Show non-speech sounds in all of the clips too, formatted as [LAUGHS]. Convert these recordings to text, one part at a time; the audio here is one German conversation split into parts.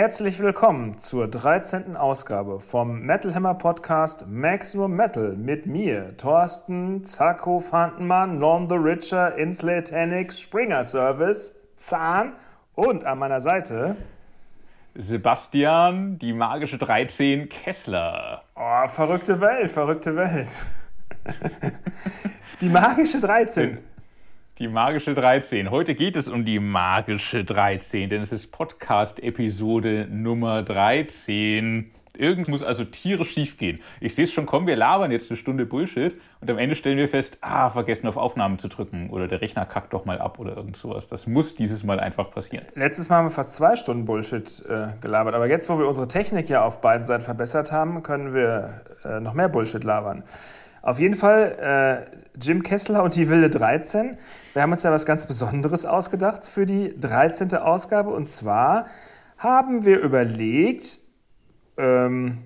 herzlich willkommen zur 13. Ausgabe vom Metal Hammer Podcast Maximum Metal mit mir, Thorsten Zacko Fantenmann, Non the Richer, Inslatanic, Springer Service, Zahn und an meiner Seite Sebastian, die magische 13, Kessler. Oh, verrückte Welt, verrückte Welt. [LAUGHS] die magische 13. Die magische 13. Heute geht es um die magische 13, denn es ist Podcast-Episode Nummer 13. Irgend muss also tierisch schief gehen. Ich sehe es schon kommen, wir labern jetzt eine Stunde Bullshit und am Ende stellen wir fest, ah, vergessen auf Aufnahmen zu drücken oder der Rechner kackt doch mal ab oder irgend sowas. Das muss dieses Mal einfach passieren. Letztes Mal haben wir fast zwei Stunden Bullshit äh, gelabert, aber jetzt, wo wir unsere Technik ja auf beiden Seiten verbessert haben, können wir äh, noch mehr Bullshit labern. Auf jeden Fall äh, Jim Kessler und die wilde 13. Wir haben uns ja was ganz Besonderes ausgedacht für die 13. Ausgabe. Und zwar haben wir überlegt, ähm,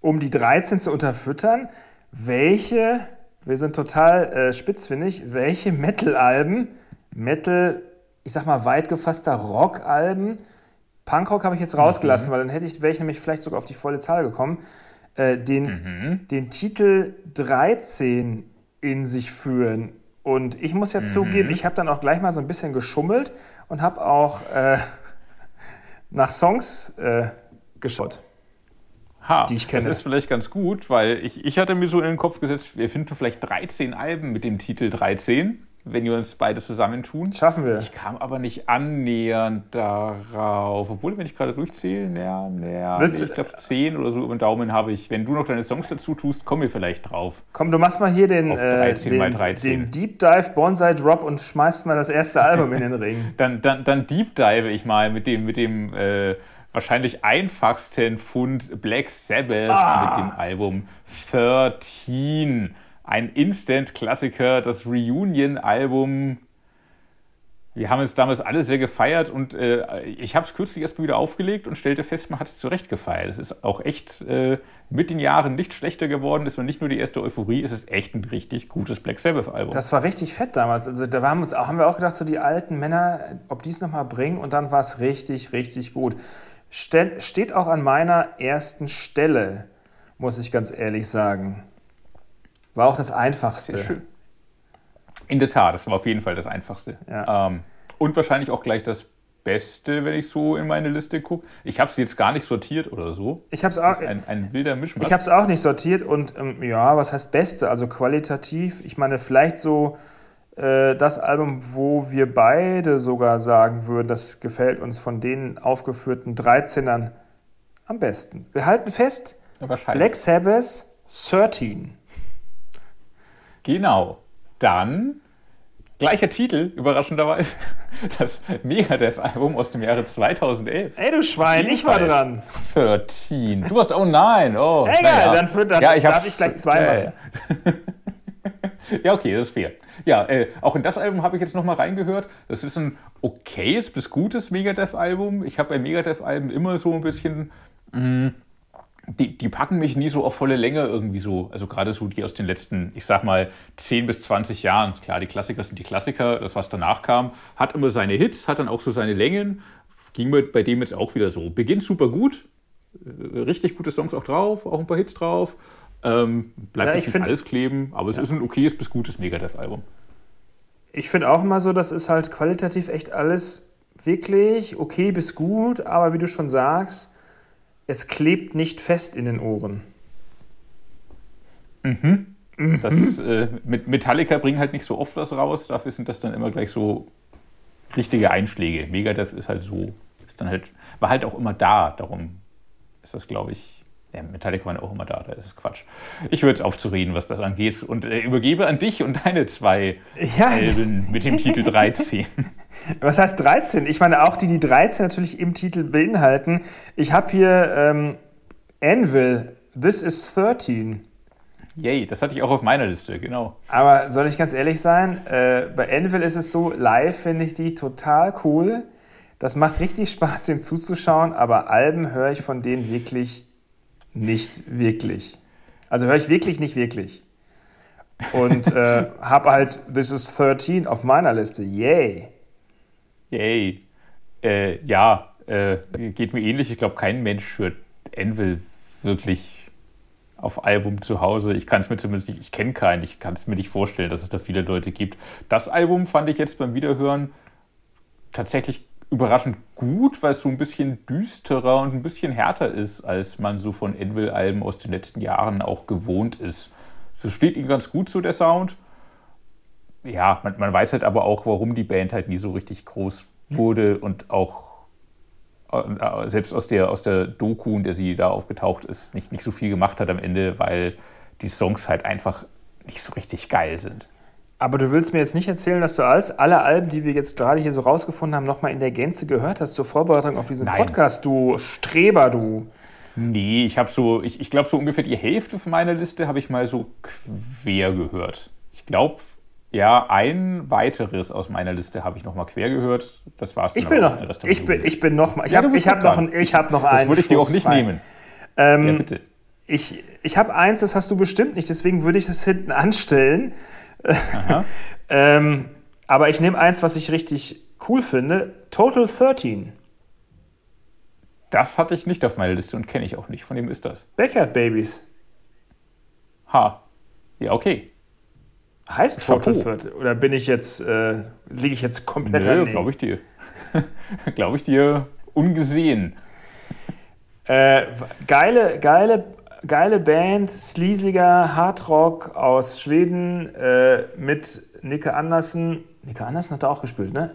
um die 13 zu unterfüttern, welche, wir sind total äh, spitzfindig, welche Metal-Alben, Metal, ich sag mal weit gefasster Rock-Alben, Punkrock habe ich jetzt rausgelassen, mhm. weil dann hätte ich, wäre ich nämlich vielleicht sogar auf die volle Zahl gekommen, äh, den, mhm. den Titel 13 in sich führen. Und ich muss ja mhm. zugeben, ich habe dann auch gleich mal so ein bisschen geschummelt und habe auch äh, nach Songs äh, geschaut. Ha, die ich kenne. Das ist vielleicht ganz gut, weil ich, ich hatte mir so in den Kopf gesetzt, wir finden vielleicht 13 Alben mit dem Titel 13 wenn wir uns beide zusammentun. Schaffen wir. Ich kam aber nicht annähernd darauf. Obwohl, wenn ich gerade durchzähle, näher, näher, nee, ich glaube 10 oder so über den Daumen habe ich. Wenn du noch deine Songs dazu tust, kommen wir vielleicht drauf. Komm, du machst mal hier den, äh, den, den, Deep Dive Bonsai Drop und schmeißt mal das erste Album in den Ring. [LAUGHS] Dann, dann, dann Deep Dive ich mal mit dem, mit dem äh, wahrscheinlich einfachsten Fund Black Sabbath ah. mit dem Album 13 ein Instant-Klassiker, das Reunion-Album. Wir haben es damals alle sehr gefeiert und äh, ich habe es kürzlich erst mal wieder aufgelegt und stellte fest, man hat es zu Recht gefeiert. Es ist auch echt äh, mit den Jahren nicht schlechter geworden. Es war nicht nur die erste Euphorie, es ist echt ein richtig gutes Black Sabbath-Album. Das war richtig fett damals. Also da haben, uns, haben wir auch gedacht, so die alten Männer, ob die es nochmal bringen und dann war es richtig, richtig gut. Ste steht auch an meiner ersten Stelle, muss ich ganz ehrlich sagen. War auch das Einfachste. In der Tat, das war auf jeden Fall das Einfachste. Ja. Ähm, und wahrscheinlich auch gleich das Beste, wenn ich so in meine Liste gucke. Ich habe sie jetzt gar nicht sortiert oder so. Ich habe es auch. Ein, ein wilder Mischmasch. Ich habe es auch nicht sortiert und ähm, ja, was heißt Beste? Also qualitativ. Ich meine, vielleicht so äh, das Album, wo wir beide sogar sagen würden, das gefällt uns von den aufgeführten 13ern am besten. Wir halten fest: Black Sabbath 13. Genau. Dann gleicher Titel, überraschenderweise, [LAUGHS] das Megadeth-Album aus dem Jahre 2011. Ey, du Schwein, ich war dran. 13. Du hast, oh nein, oh. Egal, ja. dann, für, dann ja, ich darf ich gleich zweimal. Ja, [LAUGHS] ja, okay, das ist fair. Ja, äh, auch in das Album habe ich jetzt nochmal reingehört. Das ist ein okayes bis gutes Megadeth-Album. Ich habe bei Megadeth-Alben immer so ein bisschen... Mh, mm, die, die packen mich nie so auf volle Länge irgendwie so. Also gerade so die aus den letzten, ich sag mal, 10 bis 20 Jahren. Klar, die Klassiker sind die Klassiker, das, was danach kam, hat immer seine Hits, hat dann auch so seine Längen. Ging mir bei dem jetzt auch wieder so. Beginnt super gut, äh, richtig gute Songs auch drauf, auch ein paar Hits drauf. Ähm, bleibt ja, nicht find, alles kleben, aber es ja. ist ein okayes bis gutes Megadeth-Album. Ich finde auch immer so, das ist halt qualitativ echt alles wirklich okay bis gut, aber wie du schon sagst, es klebt nicht fest in den Ohren. Mhm. mhm. Das, äh, mit Metallica bringen halt nicht so oft was raus, dafür sind das dann immer gleich so richtige Einschläge. Megadeth ist halt so, ist dann halt, war halt auch immer da, darum ist das, glaube ich, ja, Metallica waren auch immer da, da ist es Quatsch. Ich höre jetzt auf zu reden, was das angeht und äh, übergebe an dich und deine zwei ja, Alben mit dem Titel 13. [LAUGHS] Was heißt 13? Ich meine auch die, die 13 natürlich im Titel beinhalten. Ich habe hier ähm, Anvil, This is 13. Yay, das hatte ich auch auf meiner Liste, genau. Aber soll ich ganz ehrlich sein, äh, bei Anvil ist es so, live finde ich die total cool. Das macht richtig Spaß, den zuzuschauen, aber Alben höre ich von denen wirklich nicht wirklich. Also höre ich wirklich nicht wirklich. Und äh, [LAUGHS] habe halt This is 13 auf meiner Liste. Yay. Yay. Äh, ja, Äh, geht mir ähnlich. Ich glaube, kein Mensch hört Anvil wirklich auf Album zu Hause. Ich kann es mir zumindest nicht, ich kenne keinen, ich kann es mir nicht vorstellen, dass es da viele Leute gibt. Das Album fand ich jetzt beim Wiederhören tatsächlich überraschend gut, weil es so ein bisschen düsterer und ein bisschen härter ist, als man so von Envil-Alben aus den letzten Jahren auch gewohnt ist. So steht ihm ganz gut so der Sound. Ja, man, man weiß halt aber auch, warum die Band halt nie so richtig groß wurde und auch äh, selbst aus der, aus der Doku, in der sie da aufgetaucht ist, nicht, nicht so viel gemacht hat am Ende, weil die Songs halt einfach nicht so richtig geil sind. Aber du willst mir jetzt nicht erzählen, dass du alles, alle Alben, die wir jetzt gerade hier so rausgefunden haben, nochmal in der Gänze gehört hast zur Vorbereitung auf diesen Nein. Podcast, du Streber, du. Nee, ich habe so, ich, ich glaube, so ungefähr die Hälfte von meiner Liste habe ich mal so quer gehört. Ich glaube, ja, ein weiteres aus meiner Liste habe ich noch mal quer gehört. Das war's. Ich bin noch, ich bin, ich bin noch mal, ich ja, habe hab noch, ein, ich habe noch einen. Das würde ich dir auch nicht frei. nehmen. Ähm, ja, bitte. Ich, ich habe eins, das hast du bestimmt nicht, deswegen würde ich das hinten anstellen. [LAUGHS] ähm, aber ich nehme eins, was ich richtig cool finde: Total 13. Das hatte ich nicht auf meiner Liste und kenne ich auch nicht. Von wem ist das? Backyard Babies. Ha. Ja, okay. Heißt Total Chapeau. Oder bin ich jetzt, äh, liege ich jetzt komplett Nö, glaube ich dir. [LAUGHS] glaube ich dir ungesehen. Äh, geile, geile, geile Band, sleasiger Hardrock aus Schweden äh, mit Nicke Andersen. Nicke Andersen hat da auch gespielt, ne?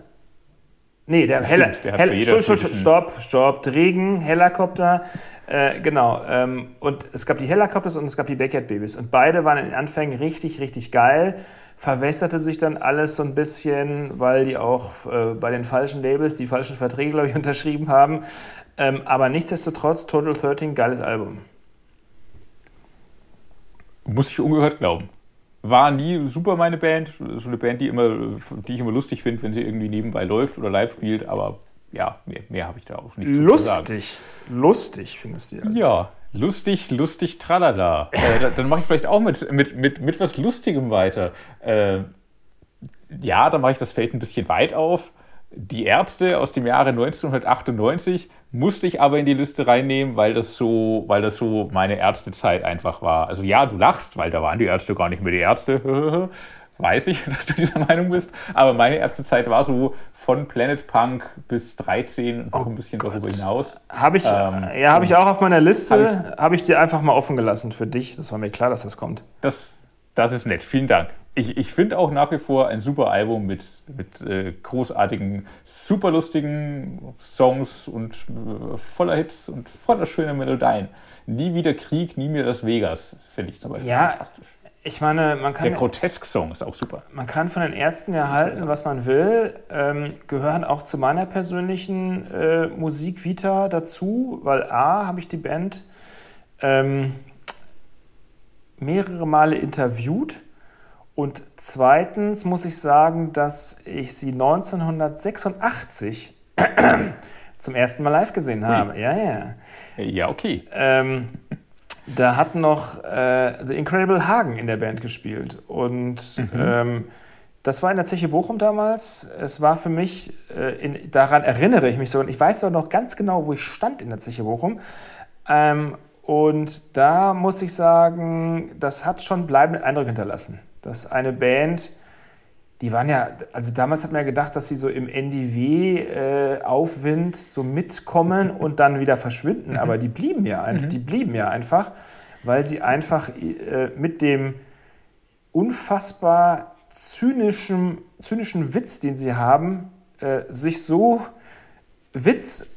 Nee, der Heller. Stopp, stopp, stopp, stopp, Regen, Helikopter. Äh, genau. Ähm, und es gab die Helicopters und es gab die Backyard Babies. Und beide waren in den Anfängen richtig, richtig geil. Verwässerte sich dann alles so ein bisschen, weil die auch äh, bei den falschen Labels die falschen Verträge, glaube ich, [LAUGHS] unterschrieben haben. Ähm, aber nichtsdestotrotz, Total 13, geiles Album. Muss ich ungehört glauben. War nie super meine Band. So eine Band, die, immer, die ich immer lustig finde, wenn sie irgendwie nebenbei läuft oder live spielt. Aber ja, mehr, mehr habe ich da auch nicht lustig. zu sagen. Lustig, findest du also. Ja, lustig, lustig, tralala. [LAUGHS] äh, dann mache ich vielleicht auch mit, mit, mit, mit was Lustigem weiter. Äh, ja, dann mache ich das Feld ein bisschen weit auf. Die Ärzte aus dem Jahre 1998 musste ich aber in die Liste reinnehmen, weil das so, weil das so meine Ärztezeit einfach war. Also ja, du lachst, weil da waren die Ärzte gar nicht mehr die Ärzte. [LAUGHS] weiß ich, [LAUGHS] dass du dieser Meinung bist. Aber meine erste Zeit war so von Planet Punk bis 13 und noch oh ein bisschen Gott. darüber hinaus. Habe ich, ähm, ja, habe ich auch auf meiner Liste. Habe hab ich dir einfach mal offen gelassen für dich. Das war mir klar, dass das kommt. Das, das ist nett. Vielen Dank. Ich, ich finde auch nach wie vor ein super Album mit, mit äh, großartigen, super lustigen Songs und äh, voller Hits und voller schöner Melodien. Nie wieder Krieg, nie mehr das Vegas, finde ich zum Beispiel ja, fantastisch. Ich meine, man kann. Der Grotesk-Song ist auch super. Man kann von den Ärzten erhalten, was man will. Ähm, gehören auch zu meiner persönlichen äh, Musikvita dazu, weil A, habe ich die Band ähm, mehrere Male interviewt. Und zweitens muss ich sagen, dass ich sie 1986 [CLEARS THROAT] zum ersten Mal live gesehen habe. Ui. Ja, ja. Ja, okay. Ähm, da hat noch äh, The Incredible Hagen in der Band gespielt. Und mhm. ähm, das war in der Zeche Bochum damals. Es war für mich, äh, in, daran erinnere ich mich so, und ich weiß auch noch ganz genau, wo ich stand in der Zeche Bochum. Ähm, und da muss ich sagen, das hat schon bleibenden Eindruck hinterlassen. Dass eine Band, die waren ja, also damals hat man ja gedacht, dass sie so im NDW-Aufwind äh, so mitkommen [LAUGHS] und dann wieder verschwinden. Mhm. Aber die blieben ja, mhm. die blieben ja einfach, weil sie einfach äh, mit dem unfassbar zynischen, zynischen Witz, den sie haben, äh, sich so Witz,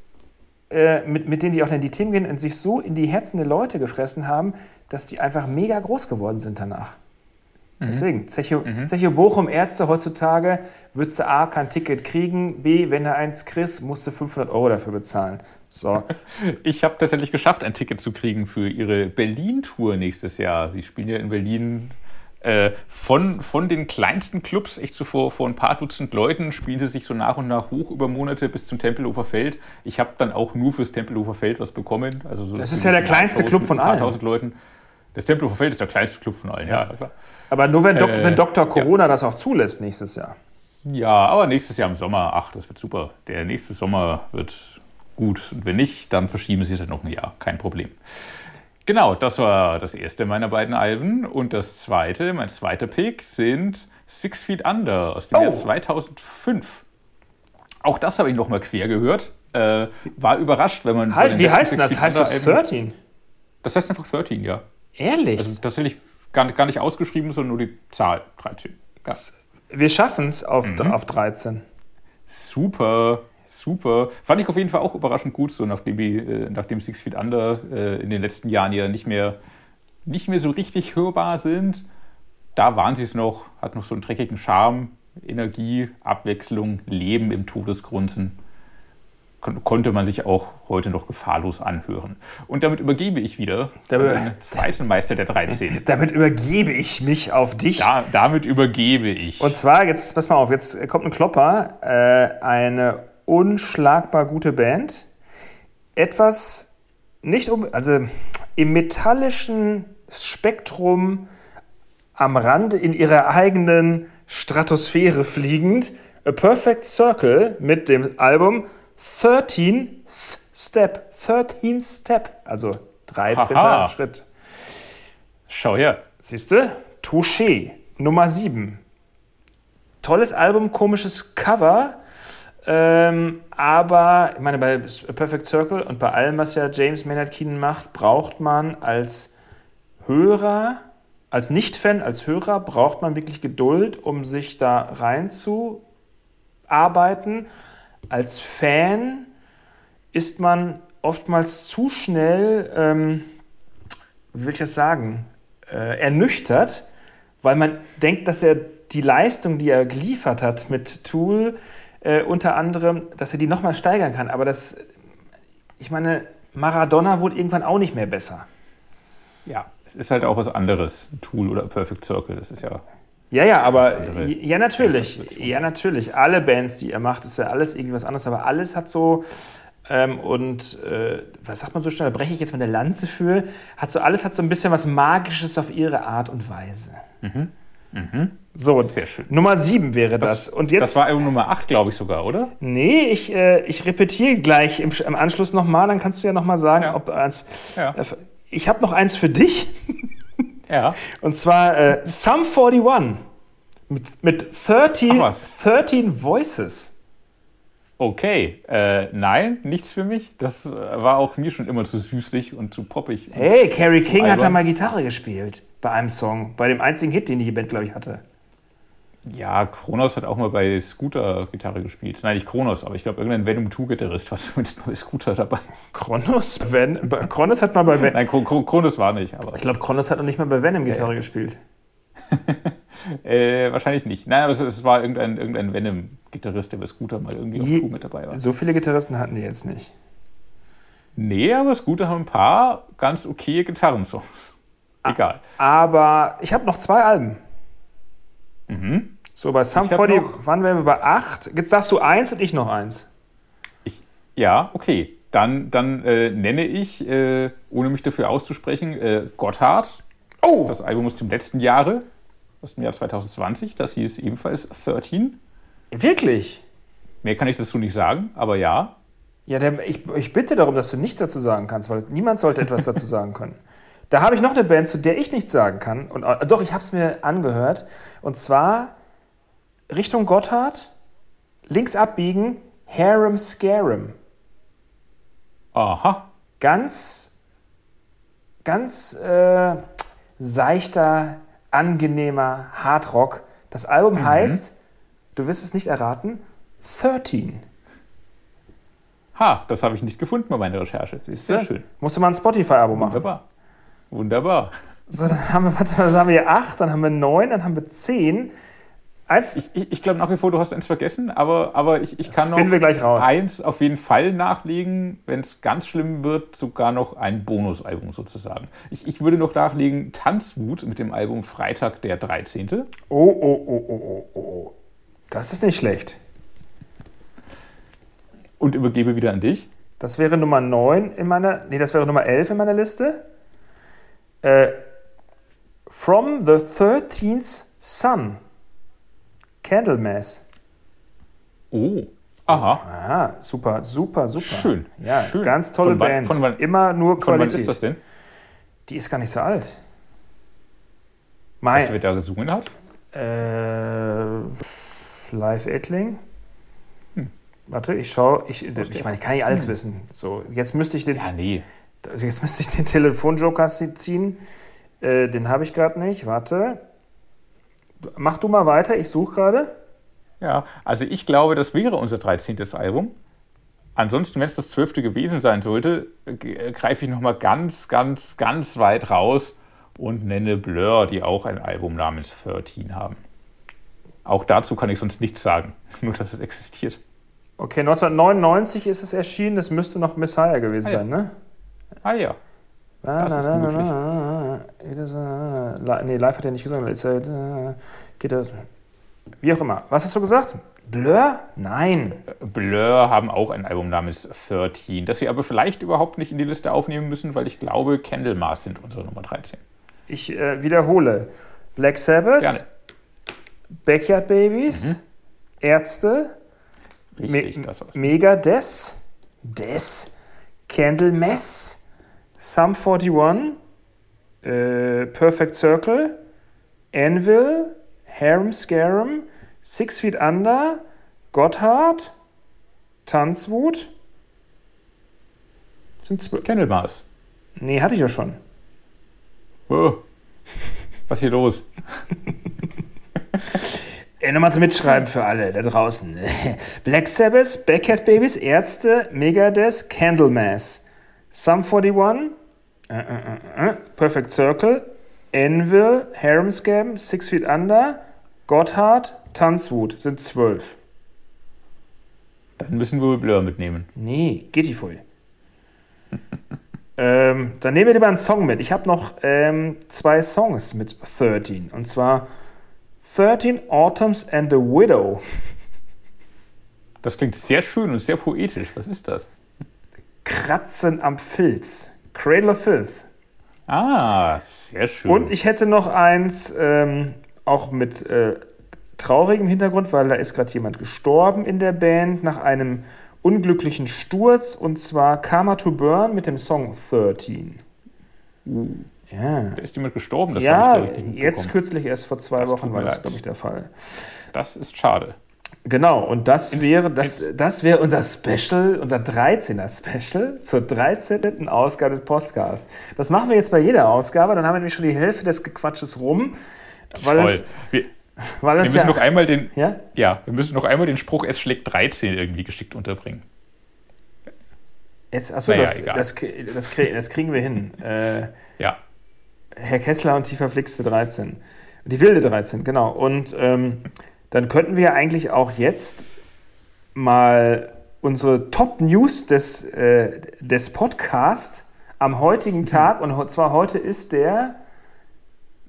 äh, mit, mit denen die auch in die Themen gehen und sich so in die Herzen der Leute gefressen haben, dass die einfach mega groß geworden sind danach. Mhm. Deswegen, Zeche, mhm. Zeche Bochum Ärzte heutzutage würdest du A, kein Ticket kriegen, B, wenn du eins kriegst, musst du 500 Euro dafür bezahlen. So. [LAUGHS] Ich habe tatsächlich geschafft, ein Ticket zu kriegen für ihre Berlin-Tour nächstes Jahr. Sie spielen ja in Berlin äh, von, von den kleinsten Clubs, echt so vor, vor ein paar Dutzend Leuten, spielen sie sich so nach und nach hoch über Monate bis zum Tempelhofer Feld. Ich habe dann auch nur fürs Tempelhofer Feld was bekommen. Also so das ist ja der kleinste Club von allen. Leuten. Das Tempelhofer Feld ist der kleinste Club von allen, ja. ja aber nur wenn, Dok äh, wenn Dr. Corona ja. das auch zulässt nächstes Jahr. Ja, aber nächstes Jahr im Sommer, ach, das wird super. Der nächste Sommer wird, gut. Und wenn nicht, dann verschieben sie es dann noch ein Jahr. Kein Problem. Genau, das war das erste meiner beiden Alben. Und das zweite, mein zweiter Pick, sind Six Feet Under aus dem Oh. Jahr 2005. Auch das habe ich noch mal quer gehört. Äh, war überrascht, wenn man. Halt, wie heißt denn das? Heißt das Under Alben- 13? Das heißt einfach 13, ja. Ehrlich? Also tatsächlich gar, nicht- gar nicht ausgeschrieben, sondern nur die Zahl 13. Ja. wir schaffen es auf, Mhm. auf 13. Super, super. Fand ich auf jeden Fall auch überraschend gut, so nachdem, die, äh, nachdem Six Feet Under äh, in den letzten Jahren ja nicht mehr, nicht mehr so richtig hörbar sind. Da waren sie es noch, hat noch so einen dreckigen Charme, Energie, Abwechslung, Leben im Todesgrunzen. Kon konnte man sich auch heute noch gefahrlos anhören. Und damit übergebe ich wieder Damit- den zweiten Meister der 13. [LAUGHS] Damit übergebe ich mich auf dich. Da, damit übergebe ich. Und zwar, jetzt pass mal auf, jetzt kommt ein Klopper. Äh, eine unschlagbar gute Band. Etwas nicht um, also im metallischen Spektrum am Rand in ihrer eigenen Stratosphäre fliegend. A Perfect Circle mit dem Album 13 Step. 13 Step. Also 13. Haha. Schritt. Schau her. Siehst du? Touché, Nummer 7. Tolles Album, komisches Cover. Ähm, aber ich meine, bei Perfect Circle und bei allem, was ja James Maynard Keenan macht, braucht man als Hörer, als Nicht-Fan, als Hörer, braucht man wirklich Geduld, um sich da reinzuarbeiten. Als Fan ist man oftmals zu schnell, ähm, wie will ich das sagen, äh, ernüchtert, weil man denkt, dass er die Leistung, die er geliefert hat mit Tool, äh, unter anderem, dass er die nochmal steigern kann. Aber das, ich meine, Maradona wurde irgendwann auch nicht mehr besser. Ja, es ist halt auch was anderes. Tool oder Perfect Circle, das ist ja. Ja, ja, aber andere ja, natürlich. Ja, natürlich. Alle Bands, die er macht, ist ja alles irgendwie was anderes, aber alles hat so. Ähm, und äh, was sagt man so schnell? Da breche ich jetzt mal eine Lanze für. Hat so, alles hat so ein bisschen was Magisches auf ihre Art und Weise. So, Sehr schön. Nummer sieben wäre das. Und jetzt. Das war Nummer 8, glaube ich sogar, oder? Nee, ich, äh, ich repetiere gleich im, im Anschluss nochmal, dann kannst du ja nochmal sagen, Ja. ob eins. Ja. Äh, ich habe noch eins für dich, [LAUGHS] Ja. und zwar äh, Sum 41 mit, mit 13, Ach was. 13 Voices. Okay. Äh, nein, nichts für mich. Das äh, war auch mir schon immer zu süßlich und zu poppig. Hey, Carrie King hat da albern. mal Gitarre gespielt bei einem Song, bei dem einzigen Hit, den die Band, glaube ich, hatte. Ja, Kronos hat auch mal bei Scooter Gitarre gespielt. Nein, nicht Kronos, aber ich glaube, irgendein Venom 2 Gitarrist war [LAUGHS] zumindest bei Scooter dabei. Kronos? Ven Kronos hat mal bei Ven Nein, Kro Kro Kronos war nicht, aber Ich glaube, Kronos hat noch nicht mal bei Venom Gitarre gespielt. [LAUGHS] äh, wahrscheinlich nicht. Nein, aber es, es war irgendein, irgendein Venom-Gitarrist, der bei Scooter mal irgendwie auf Je- Tour mit dabei war. So viele Gitarristen hatten die jetzt nicht. Nee, aber Scooter haben ein paar ganz okay Gitarrensongs. Egal. Aber ich habe noch zwei Alben. Mhm. So, bei Sum Ich hab 40 noch- waren wir bei acht. Jetzt darfst du eins und ich noch eins. Ich, ja, okay. Dann, dann äh, nenne ich, äh, ohne mich dafür auszusprechen, äh, Gotthard. Oh! Das Album aus dem letzten Jahre, aus dem Jahr 2020. Das hieß ebenfalls 13. Wirklich? Mehr kann ich dazu nicht sagen, aber ja. Ja, der, ich, ich bitte darum, dass du nichts dazu sagen kannst, weil niemand sollte etwas dazu [LAUGHS] sagen können. Da habe ich noch eine Band, zu der ich nichts sagen kann. Und, äh, doch, ich habe es mir angehört. Und zwar Richtung Gotthard, links abbiegen, Harem Scarum. Aha. Ganz, ganz äh, seichter, angenehmer Hardrock. Das Album mhm. heißt, du wirst es nicht erraten, 13. Ha, das habe ich nicht gefunden bei meiner Recherche. Das ist sehr schön. Musste mal ein Spotify-Abo machen. Wunderbar. Wunderbar. So, dann haben wir, warte, dann haben wir 8, dann haben wir 9, dann haben wir 10 als ich, ich, ich glaube nach wie vor, du hast eins vergessen, aber, aber ich, ich kann noch eins auf jeden Fall nachlegen, wenn es ganz schlimm wird, sogar noch ein Bonusalbum sozusagen. Ich, ich würde noch nachlegen Tanzwut mit dem Album Freitag der 13. Oh, oh, oh, oh, oh, oh. Das ist nicht schlecht. Und übergebe wieder an dich. Das wäre Nummer 9 in meiner, nee, das wäre Nummer 11 in meiner Liste. Äh, From the 13th Sun Candlemass. Oh, Aha. Aha, super, super, super. Schön. Ja, Schön. ganz tolle Von Band. von wann- Immer nur Von wann Qualität. ist das denn? Die ist gar nicht so alt. Was Mein, wer da gesungen hat? äh, Live Edling. Hm. Warte, ich schaue. Ich, ich meine, ich kann nicht alles wissen. So, jetzt müsste ich den, Ja, nee. also jetzt müsste ich den Telefonjoker ziehen. Äh, den habe ich gerade nicht. Warte. Mach du mal weiter. Ich suche gerade. Ja, also ich glaube, das wäre unser 13. Album. Ansonsten, wenn es das 12. gewesen sein sollte, g- greife ich nochmal ganz, ganz, ganz weit raus und nenne Blur, die auch ein Album namens 13 haben. Auch dazu kann ich sonst nichts sagen, [LAUGHS] nur dass es existiert. Okay, 1999 ist es erschienen. Das müsste noch Messiah gewesen Ah, ja. sein, ne? Ah ja, Das ist li- nee, live hat er nicht gesungen. Ist halt, uh, geht das. Wie auch immer. Was hast du gesagt? Blur? Nein. Blur haben auch ein Album namens 13, das wir aber vielleicht überhaupt nicht in die Liste aufnehmen müssen, weil ich glaube, Candlemas sind unsere Nummer 13. Ich äh, wiederhole. Black Sabbath, Gerne. Backyard Babies, Ärzte, Richtig, Me-. Megadeth, Des, Candlemass, Sum 41, äh, Perfect Circle, Anvil, Harem Scarum, Six Feet Under, Gotthard, Tanzwut. Sind zwölf. Candlemas. Nee, hatte ich ja schon. Oh. Was ist hier los? Äh, Nochmal zum Mitschreiben für alle da draußen. [LAUGHS] Black Sabbath, Backhead Babies, Ärzte, Megadeth, Candlemass, Sum 41, äh, äh, äh, Perfect Circle, Anvil, Harem Scam, Six Feet Under, Gotthard, Tanzwut sind zwölf. Dann müssen wir Blur mitnehmen. Nee, geht die voll. ähm, dann nehmen wir lieber einen Song mit. Ich habe noch ähm, zwei Songs mit 13. Und zwar 13 Autumns and the Widow. [LAUGHS] Das klingt sehr schön und sehr poetisch. Was ist das? Kratzen am Filz. Cradle of Filth. Ah, sehr schön. Und ich hätte noch eins, ähm, auch mit äh, traurigem Hintergrund, weil da ist gerade jemand gestorben in der Band nach einem unglücklichen Sturz und zwar Karma to Burn mit dem Song 13. Ja. Da ist jemand gestorben, das ja, ich, ich, jetzt kürzlich erst vor zwei Das Wochen war das, glaube ich, der Fall. Das ist schade. Genau, und das Ins- wäre, das, das wäre unser Special, unser 13er Special zur 13. Ausgabe des Podcasts. Das machen wir jetzt bei jeder Ausgabe, dann haben wir nämlich schon die Hälfte des Gequatsches rum. Weil Toll. uns, Wir, weil wir müssen ja, noch einmal den, ja? ja, wir müssen noch einmal den Spruch, es schlägt 13 irgendwie geschickt unterbringen. Es, achso, Naja, das, das, das, das kriegen wir hin. [LAUGHS] Äh, Ja, Herr Kessler und die verflixte 13. Die wilde 13, genau. Und ähm, dann könnten wir eigentlich auch jetzt mal unsere Top-News des, äh, des Podcasts am heutigen Mhm. Tag, und zwar heute ist der,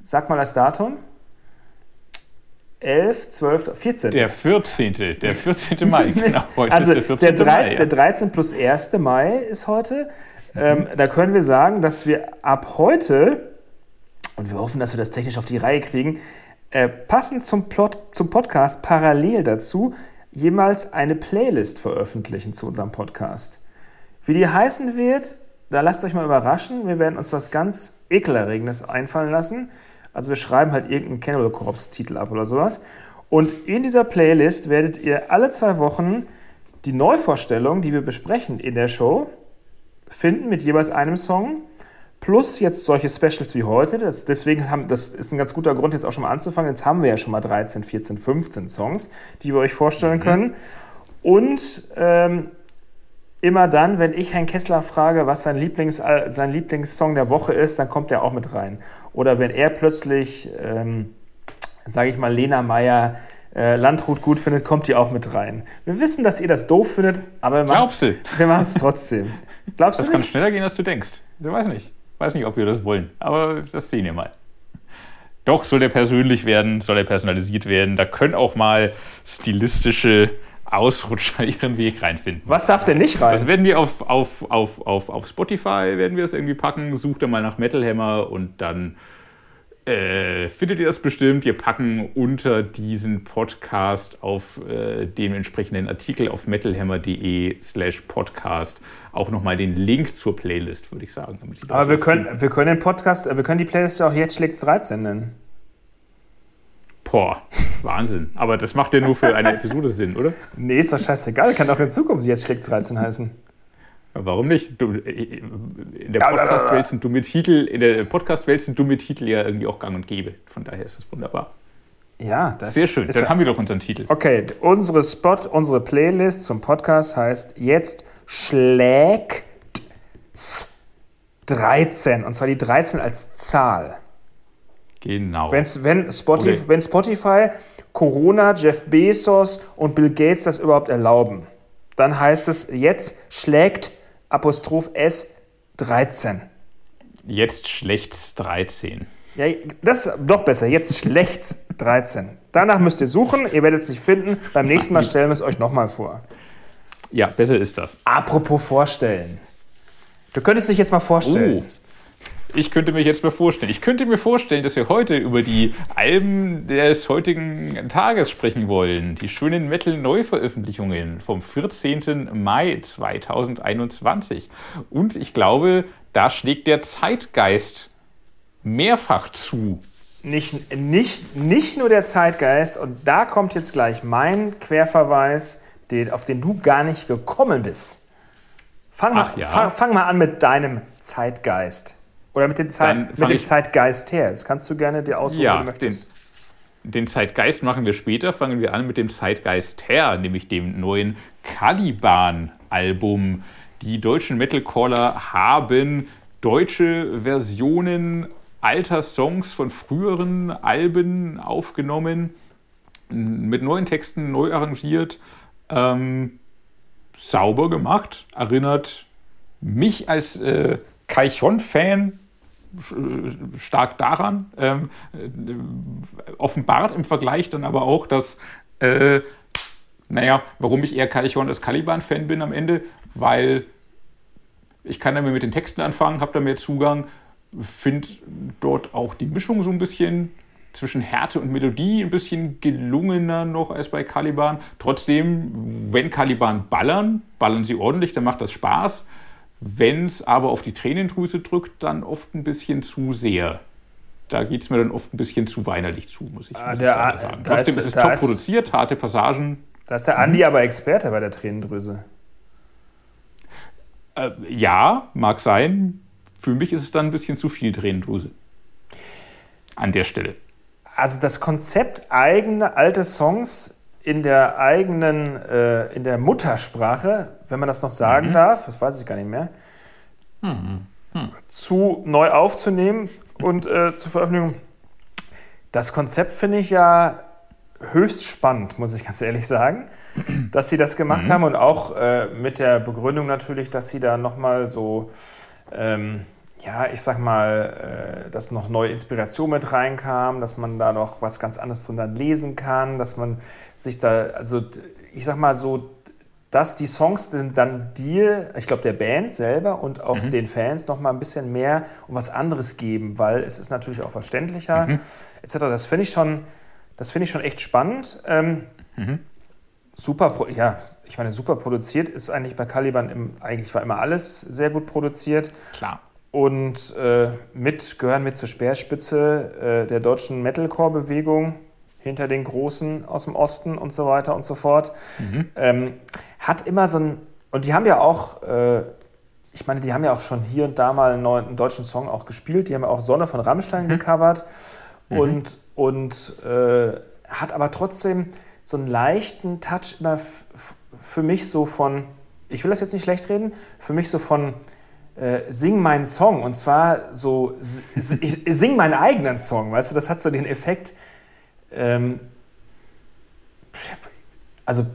sag mal das Datum, 11, 12, 14. der 14. Der 14. Mai, [LAUGHS] genau. Heute also ist der 14. der, drei, Mai. der Ja. 13 plus 1. Mai ist heute. Ähm, da können wir sagen, dass wir ab heute, und wir hoffen, dass wir das technisch auf die Reihe kriegen, äh, passend zum, Plot, zum Podcast parallel dazu jemals eine Playlist veröffentlichen zu unserem Podcast. Wie die heißen wird, da lasst euch mal überraschen. Wir werden uns was ganz Ekelerregendes einfallen lassen. Also wir schreiben halt irgendeinen Cannibal Corpse Titel ab oder sowas. Und in dieser Playlist werdet ihr alle zwei Wochen die Neuvorstellung, die wir besprechen in der Show, finden mit jeweils einem Song. Plus jetzt solche Specials wie heute. Das, deswegen haben, das ist ein ganz guter Grund, jetzt auch schon mal anzufangen. Jetzt haben wir ja schon mal 13, 14, 15 Songs, die wir euch vorstellen können. Und ähm, immer dann, wenn ich Herrn Kessler frage, was sein, Lieblings, äh, sein Lieblingssong der Woche ist, dann kommt er auch mit rein. Oder wenn er plötzlich, ähm, sage ich mal, Lena Meyer äh, Landrut gut findet, kommt die auch mit rein. Wir wissen, dass ihr das doof findet, aber wir machen es trotzdem. [LAUGHS] Glaubst Das du kann nicht? schneller gehen, als du denkst. Ich weiß nicht. Weiß nicht, ob wir das wollen. Aber das sehen wir mal. Doch, soll der persönlich werden, soll er personalisiert werden. Da können auch mal stilistische Ausrutscher ihren Weg reinfinden. Was darf denn nicht rein? Das werden wir auf, auf, auf, auf, auf Spotify werden wir es irgendwie packen. Sucht da mal nach Metal Hammer und dann äh, findet ihr das bestimmt. Wir packen unter diesen Podcast auf äh, dem entsprechenden Artikel auf metalhammer.de slash podcast auch nochmal den Link zur Playlist, würde ich sagen. Aber wir können, wir können den Podcast, wir können die Playlist auch jetzt schlägt 13 nennen. Boah, Wahnsinn. Aber das macht ja nur für eine [LAUGHS] Episode Sinn, oder? Nee, ist doch scheißegal. Kann auch in Zukunft jetzt schlägt 13 heißen. Warum nicht? Du, äh, in der Podcast-Welt sind dumme Titel, in der Podcast-Welt sind dumme Titel ja irgendwie auch gang und gäbe. Von daher ist das wunderbar. Ja, das Sehr schön. Dann haben wir doch unseren Titel. Okay, unsere Spot, unsere Playlist zum Podcast heißt jetzt schlägt 13. Und zwar die 13 als Zahl. Genau. Wenn's, wenn, Spotify, wenn Spotify, Corona, Jeff Bezos und Bill Gates das überhaupt erlauben, dann heißt es jetzt schlägt Apostroph S 13. Jetzt schlechts 13. Ja, das ist noch besser. Jetzt schlechts 13. Danach müsst ihr suchen, ihr werdet es nicht finden. Beim nächsten Mal stellen wir es euch nochmal vor. Ja, besser ist das. Apropos vorstellen. Du könntest dich jetzt mal vorstellen. Oh. Ich könnte mir jetzt mal vorstellen. Ich könnte mir vorstellen, dass wir heute über die Alben des heutigen Tages sprechen wollen. Die schönen Metal-Neuveröffentlichungen vom 14. Mai 2021. Und ich glaube, da schlägt der Zeitgeist mehrfach zu. Nicht, nicht, nicht nur der Zeitgeist, und da kommt jetzt gleich mein Querverweis, den, auf den du gar nicht gekommen bist. Fang, Ach, mal, ja. fang, fang mal an mit deinem Zeitgeist. Oder mit, den Zeit, mit dem Zeitgeist her. Das kannst du gerne dir aussuchen, ja, wenn du möchtest. Den, den Zeitgeist machen wir später. Fangen wir an mit dem Zeitgeist her, nämlich dem neuen Caliban-Album. Die deutschen Metalcaller haben deutsche Versionen alter Songs von früheren Alben aufgenommen, mit neuen Texten neu arrangiert, ähm, sauber gemacht, erinnert mich als äh, Kaichon-Fan stark daran. Ähm, äh, offenbart im Vergleich dann aber auch, dass, äh, naja, warum ich eher Kalichon als Caliban-Fan bin am Ende, weil ich kann damit mit den Texten anfangen, habe da mehr Zugang, finde dort auch die Mischung so ein bisschen zwischen Härte und Melodie ein bisschen gelungener noch als bei Caliban. Trotzdem, wenn Caliban ballern, ballern sie ordentlich, dann macht das Spaß. Wenn es aber auf die Tränendrüse drückt, dann oft ein bisschen zu sehr. Da geht es mir dann oft ein bisschen zu weinerlich zu, muss ich, ah, muss der, ich sagen. Trotzdem ist, es top ist, produziert, harte Passagen. Da ist der Andi mhm. aber Experte bei der Tränendrüse. Äh, ja, mag sein. Für mich ist es dann ein bisschen zu viel Tränendrüse. An der Stelle. Also das Konzept eigene alte Songs in der eigenen, äh, in der Muttersprache, wenn man das noch sagen mhm. darf, das weiß ich gar nicht mehr, mhm. Mhm. zu neu aufzunehmen und äh, zu veröffentlichen. Das Konzept finde ich ja höchst spannend, muss ich ganz ehrlich sagen, dass sie das gemacht mhm. haben und auch äh, mit der Begründung natürlich, dass sie da nochmal so ähm, ja, ich sag mal, äh, dass noch neue Inspiration mit reinkam, dass man da noch was ganz anderes drin dann lesen kann, dass man sich da, also ich sag mal so, dass die Songs dann dir, ich glaube der Band selber und auch mhm. den Fans noch mal ein bisschen mehr um was anderes geben, weil es ist natürlich auch verständlicher mhm. etc. Das finde ich schon, das finde ich schon echt spannend. Ähm, mhm. Super, ja, ich meine super produziert ist eigentlich bei Caliban im, eigentlich war immer alles sehr gut produziert. Klar und äh, mit, gehören mit zur Speerspitze äh, der deutschen Metalcore-Bewegung hinter den Großen aus dem Osten und so weiter und so fort. Mhm. Ähm, hat immer so ein, und die haben ja auch, äh, ich meine, die haben ja auch schon hier und da mal einen, neuen, einen deutschen Song auch gespielt, die haben ja auch Sonne von Rammstein mhm. gecovert mhm. und, und äh, hat aber trotzdem so einen leichten Touch immer für mich so von, ich will das jetzt nicht schlecht reden, für mich so von äh, sing meinen Song und zwar so, ich sing meinen eigenen Song, weißt du, das hat so den Effekt, ähm, also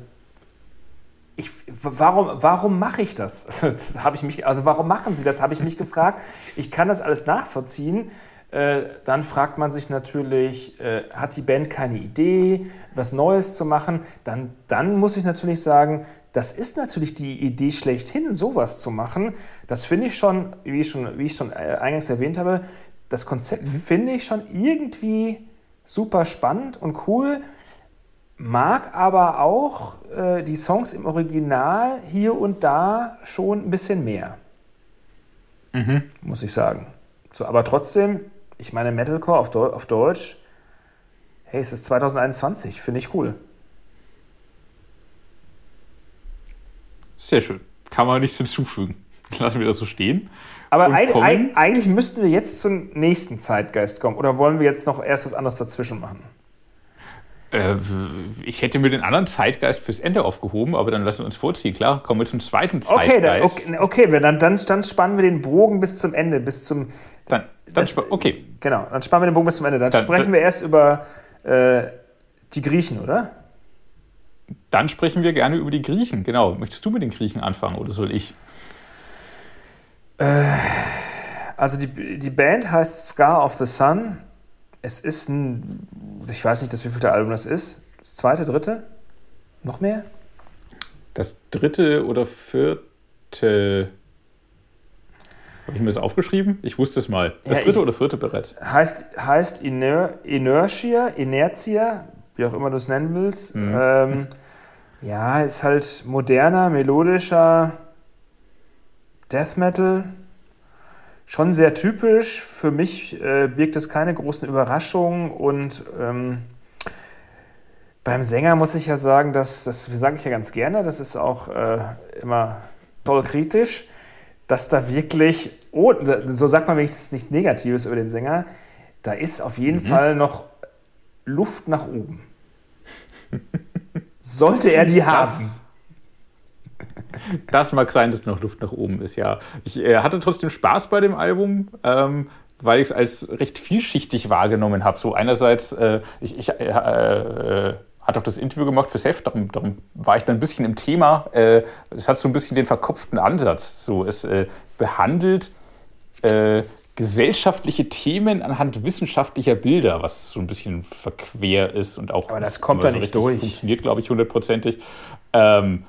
ich, warum, warum mache ich das? [LAUGHS] Das habe ich mich, also warum machen Sie das? Habe ich mich gefragt. Ich kann das alles nachvollziehen. Äh, dann fragt man sich natürlich, äh, hat die Band keine Idee, was Neues zu machen? Dann, dann muss ich natürlich sagen, das ist natürlich die Idee schlechthin, sowas zu machen. Das finde ich schon, wie ich schon, wie ich schon äh, eingangs erwähnt habe, das Konzept mhm. finde ich schon irgendwie super spannend und cool, mag aber auch äh, die Songs im Original hier und da schon ein bisschen mehr. Mhm. Muss ich sagen. So, aber trotzdem, ich meine, Metalcore auf, Deu auf Deutsch, hey, es ist 2021, finde ich cool. Sehr schön. Kann man nichts hinzufügen. [LAUGHS] Lassen wir das so stehen. Aber eigentlich, eigentlich müssten wir jetzt zum nächsten Zeitgeist kommen. Oder wollen wir jetzt noch erst was anderes dazwischen machen? Äh, ich hätte mir den anderen Zeitgeist fürs Ende aufgehoben, aber dann lassen wir uns vorziehen. Klar, kommen wir zum zweiten Zeitgeist. Okay, dann, okay, okay dann, dann, dann spannen wir den Bogen bis zum Ende, bis zum. Dann das, okay. Genau, dann spannen wir den Bogen bis zum Ende. Dann, dann sprechen dann, wir erst über äh, die Griechen, oder? Dann sprechen wir gerne über die Griechen, genau. Möchtest du mit den Griechen anfangen oder soll ich? Äh, also die, die Band heißt Scar of the Sun. Es ist ein, ich weiß nicht, das wievielte Album das ist. Das zweite, dritte? Noch mehr? Das dritte oder vierte. Habe ich mir das aufgeschrieben? Ich wusste es mal. Das ja, dritte oder vierte bereits? Heißt, heißt Iner Inertia, Inertia, wie auch immer du es nennen willst. Mhm. Ähm, ja, ist halt moderner, melodischer Death Metal. Schon sehr typisch. Für mich äh, birgt es keine großen Überraschungen und ähm, beim Sänger muss ich ja sagen, dass, das sage ich ja ganz gerne, das ist auch äh, immer toll kritisch, dass da wirklich, oh, so sagt man wenigstens nichts Negatives über den Sänger, da ist auf jeden mhm. Fall noch Luft nach oben. [LAUGHS] Sollte er die haben. Das mag sein, dass noch Luft nach oben ist, ja. Ich äh, hatte trotzdem Spaß bei dem Album, ähm, weil ich es als recht vielschichtig wahrgenommen habe. So einerseits, äh, ich, ich äh, äh, hatte auch das Interview gemacht für Heft, darum, darum, war ich dann ein bisschen im Thema. Äh, es hat so ein bisschen den verkopften Ansatz. So, es äh, behandelt gesellschaftliche Themen anhand wissenschaftlicher Bilder, was so ein bisschen verquer ist und auch. Aber das kommt da so nicht durch. Funktioniert, glaube ich, hundertprozentig. Ähm,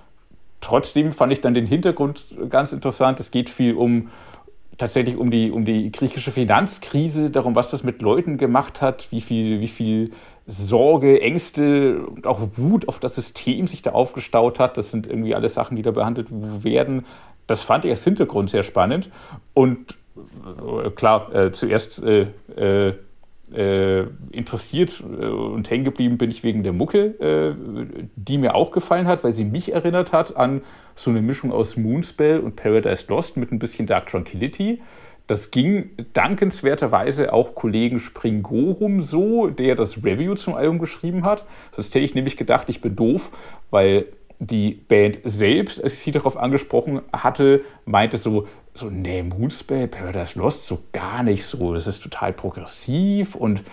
trotzdem fand ich dann den Hintergrund ganz interessant. Es geht viel um tatsächlich um die, um die griechische Finanzkrise, darum, was das mit Leuten gemacht hat, wie viel, wie viel Sorge, Ängste und auch Wut auf das System sich da aufgestaut hat. Das sind irgendwie alles Sachen, die da behandelt werden. Das fand ich als Hintergrund sehr spannend. Und äh, klar, äh, zuerst äh, äh, äh interessiert und hängen geblieben bin ich wegen der Mucke, die mir auch gefallen hat, weil sie mich erinnert hat an so eine Mischung aus Moonspell und Paradise Lost mit ein bisschen Dark Tranquility. Das ging dankenswerterweise auch Kollegen Springorum so, der das Review zum Album geschrieben hat. Sonst hätte ich nämlich gedacht, ich bin doof, weil die Band selbst, als ich sie darauf angesprochen hatte, meinte so, so, nee, Moonspell, Paradise Lost, so gar nicht so. Das ist total progressiv und,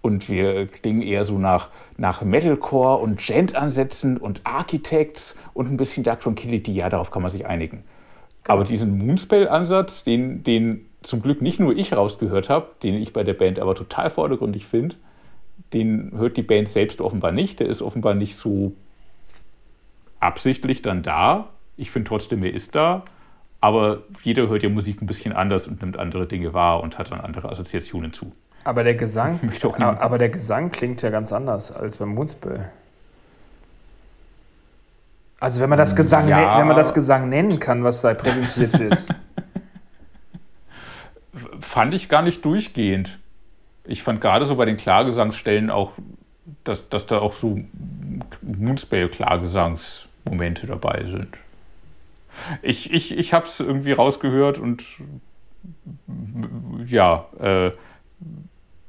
und wir klingen eher so nach, nach Metalcore und Gent-Ansätzen und Architects und ein bisschen Dark Tranquility. Ja, darauf kann man sich einigen. Genau. Aber diesen Moonspell-Ansatz, den, den zum Glück nicht nur ich rausgehört habe, den ich bei der Band aber total vordergründig finde, den hört die Band selbst offenbar nicht. Der ist offenbar nicht so absichtlich dann da. Ich finde trotzdem, er ist da. Aber jeder hört ja Musik ein bisschen anders und nimmt andere Dinge wahr und hat dann andere Assoziationen zu. Aber der Gesang, [LAUGHS] aber der Gesang klingt ja ganz anders als beim Moonspell. Also wenn man das Gesang, ja. wenn man das Gesang nennen kann, was da präsentiert wird. [LAUGHS] fand ich gar nicht durchgehend. Ich fand gerade so bei den Klagesangsstellen auch, dass, dass da auch so Moonspell-Klagesangsmomente dabei sind. Ich, ich, ich habe es irgendwie rausgehört und ja, äh,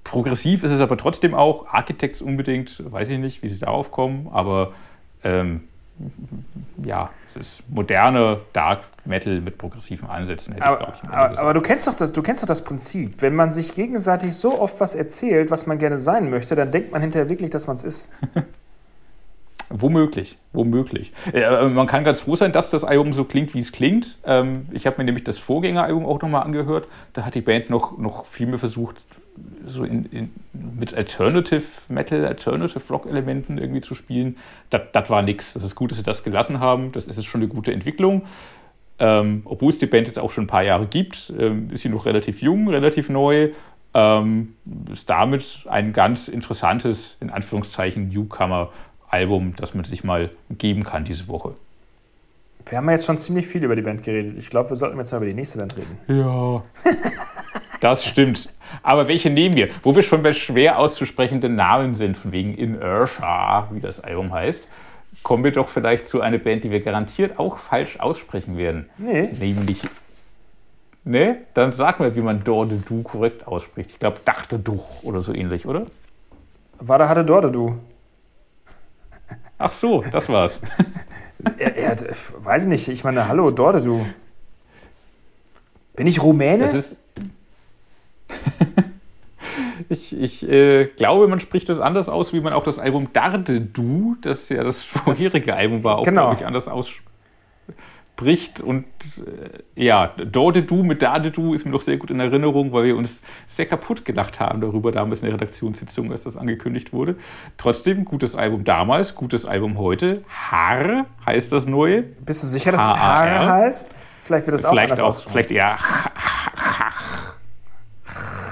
progressiv ist es aber trotzdem auch. Architects unbedingt, weiß ich nicht, wie sie darauf kommen, aber ähm, ja, es ist moderne Dark Metal mit progressiven Ansätzen. aber, ich, aber, aber, du, kennst doch das, du kennst doch das Prinzip. Wenn man sich gegenseitig so oft was erzählt, was man gerne sein möchte, dann denkt man hinterher wirklich, dass man es ist. [LAUGHS] Womöglich, womöglich. Äh, man kann ganz froh sein, dass das Album so klingt, wie es klingt. Ähm, ich habe mir nämlich das Vorgängeralbum auch nochmal angehört. Da hat die Band noch, noch viel mehr versucht, so in, in, mit Alternative Metal, Alternative Rock Elementen irgendwie zu spielen. Das war nichts. Das ist gut, dass sie das gelassen haben. Das ist jetzt schon eine gute Entwicklung. Ähm, obwohl es die Band jetzt auch schon ein paar Jahre gibt, ähm, ist sie noch relativ jung, relativ neu. ähm, ist damit ein ganz interessantes, in Anführungszeichen, Newcomer-Album, das man sich mal geben kann diese Woche. Wir haben ja jetzt schon ziemlich viel über die Band geredet. Ich glaube, wir sollten jetzt mal über die nächste Band reden. Ja. [LAUGHS] das stimmt. Aber welche nehmen wir? Wo wir schon bei schwer auszusprechenden Namen sind, von wegen Inertia, wie das Album heißt, kommen wir doch vielleicht zu einer Band, die wir garantiert auch falsch aussprechen werden. Nee. Nämlich. Ne? Dann sag mal, wie man Dorde Du korrekt ausspricht. Ich glaube, Dachte Du oder so ähnlich, oder? War da hatte Dorde Du. Ach so, das war's. [LAUGHS] er, er, weiß ich nicht. Ich meine, hallo, Dorde Du. Bin ich Rumäne? Das ist. [LAUGHS] ich, ich äh, glaube, man spricht das anders aus, wie man auch das Album Darde Du, das ja das vorherige das, Album war, auch, genau. glaube ich, anders ausspricht. Und äh, ja, Dorde Du mit Darde Du ist mir noch sehr gut in Erinnerung, weil wir uns sehr kaputt gedacht haben darüber damals in der Redaktionssitzung, als das angekündigt wurde. Trotzdem, gutes Album damals, gutes Album heute. Haar heißt das neue. Bist du sicher, dass es Haar heißt? Vielleicht wird das auch vielleicht anders auch, Vielleicht eher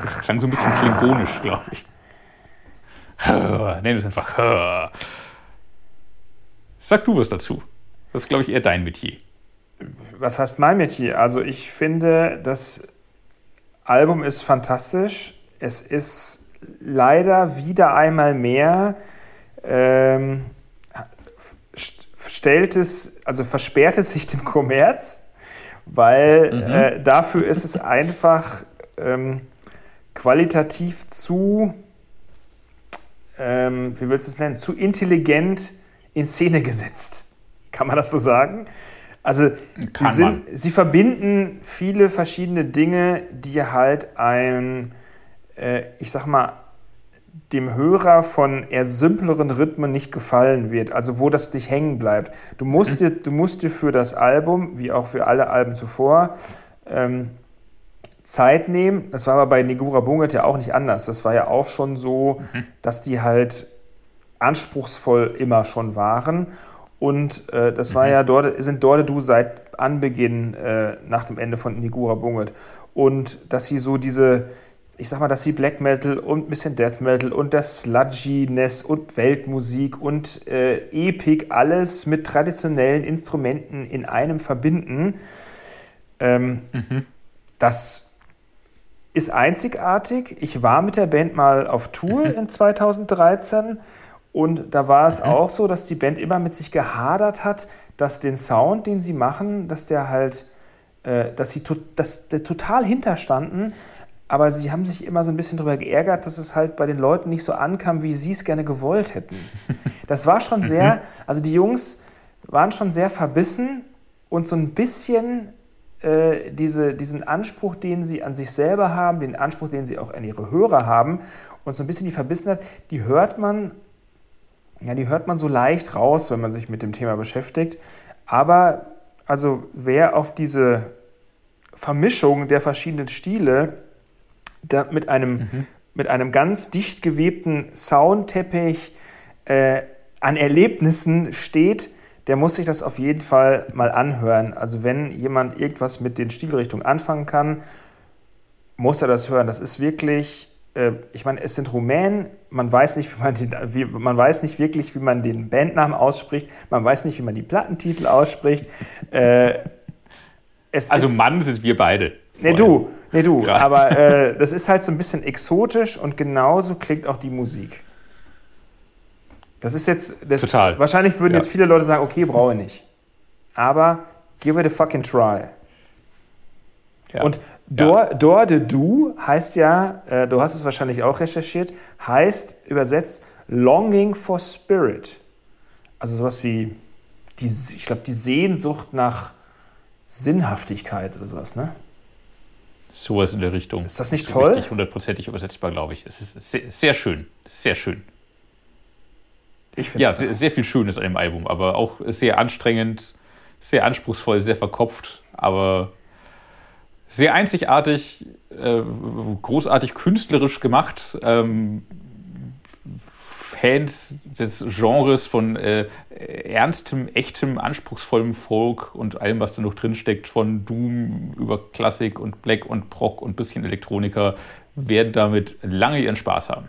das klang so ein bisschen klingonisch, glaube ich. Nenn es einfach. Sag du was dazu. Das ist, glaube ich, eher dein Metier. Was heißt mein Metier? Also ich finde, das Album ist fantastisch. Es ist leider wieder einmal mehr ähm, stellt es, also versperrt es sich dem Kommerz, weil mhm. äh, dafür ist es einfach ähm, qualitativ zu, ähm, wie willst du es nennen, zu intelligent in Szene gesetzt. Kann man das so sagen? Also sie, sind, sie, verbinden viele verschiedene Dinge, die halt ein, äh, ich sag mal, dem Hörer von eher simpleren Rhythmen nicht gefallen wird, also wo das nicht hängen bleibt. Du musst, mhm. dir, du musst dir für das Album, wie auch für alle Alben zuvor, ähm, Zeit nehmen. Das war aber bei Negura Bunget ja auch nicht anders. Das war ja auch schon so, mhm. dass die halt anspruchsvoll immer schon waren. Und äh, das mhm. war ja dort, sind Dorde Du seit Anbeginn äh, nach dem Ende von Negura Bunget. Und dass sie so diese, ich sag mal, dass sie Black Metal und ein bisschen Death Metal und das Sludginess und Weltmusik und äh, Epic alles mit traditionellen Instrumenten in einem verbinden. Ähm, mhm. Das ist einzigartig. Ich war mit der Band mal auf Tour mhm. in 2013 und da war es mhm. auch so, dass die Band immer mit sich gehadert hat, dass den Sound, den sie machen, dass der halt, äh, dass sie to dass der total hinterstanden, aber sie haben sich immer so ein bisschen darüber geärgert, dass es halt bei den Leuten nicht so ankam, wie sie es gerne gewollt hätten. [LAUGHS] Das war schon sehr, mhm. also die Jungs waren schon sehr verbissen und so ein bisschen äh, diese, diesen Anspruch, den sie an sich selber haben, den Anspruch, den sie auch an ihre Hörer haben und so ein bisschen die Verbissenheit, die hört man, ja, die hört man so leicht raus, wenn man sich mit dem Thema beschäftigt. Aber also wer auf diese Vermischung der verschiedenen Stile mit, einem, mhm. mit einem ganz dicht gewebten Soundteppich äh, an Erlebnissen steht, der muss sich das auf jeden Fall mal anhören. Also wenn jemand irgendwas mit den Stilrichtungen anfangen kann, muss er das hören. Das ist wirklich, äh, ich meine, es sind Rumänen, man weiß, nicht, wie man, den, wie, man weiß nicht wirklich, wie man den Bandnamen ausspricht, man weiß nicht, wie man die Plattentitel ausspricht. Äh, also ist, Mann sind wir beide. Nee, du, nee, du. Ja. Aber äh, das ist halt so ein bisschen exotisch und genauso klingt auch die Musik. Das ist jetzt. Das, Total. Wahrscheinlich würden ja. jetzt viele Leute sagen, okay, brauche ich nicht. Aber give it a fucking try. Ja. Und Dor, ja. Dor de Du heißt ja, äh, du hast es wahrscheinlich auch recherchiert, heißt übersetzt Longing for Spirit. Also sowas wie, die, ich glaube, die Sehnsucht nach Sinnhaftigkeit oder sowas, ne? Sowas in der Richtung. Ist das nicht toll? Richtig hundertprozentig übersetzbar, glaube ich. Es ist sehr, sehr schön. Sehr schön. Ich ja, sehr, sehr, viel Schönes an dem Album, aber auch sehr anstrengend, sehr anspruchsvoll, sehr verkopft, aber sehr einzigartig, äh, großartig künstlerisch gemacht. Ähm, Fans des Genres von äh, ernstem, echtem, anspruchsvollem Folk und allem, was da noch drin steckt, von Doom über Klassik und Black und Proc und bisschen Elektroniker, werden damit lange ihren Spaß haben.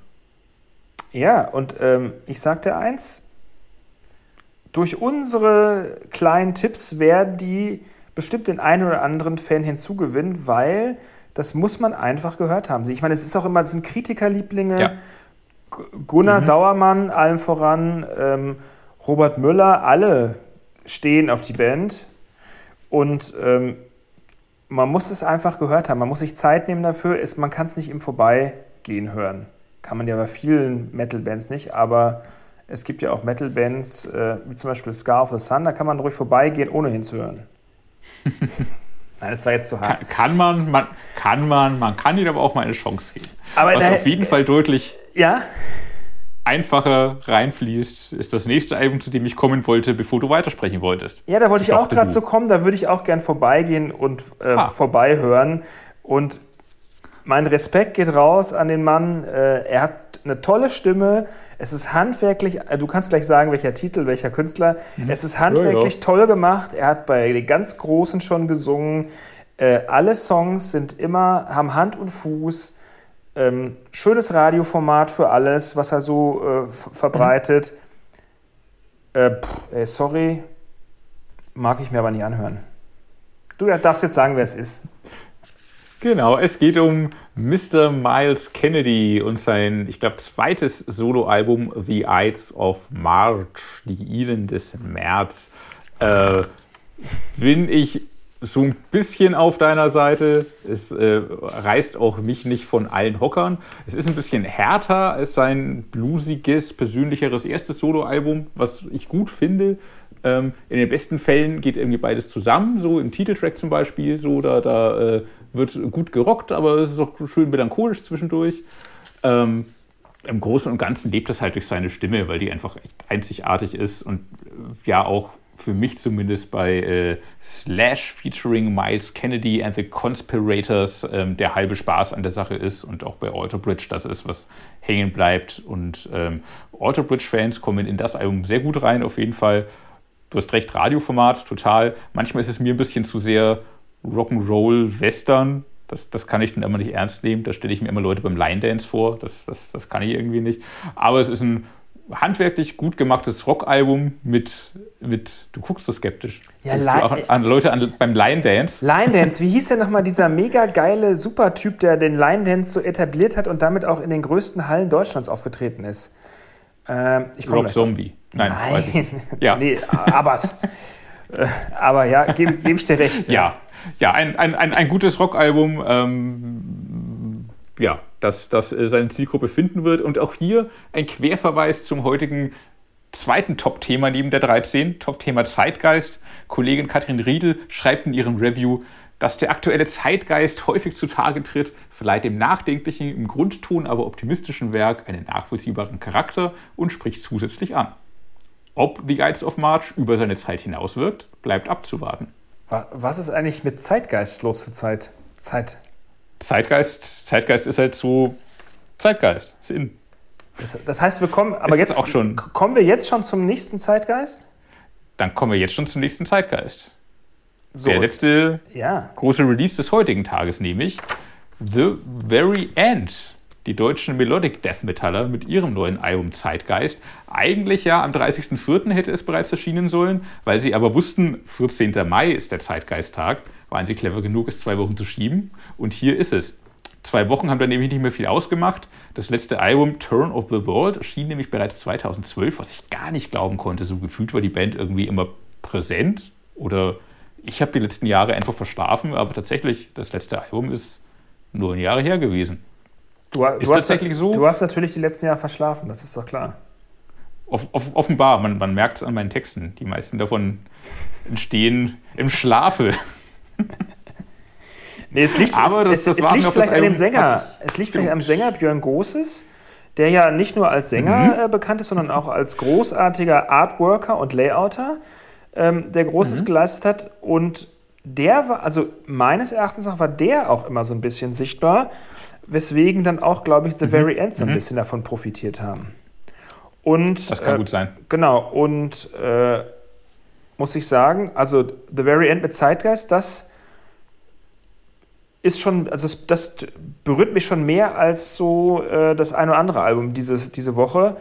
Ja, und ähm, ich sagte eins, durch unsere kleinen Tipps werden die bestimmt den einen oder anderen Fan hinzugewinnen, weil das muss man einfach gehört haben. Ich meine, es ist auch immer, das sind Kritikerlieblinge. Ja. Gunnar mhm. Sauermann, allem voran, ähm, Robert Müller, alle stehen auf die Band. Und ähm, man muss es einfach gehört haben. Man muss sich Zeit nehmen dafür. Ist, man kann es nicht im Vorbeigehen hören. Kann man ja bei vielen Metal-Bands nicht, aber es gibt ja auch Metal-Bands, äh, wie zum Beispiel Scar of the Sun, da kann man ruhig vorbeigehen, ohne hinzuhören. [LAUGHS] Nein, das war jetzt zu hart. Kann, kann, man, man, kann man, man kann ihnen aber auch mal eine Chance geben. Aber Was da, auf jeden Fall deutlich ja? einfacher reinfließt, ist das nächste Album, zu dem ich kommen wollte, bevor du weitersprechen wolltest. Ja, da wollte ich, ich auch gerade so kommen, da würde ich auch gern vorbeigehen und äh, ah. vorbeihören. Und mein Respekt geht raus an den Mann. Äh, er hat eine tolle Stimme. Es ist handwerklich, äh, du kannst gleich sagen, welcher Titel, welcher Künstler. Mhm. Es ist handwerklich ja, ja. toll gemacht. Er hat bei den ganz Großen schon gesungen. Äh, alle Songs sind immer, haben Hand und Fuß. Ähm, schönes Radioformat für alles, was er so verbreitet. Mhm. Äh, pff, ey, sorry, mag ich mir aber nicht anhören. Du darfst jetzt sagen, wer es ist. Genau, es geht um Mr. Miles Kennedy und sein, ich glaube, zweites Soloalbum The Ides of March, die Iden des März. Äh, bin ich so ein bisschen auf deiner Seite. Es äh, reißt auch mich nicht von allen Hockern. Es ist ein bisschen härter als sein bluesiges, persönlicheres erstes Soloalbum, was ich gut finde. Ähm, in den besten Fällen geht irgendwie beides zusammen, so im Titeltrack zum Beispiel. So, da da äh, wird gut gerockt, aber es ist auch schön melancholisch zwischendurch. Ähm, Im Großen und Ganzen lebt das halt durch seine Stimme, weil die einfach echt einzigartig ist und äh, ja auch für mich zumindest bei äh, Slash featuring Miles Kennedy and the Conspirators ähm, der halbe Spaß an der Sache ist und auch bei Alter Bridge das ist, was hängen bleibt. Und ähm, Alter Bridge-Fans kommen in das Album sehr gut rein, auf jeden Fall. Du hast recht, Radioformat, total. Manchmal ist es mir ein bisschen zu sehr Rock'n'Roll, Western. Das, das kann ich dann immer nicht ernst nehmen. Da stelle ich mir immer Leute beim Line Dance vor. Das, das, das kann ich irgendwie nicht. Aber es ist ein handwerklich gut gemachtes Rockalbum mit, mit, du guckst so skeptisch. Ja, Line, an Leute an, beim Line Dance. Line Dance, wie hieß denn nochmal dieser mega geile Supertyp, der den Line Dance so etabliert hat und damit auch in den größten Hallen Deutschlands aufgetreten ist? Ähm, ich Rob Zombie. Nein, Nein. ja. [LAUGHS] nee, aber, äh, aber ja, gebe geb ich dir recht. Ja, ja, ja ein, ein, ein, ein gutes Rockalbum. Ähm, ja, dass das äh, seine Zielgruppe finden wird. Und auch hier ein Querverweis zum heutigen zweiten Top-Thema neben der 13, Top-Thema Zeitgeist. Kollegin Katrin Riedel schreibt in ihrem Review, dass der aktuelle Zeitgeist häufig zutage tritt, verleiht dem nachdenklichen, im Grundton aber optimistischen Werk einen nachvollziehbaren Charakter und spricht zusätzlich an. Ob The Ides of March über seine Zeit hinauswirkt, bleibt abzuwarten. Was ist eigentlich mit Zeitgeist los zur Zeit? Zeit. Zeitgeist, Zeitgeist ist halt so Zeitgeist, ist in. Das, das heißt, wir kommen, aber jetzt auch schon, kommen wir jetzt schon zum nächsten Zeitgeist? Dann kommen wir jetzt schon zum nächsten Zeitgeist. So. Der letzte ja. große Release des heutigen Tages, nämlich The Very End. Die deutschen Melodic Death Metaller mit ihrem neuen Album Zeitgeist. Eigentlich ja am 30.04. hätte es bereits erschienen sollen, weil sie aber wussten, 14. Mai ist der Zeitgeisttag waren sie clever genug, es zwei Wochen zu schieben. Und hier ist es. Zwei Wochen haben da nämlich nicht mehr viel ausgemacht. Das letzte Album Turn of the World erschien nämlich bereits 2012, was ich gar nicht glauben konnte. So gefühlt war die Band irgendwie immer präsent. Oder ich habe die letzten Jahre einfach verschlafen, aber tatsächlich, das letzte Album ist nur ein Jahr her gewesen. Du, ist du tatsächlich hast, so? Du hast natürlich die letzten Jahre verschlafen, das ist doch klar. Off, off, offenbar, man, man merkt es an meinen Texten. Die meisten davon entstehen im Schlafe [LAUGHS] nee, es liegt, Aber es, das, das es liegt vielleicht an dem Sänger. Es liegt vielleicht am Sänger Björn Großes, der ja nicht nur als Sänger mhm. äh, bekannt ist, sondern auch als großartiger Artworker und Layouter, ähm, der Großes mhm. geleistet hat. Und der war, also meines Erachtens nach, war der auch immer so ein bisschen sichtbar, weswegen dann auch, glaube ich, The mhm. Very End so ein mhm. bisschen davon profitiert haben. Und, das kann äh, gut sein. Genau, und äh, muss ich sagen, also The Very End mit Zeitgeist, das ist schon, also das, das berührt mich schon mehr als so äh, das eine oder andere Album dieses, diese Woche.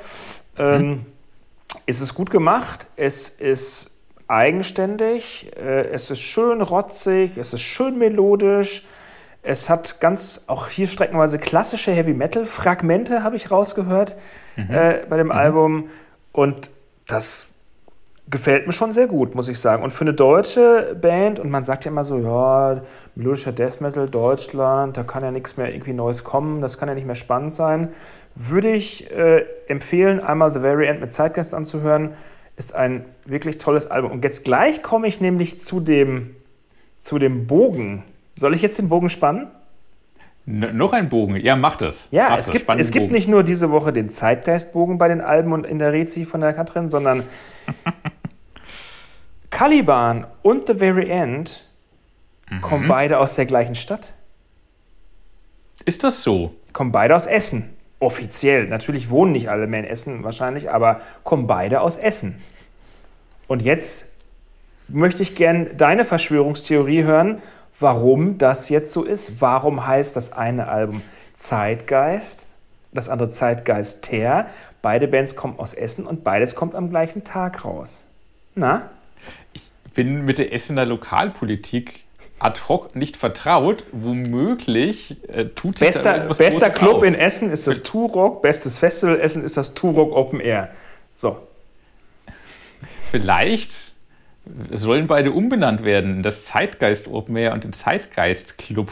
Ähm, mhm. Es ist gut gemacht, es ist eigenständig, äh, es ist schön rotzig, es ist schön melodisch. Es hat ganz, auch hier streckenweise klassische Heavy Metal Fragmente, habe ich rausgehört mhm. äh, bei dem mhm. Album. Und das gefällt mir schon sehr gut, muss ich sagen. Und für eine deutsche Band, und man sagt ja immer so, ja, melodischer Death Metal, Deutschland, da kann ja nichts mehr irgendwie Neues kommen, das kann ja nicht mehr spannend sein, würde ich äh, empfehlen, einmal The Very End mit Zeitgeist anzuhören. Ist ein wirklich tolles Album. Und jetzt gleich komme ich nämlich zu dem, zu dem Bogen. Soll ich jetzt den Bogen spannen? N noch ein Bogen, ja, mach das. Ja, mach es, das. gibt, es gibt nicht nur diese Woche den Zeitgeistbogen bei den Alben und in der Rezi von der Katrin, sondern [LAUGHS] Caliban und The Very End mhm. kommen beide aus der gleichen Stadt. Ist das so? Kommen beide aus Essen. Offiziell. Natürlich wohnen nicht alle mehr in Essen wahrscheinlich, aber kommen beide aus Essen. Und jetzt möchte ich gern deine Verschwörungstheorie hören warum das jetzt so ist. Warum heißt das eine Album Zeitgeist, das andere Zeitgeist Ter? Beide Bands kommen aus Essen und beides kommt am gleichen Tag raus. Na? Ich bin mit der Essener Lokalpolitik ad hoc nicht vertraut. Womöglich äh, tut Bester, bester Club auf. in Essen ist das Turok, bestes Festival Essen ist das Turok Open Air. So. Vielleicht sollen beide umbenannt werden, das Zeitgeist Open Air und den Zeitgeist Club.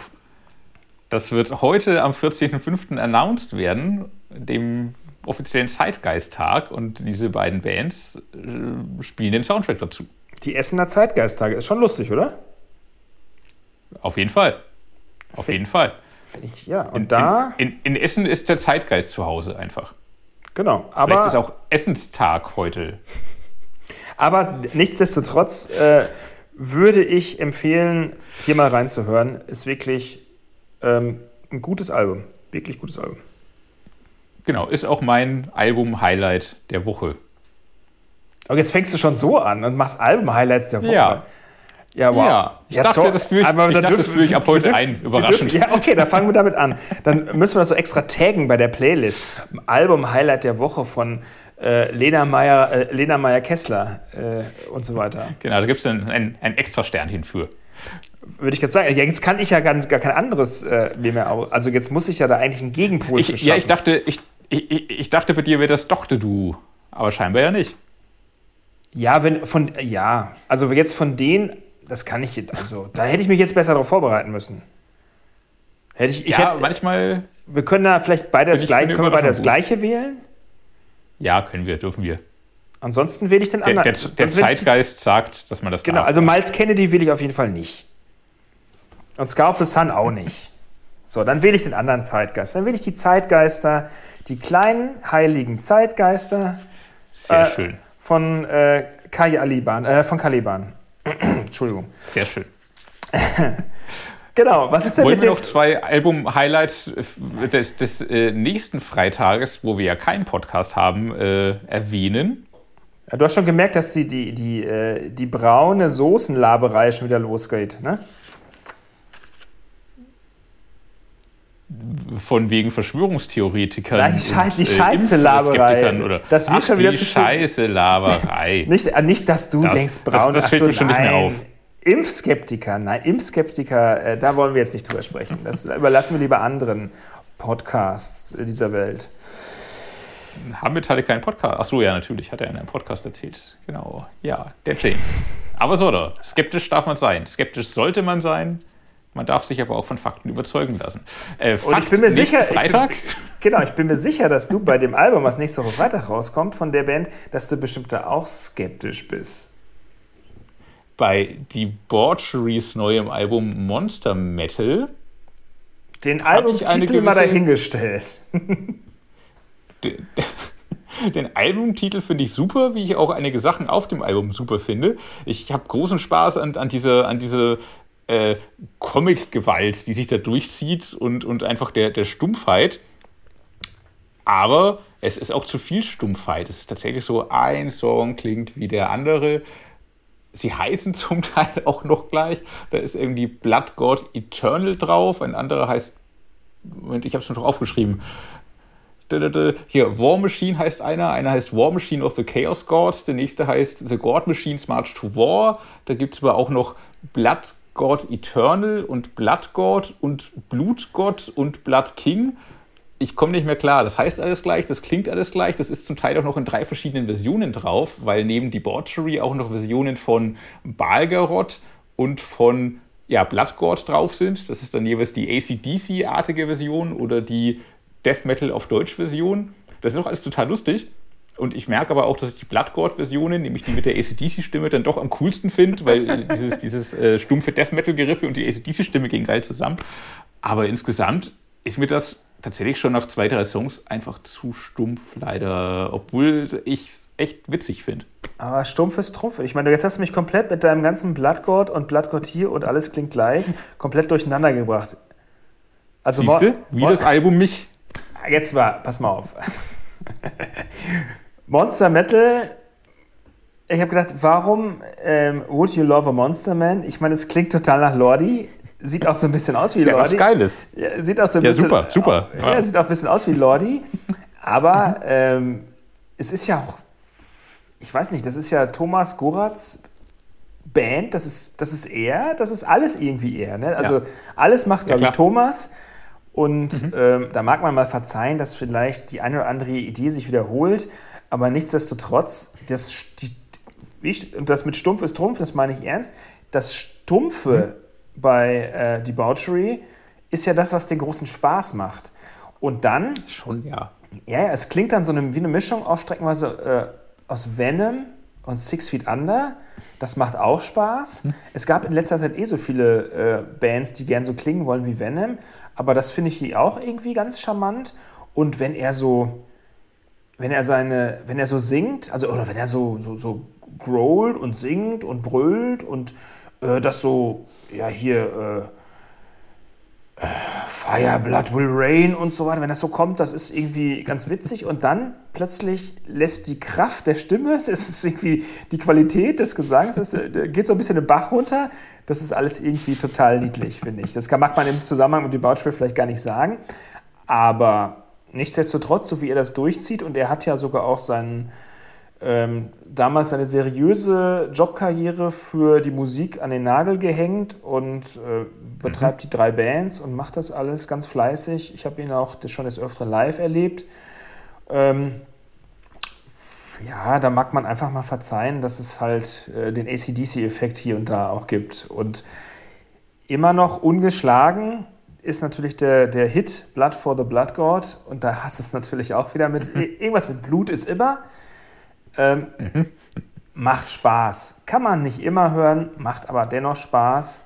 Das wird heute am 14.05. announced werden, dem offiziellen Zeitgeist-Tag. Und diese beiden Bands äh, spielen den Soundtrack dazu. Die Essener Zeitgeist-Tage ist schon lustig, oder? Auf jeden Fall. Auf Find, jeden Fall. Ich, ja, und in, da. In, in, in, Essen ist der Zeitgeist zu Hause einfach. Genau, aber. Vielleicht ist auch Essenstag heute. Aber nichtsdestotrotz äh, würde ich empfehlen, hier mal reinzuhören. Ist wirklich ähm, ein gutes Album. Wirklich gutes Album. Genau, ist auch mein Album-Highlight der Woche. Aber jetzt fängst du schon so an und machst Album-Highlights der Woche. Ja. Ja, wow. Ja, ich ja, dachte, das führe ich, aber ich, dachte, dürfen, das führe ich ab heute dürfen, ein. Überraschend. Dürfen, ja, okay, dann fangen wir damit an. Dann müssen wir das so extra taggen bei der Playlist. Album-Highlight der Woche von äh, Lena Meyer, äh, Lena Meyer Kessler äh, und so weiter. Genau, da gibt es ein, ein, ein extra Sternchen für. Würde ich jetzt sagen. Ja, jetzt kann ich ja gar, gar kein anderes äh, mehr. Also jetzt muss ich ja da eigentlich einen Gegenpol ich, Ja, ich dachte, ich, ich, ich dachte bei dir wäre das Doktor Du, aber scheinbar ja nicht. Ja, wenn von ja, also jetzt von denen, das kann ich also da hätte ich mich jetzt besser darauf vorbereiten müssen. Hätte ich, ich ja, hätte, manchmal. Wir können da vielleicht beide das gleiche, können wir beide das gleiche wählen? Ja, können wir, dürfen wir. Ansonsten wähle ich den anderen. Der, der, der Zeitgeist ich, sagt, dass man das Genau, darf. also Miles Kennedy will ich auf jeden Fall nicht. Und Scar of the Sun auch nicht. So, dann wähle ich den anderen Zeitgeist. Dann wähle ich die Zeitgeister, die kleinen heiligen Zeitgeister. Sehr äh, schön. Von äh, Caliban, äh, von Caliban. [CLEARS THROAT] Entschuldigung. Sehr schön. [LAUGHS] Genau, was ist denn Wollen mit wir noch zwei Album-Highlights des, des äh, nächsten Freitages, wo wir ja keinen Podcast haben, äh, erwähnen? Ja, du hast schon gemerkt, dass die, die, die, äh, die braune Soßenlaberei schon wieder losgeht, ne? Von wegen Verschwörungstheoretikern. Nein, die, Schei und, die äh, Scheiße-Laberei. Oder das wird schon wieder die zu Scheiße-Laberei. nicht, nicht, dass du das, denkst, braun. Das, das fällt mir schon nicht mehr auf. Impfskeptiker, nein, Impfskeptiker, äh, da wollen wir jetzt nicht drüber sprechen. Das [LAUGHS] überlassen wir lieber anderen Podcasts dieser Welt. Haben Metallica einen Podcast? Achso, ja, natürlich, hat er in einem Podcast erzählt. Genau, ja, der James. Aber so, oder? Skeptisch darf man sein. Skeptisch sollte man sein. Man darf sich aber auch von Fakten überzeugen lassen. Äh, Fakt, Und ich bin mir sicher, Freitag. Ich bin, genau, ich bin mir sicher, dass du bei dem Album, was nächste Woche Freitag rauskommt, von der Band, dass du bestimmt da auch skeptisch bist bei Debaucheries neuem Album Monster Metal. Den Albumtitel mal dahingestellt. [LAUGHS] den, den Albumtitel finde ich super, wie ich auch einige Sachen auf dem Album super finde. Ich habe großen Spaß an, an diese, an diese äh, Comic-Gewalt, die sich da durchzieht und, und einfach der, der Stumpfheit. Aber es ist auch zu viel Stumpfheit. Es ist tatsächlich so, ein Song klingt wie der andere sie heißen [LAUGHS] zum Teil auch noch gleich. Da ist irgendwie Blood God Eternal drauf, ein anderer heißt, Moment, ich habe es schon aufgeschrieben. Hier, War Machine heißt einer, einer heißt War Machine of the Chaos Gods, der nächste heißt The God Machines March to War. Da gibt es aber auch noch Blood God Eternal und Blood God und Blutgott und Blood King ich komme nicht mehr klar. Das heißt alles gleich, das klingt alles gleich. Das ist zum Teil auch noch in drei verschiedenen Versionen drauf, weil neben Debauchery auch noch Versionen von Balgarot und von ja, Bloodgord drauf sind. Das ist dann jeweils die ACDC-artige Version oder die Death Metal auf Deutsch-Version. Das ist auch alles total lustig. Und ich merke aber auch, dass ich die Bloodgord-Versionen, nämlich die mit der ACDC-Stimme, dann doch am coolsten finde, weil [LAUGHS] dieses, dieses äh, stumpfe Death Metal-Geriffe und die ACDC-Stimme gehen geil zusammen. Aber insgesamt ist mir das tatsächlich schon nach zwei, drei Songs einfach zu stumpf, leider. Obwohl ich es echt witzig finde. Aber stumpf ist Trumpf. Ich meine, jetzt hast du mich komplett mit deinem ganzen Bloodgod und Bloodgod hier und alles klingt gleich, [LAUGHS] komplett durcheinander gebracht. Also Siehste, wie das Album mich. Jetzt war, pass mal auf. [LAUGHS] Monster Metal. Ich habe gedacht, warum ähm, Would You Love a Monster Man? Ich meine, es klingt total nach Lordi. Sieht auch so ein bisschen aus wie Lordi. Ja, was Geiles. Ja, sieht auch so ein ja, bisschen, super, super. Ja, ja, sieht auch ein bisschen aus wie Lordi. Aber ähm, es ist ja auch, ich weiß nicht, das ist ja Thomas Goratz Band, das ist, das ist er, das ist alles irgendwie er. Ne? Also ja. alles macht, glaube ich, Thomas. Und mhm. ähm, da mag man mal verzeihen, dass vielleicht die eine oder andere Idee sich wiederholt. Aber nichtsdestotrotz, das, die, ich, das mit Stumpf ist Trumpf, das meine ich ernst. Das Stumpfe mhm bei äh, Debauchery ist ja das, was den großen Spaß macht. Und dann. Schon, ja. Ja, es klingt dann so eine, wie eine Mischung aus streckenweise äh, aus Venom und Six Feet Under. Das macht auch Spaß. Hm. Es gab in letzter Zeit eh so viele äh, Bands, die gern so klingen wollen wie Venom. Aber das finde ich hier auch irgendwie ganz charmant. Und wenn er so, wenn er seine, wenn er so singt, also oder wenn er so, so, so growlt und singt und brüllt und äh, das so ja hier äh, Fire, Blood will rain und so weiter, wenn das so kommt, das ist irgendwie ganz witzig. Und dann plötzlich lässt die Kraft der Stimme, [LAUGHS] das ist irgendwie die Qualität des Gesangs, das äh, geht so ein bisschen den Bach runter, das ist alles irgendwie total niedlich, finde ich. Das mag man im Zusammenhang mit dem Bautspiel vielleicht gar nicht sagen, aber nichtsdestotrotz, so wie er das durchzieht und er hat ja sogar auch seinen ähm, damals eine seriöse Jobkarriere für die Musik an den Nagel gehängt und äh, betreibt mhm. die drei Bands und macht das alles ganz fleißig. Ich habe ihn auch das schon des Öfteren live erlebt. Ähm, ja, da mag man einfach mal verzeihen, dass es halt äh, den ACDC-Effekt hier und da auch gibt. Und immer noch ungeschlagen ist natürlich der, der Hit Blood for the Blood God. Und da hast es natürlich auch wieder mit, mhm. [LAUGHS] irgendwas mit Blut ist immer. Ähm, mhm. Macht Spaß. Kann man nicht immer hören, macht aber dennoch Spaß.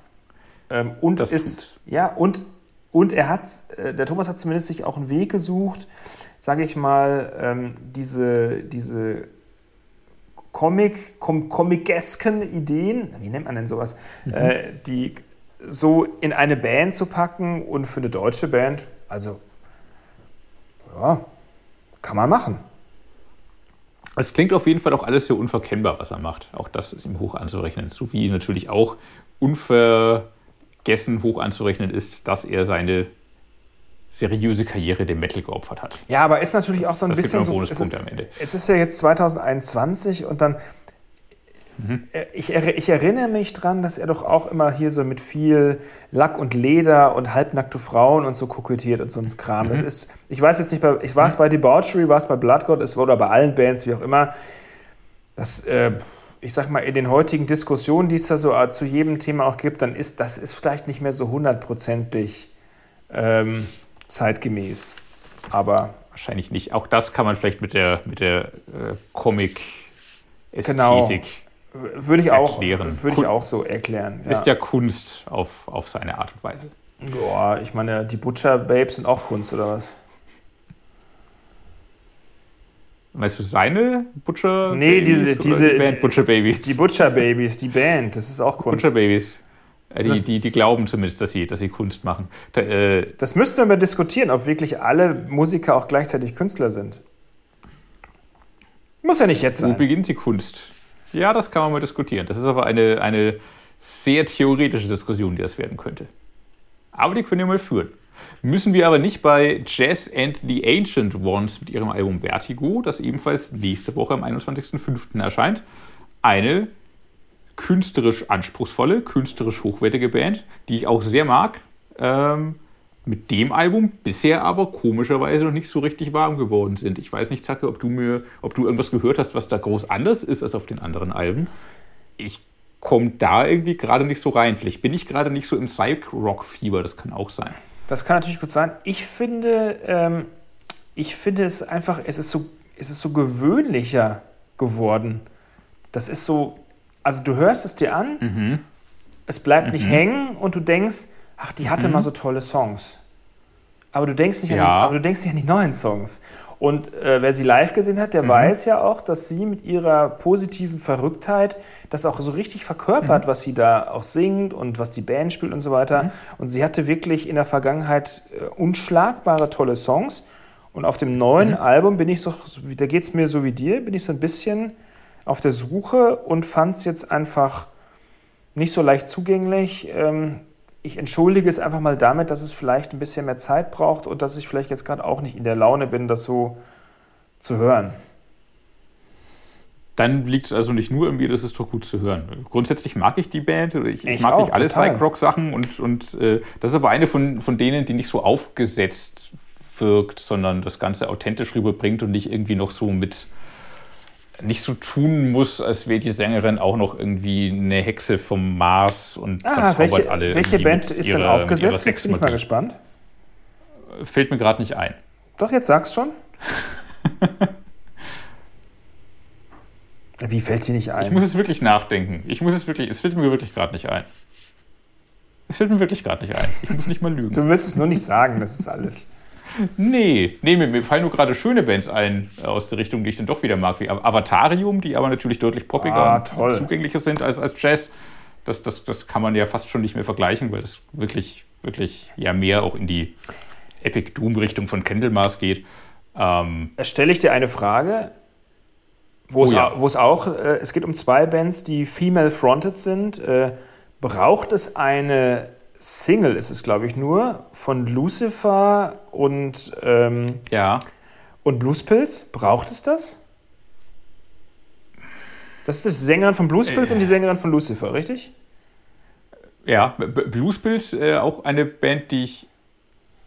Ähm, und das ist, ja, und, und er hat, äh, der Thomas hat zumindest sich auch einen Weg gesucht, sage ich mal, ähm, diese, diese Comic, com comicesken Ideen, wie nennt man denn sowas, mhm. äh, die so in eine Band zu packen und für eine deutsche Band, also ja, kann man machen. Es klingt auf jeden Fall auch alles sehr unverkennbar, was er macht. Auch das ist ihm hoch anzurechnen. So wie natürlich auch unvergessen hoch anzurechnen ist, dass er seine seriöse Karriere dem Metal geopfert hat. Ja, aber ist natürlich das, auch so ein bisschen so. Es, am Ende. es ist ja jetzt 2021 und dann Mhm. Ich, ich, erinnere mich dran, dass er doch auch immer hier so mit viel Lack und Leder und halbnackte Frauen und so kokettiert und so ein Kram. Mhm. Das ist, ich weiß jetzt nicht, ich war es mhm. bei Debauchery, war es bei Bloodgod, es wurde bei allen Bands, wie auch immer. Das, äh, ich sag mal, in den heutigen Diskussionen, die es da so äh, zu jedem Thema auch gibt, dann ist das ist vielleicht nicht mehr so hundertprozentig ähm, zeitgemäß. Aber wahrscheinlich nicht. Auch das kann man vielleicht mit der, mit der äh, Comic-Ästhetik genau. Würde ich, auch, würde ich auch so erklären. Ja. Ist ja Kunst auf, auf seine Art und Weise. Boah, ich meine, die Butcher Babes sind auch Kunst, oder was? Weißt du seine Butcher Nee, Babys diese, diese die Band Butcher Babies. Die Butcher Babies, die Band, das ist auch Kunst. Butcher Babies. Äh, die, die, die, glauben zumindest, dass sie, dass sie Kunst machen. Da, äh, das müssten wir mal diskutieren, ob wirklich alle Musiker auch gleichzeitig Künstler sind. Muss ja nicht jetzt sein. Wo beginnt die Kunst? Ja, das kann man mal diskutieren. Das ist aber eine, eine sehr theoretische Diskussion, die das werden könnte. Aber die können wir mal führen. Müssen wir aber nicht bei Jazz and the Ancient Ones mit ihrem Album Vertigo, das ebenfalls nächste Woche am 21.05. erscheint, eine künstlerisch anspruchsvolle, künstlerisch hochwertige Band, die ich auch sehr mag, ähm, mit dem Album bisher aber komischerweise noch nicht so richtig warm geworden sind. Ich weiß nicht, Zacke, ob du mir, ob du irgendwas gehört hast, was da groß anders ist als auf den anderen Alben. Ich komme da irgendwie gerade nicht so rein. Vielleicht bin ich gerade nicht so im Psych-Rock-Fieber, das kann auch sein. Das kann natürlich gut sein. Ich finde, ähm, ich finde es einfach, es ist so, es ist so gewöhnlicher geworden. Das ist so, also du hörst es dir an, mhm. es bleibt mhm. nicht hängen und du denkst, ach, die hatte mhm. mal so tolle Songs. Aber du denkst nicht, ja. an, die, aber du denkst nicht an die neuen Songs. Und äh, wer sie live gesehen hat, der mhm. weiß ja auch, dass sie mit ihrer positiven Verrücktheit das auch so richtig verkörpert, mhm. was sie da auch singt und was die Band spielt und so weiter. Mhm. Und sie hatte wirklich in der Vergangenheit äh, unschlagbare, tolle Songs. Und auf dem neuen mhm. Album bin ich so, da geht es mir so wie dir, bin ich so ein bisschen auf der Suche und fand es jetzt einfach nicht so leicht zugänglich. Ähm, ich entschuldige es einfach mal damit, dass es vielleicht ein bisschen mehr Zeit braucht und dass ich vielleicht jetzt gerade auch nicht in der Laune bin, das so zu hören. Dann liegt es also nicht nur mir, das ist doch gut zu hören. Grundsätzlich mag ich die Band, ich, ich mag auch, nicht alle Psych-Rock-Sachen und, und äh, das ist aber eine von, von denen, die nicht so aufgesetzt wirkt, sondern das Ganze authentisch rüberbringt und nicht irgendwie noch so mit nicht so tun muss, als wäre die Sängerin auch noch irgendwie eine Hexe vom Mars und ah, verzaubert welche, alle. Welche Band ist ihrer, denn aufgesetzt? Jetzt bin ich mal gespannt. Fällt mir gerade nicht ein. Doch, jetzt sag's schon. [LAUGHS] Wie fällt sie nicht ein? Ich muss es wirklich nachdenken. Ich muss es wirklich, es fällt mir wirklich gerade nicht ein. Es fällt mir wirklich gerade nicht ein. Ich muss nicht mal lügen. Du willst es nur nicht sagen, das ist alles. Nee, nee, mir, mir fallen nur gerade schöne Bands ein äh, aus der Richtung, die ich dann doch wieder mag, wie Avatarium, die aber natürlich deutlich poppiger ah, und zugänglicher sind als, als Jazz. Das, das, das kann man ja fast schon nicht mehr vergleichen, weil das wirklich, wirklich ja mehr auch in die Epic Doom-Richtung von Candlemas geht. Ähm, Stelle ich dir eine Frage, wo, oh, es, ja. wo es auch, äh, es geht um zwei Bands, die female-fronted sind. Äh, braucht es eine Single ist es, glaube ich, nur von Lucifer und, ähm, ja. und Bluespilz. Braucht es das? Das ist die Sängerin von Bluespilz äh. und die Sängerin von Lucifer, richtig? Ja, Bluespilz, äh, auch eine Band, die ich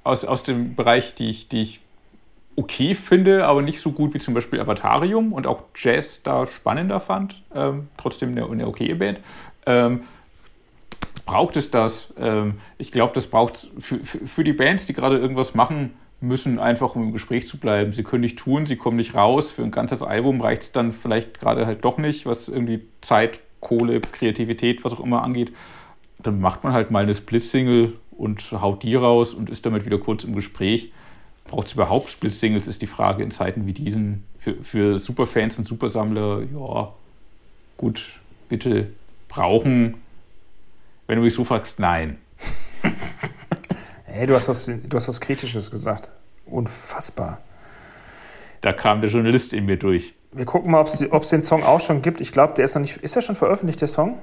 aus, aus dem Bereich, die ich, die ich okay finde, aber nicht so gut wie zum Beispiel Avatarium und auch Jazz da spannender fand. Ähm, trotzdem eine, eine okaye Band. Ähm, braucht es das? Ähm, ich glaube, das braucht für, für, die Bands, die gerade irgendwas machen müssen, einfach um im Gespräch zu bleiben. Sie können nicht tun, sie kommen nicht raus. Für ein ganzes Album reicht es dann vielleicht gerade halt doch nicht, was irgendwie Zeit, Kohle, Kreativität, was auch immer angeht. Dann macht man halt mal eine Split-Single und haut die raus und ist damit wieder kurz im Gespräch. Braucht es überhaupt Split-Singles, ist die Frage in Zeiten wie diesen. Für, für Superfans und Supersammler, ja, gut, bitte brauchen wenn du mich so fragst, nein. [LAUGHS] hey, du hast, was, du hast was Kritisches gesagt. Unfassbar. Da kam der Journalist in mir durch. Wir gucken mal, ob es den Song auch schon gibt. Ich glaube, der ist noch nicht. Ist er schon veröffentlicht, der Song?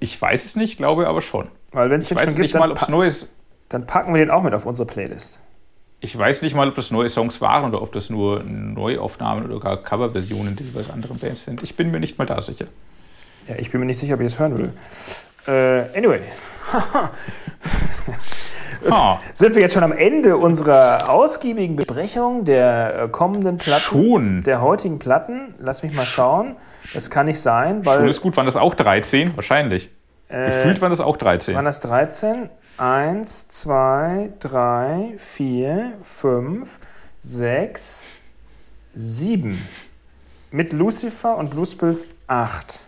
Ich weiß es nicht, glaube aber schon. Weil wenn es den schon gibt, dann, mal, neues dann packen wir den auch mit auf unsere Playlist. Ich weiß nicht mal, ob das neue Songs waren oder ob das nur Neuaufnahmen oder gar Coverversionen die jeweils anderen Bands sind. Ich bin mir nicht mal da sicher. Ja, ich bin mir nicht sicher, ob ich es hören will. Äh, anyway. [LAUGHS] oh. Sind wir jetzt schon am Ende unserer ausgiebigen Besprechung der äh, kommenden Platten? Schon. Der heutigen Platten? Lass mich mal schauen. Das kann nicht sein, weil. Schon ist gut. Waren das auch 13? Wahrscheinlich. Äh, Gefühlt waren das auch 13. Waren das 13? 1, 2, 3, 4, 5, 6, 7. Mit Lucifer und Bluespills 8.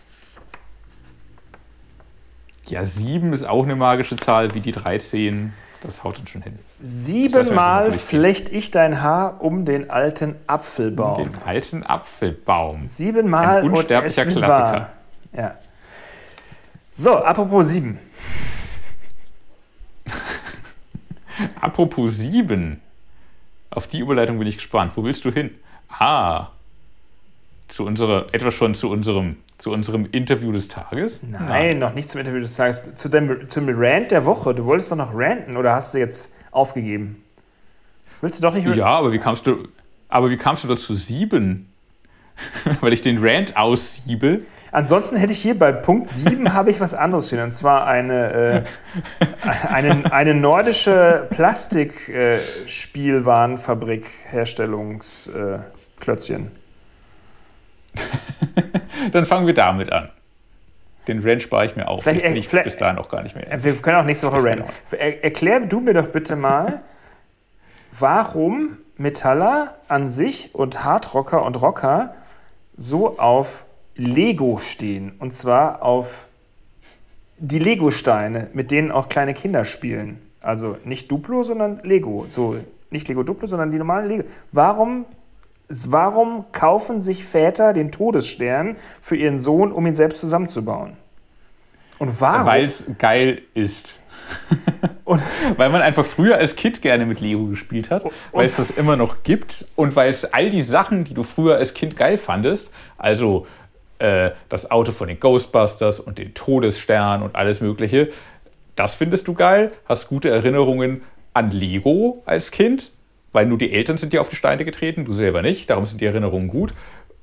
Ja, sieben ist auch eine magische Zahl, wie die 13. Das haut uns schon hin. Siebenmal flecht ich dein Haar um den alten Apfelbaum. Um den alten Apfelbaum. Siebenmal Ein unsterblicher und Klassiker. Ja. So, apropos sieben. [LAUGHS] apropos sieben. Auf die Überleitung bin ich gespannt. Wo willst du hin? Ah, zu unserer, etwas schon zu unserem, zu unserem Interview des Tages? Nein, Nein. noch nicht zum Interview des Tages. Zu dem, zum Rant der Woche. Du wolltest doch noch ranten oder hast du jetzt aufgegeben? Willst du doch nicht Ja, aber wie kamst du, aber wie kamst du dazu sieben? [LAUGHS] Weil ich den Rant aussiebe. Ansonsten hätte ich hier bei Punkt 7 [LAUGHS] habe ich was anderes stehen. Und zwar eine, äh, eine, eine nordische Plastikspielwarenfabrik äh. [LAUGHS] Dann fangen wir damit an. Den Rant spare ich mir auf. Vielleicht, ich vielleicht, bis dahin auch gar nicht mehr. Wir können auch nächste Woche ranten. Er, erklär du mir doch bitte mal, warum Metaller an sich und Hardrocker und Rocker so auf Lego stehen. Und zwar auf die Lego-Steine, mit denen auch kleine Kinder spielen. Also nicht Duplo, sondern Lego. So, nicht Lego Duplo, sondern die normalen Lego. Warum Warum kaufen sich Väter den Todesstern für ihren Sohn, um ihn selbst zusammenzubauen? Und warum? Weil es geil ist. [LAUGHS] weil man einfach früher als Kind gerne mit Lego gespielt hat, weil es das immer noch gibt und weil es all die Sachen, die du früher als Kind geil fandest, also äh, das Auto von den Ghostbusters und den Todesstern und alles Mögliche, das findest du geil, hast gute Erinnerungen an Lego als Kind weil nur die Eltern sind dir auf die Steine getreten, du selber nicht, darum sind die Erinnerungen gut.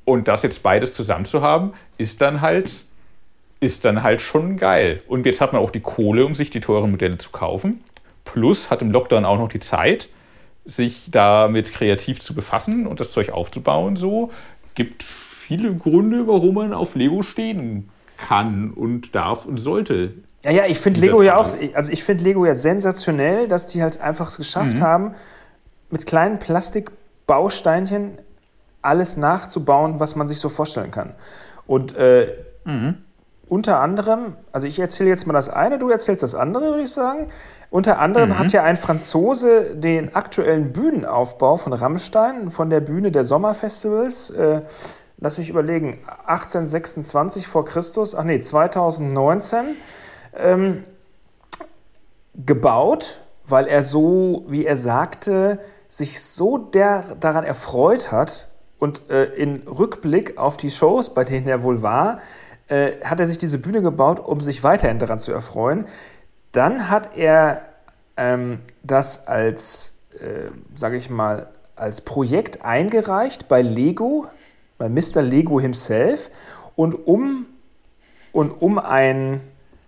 Und das jetzt beides zusammen zu haben, ist dann halt, ist dann halt schon geil. Und jetzt hat man auch die Kohle, um sich die teuren Modelle zu kaufen. Plus hat im Lockdown auch noch die Zeit, sich damit kreativ zu befassen und das Zeug aufzubauen. So gibt viele Gründe, warum man auf Lego stehen kann und darf und sollte. Ja, ja, ich finde Lego ja auch, also ich finde Lego ja sensationell, dass die halt einfach es geschafft mhm. haben, mit kleinen Plastikbausteinchen alles nachzubauen, was man sich so vorstellen kann. Und äh, mhm. unter anderem, also ich erzähle jetzt mal das eine, du erzählst das andere, würde ich sagen. Unter anderem mhm. hat ja ein Franzose den aktuellen Bühnenaufbau von Rammstein, von der Bühne der Sommerfestivals, äh, lass mich überlegen, 1826 vor Christus, ach nee, 2019, ähm, gebaut, weil er so, wie er sagte, sich so der, daran erfreut hat und äh, in Rückblick auf die Shows, bei denen er wohl war, äh, hat er sich diese Bühne gebaut, um sich weiterhin daran zu erfreuen. Dann hat er ähm, das als, äh, sage ich mal, als Projekt eingereicht bei Lego, bei Mr. Lego himself. Und um, und um ein,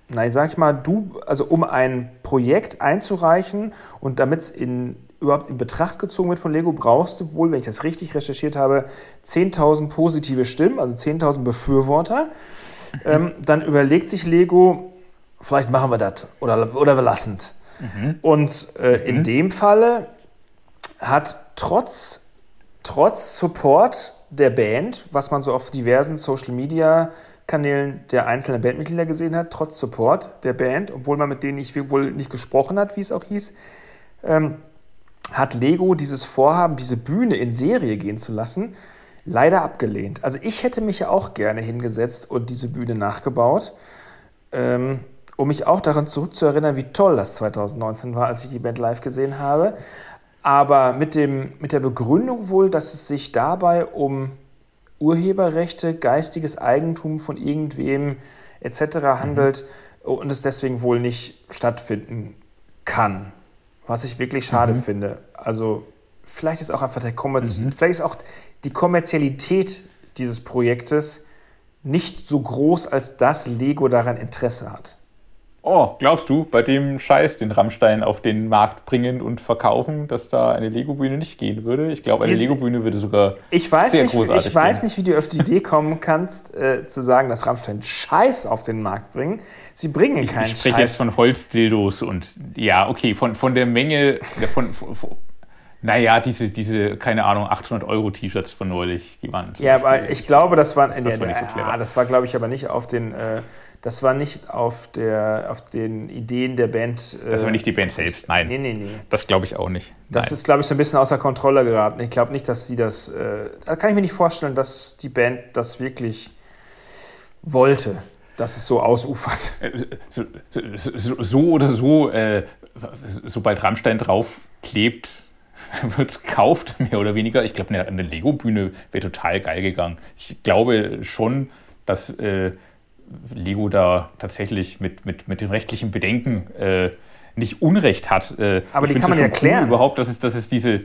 nein, sag ich mal, du, also um ein Projekt einzureichen und damit es in überhaupt in Betracht gezogen wird von Lego, brauchst du wohl, wenn ich das richtig recherchiert habe, 10.000 positive Stimmen, also 10.000 Befürworter. Mhm. Ähm, dann überlegt sich Lego, vielleicht machen wir das oder, oder wir lassen es. Mhm. Und äh, mhm. in dem Falle hat trotz, trotz Support der Band, was man so auf diversen Social Media Kanälen der einzelnen Bandmitglieder gesehen hat, trotz Support der Band, obwohl man mit denen nicht, wohl nicht gesprochen hat, wie es auch hieß, ähm, hat Lego dieses Vorhaben, diese Bühne in Serie gehen zu lassen, leider abgelehnt. Also ich hätte mich ja auch gerne hingesetzt und diese Bühne nachgebaut, ähm, um mich auch daran zurückzuerinnern, wie toll das 2019 war, als ich die Band live gesehen habe. Aber mit, dem, mit der Begründung wohl, dass es sich dabei um Urheberrechte, geistiges Eigentum von irgendwem etc. handelt mhm. und es deswegen wohl nicht stattfinden kann was ich wirklich schade mhm. finde. Also vielleicht ist auch einfach der Kommerz mhm. vielleicht ist auch die Kommerzialität dieses Projektes nicht so groß, als dass Lego daran Interesse hat. Oh, glaubst du, bei dem Scheiß, den Rammstein auf den Markt bringen und verkaufen, dass da eine Lego-Bühne nicht gehen würde? Ich glaube, eine Lego-Bühne würde sogar ich weiß sehr nicht, großartig Ich weiß gehen. nicht, wie du auf die Idee kommen kannst, äh, zu sagen, dass Rammstein Scheiß auf den Markt bringen. Sie bringen keinen Scheiß. Ich spreche jetzt von Holzdildos und ja, okay, von, von der Menge, von, von, von naja, diese, diese, keine Ahnung, 800 Euro T-Shirts von neulich, die waren. Ja, aber ich glaube, das waren, das, das war, nicht so ja, das war, glaube ich, aber nicht auf den. Äh, das war nicht auf, der, auf den Ideen der Band. Äh, das war nicht die Band selbst, nein. Nee, nee, nee. Das glaube ich auch nicht. Das nein. ist, glaube ich, so ein bisschen außer Kontrolle geraten. Ich glaube nicht, dass sie das. Äh, da kann ich mir nicht vorstellen, dass die Band das wirklich wollte, dass es so ausufert. Äh, so, so, so oder so, äh, sobald Rammstein draufklebt, [LAUGHS] wird es gekauft, mehr oder weniger. Ich glaube, eine, eine Lego-Bühne wäre total geil gegangen. Ich glaube schon, dass äh, Lego da tatsächlich mit, mit, mit den rechtlichen Bedenken äh, nicht Unrecht hat. Äh, aber die kann man ja klären. Cool überhaupt, dass es, dass es diese,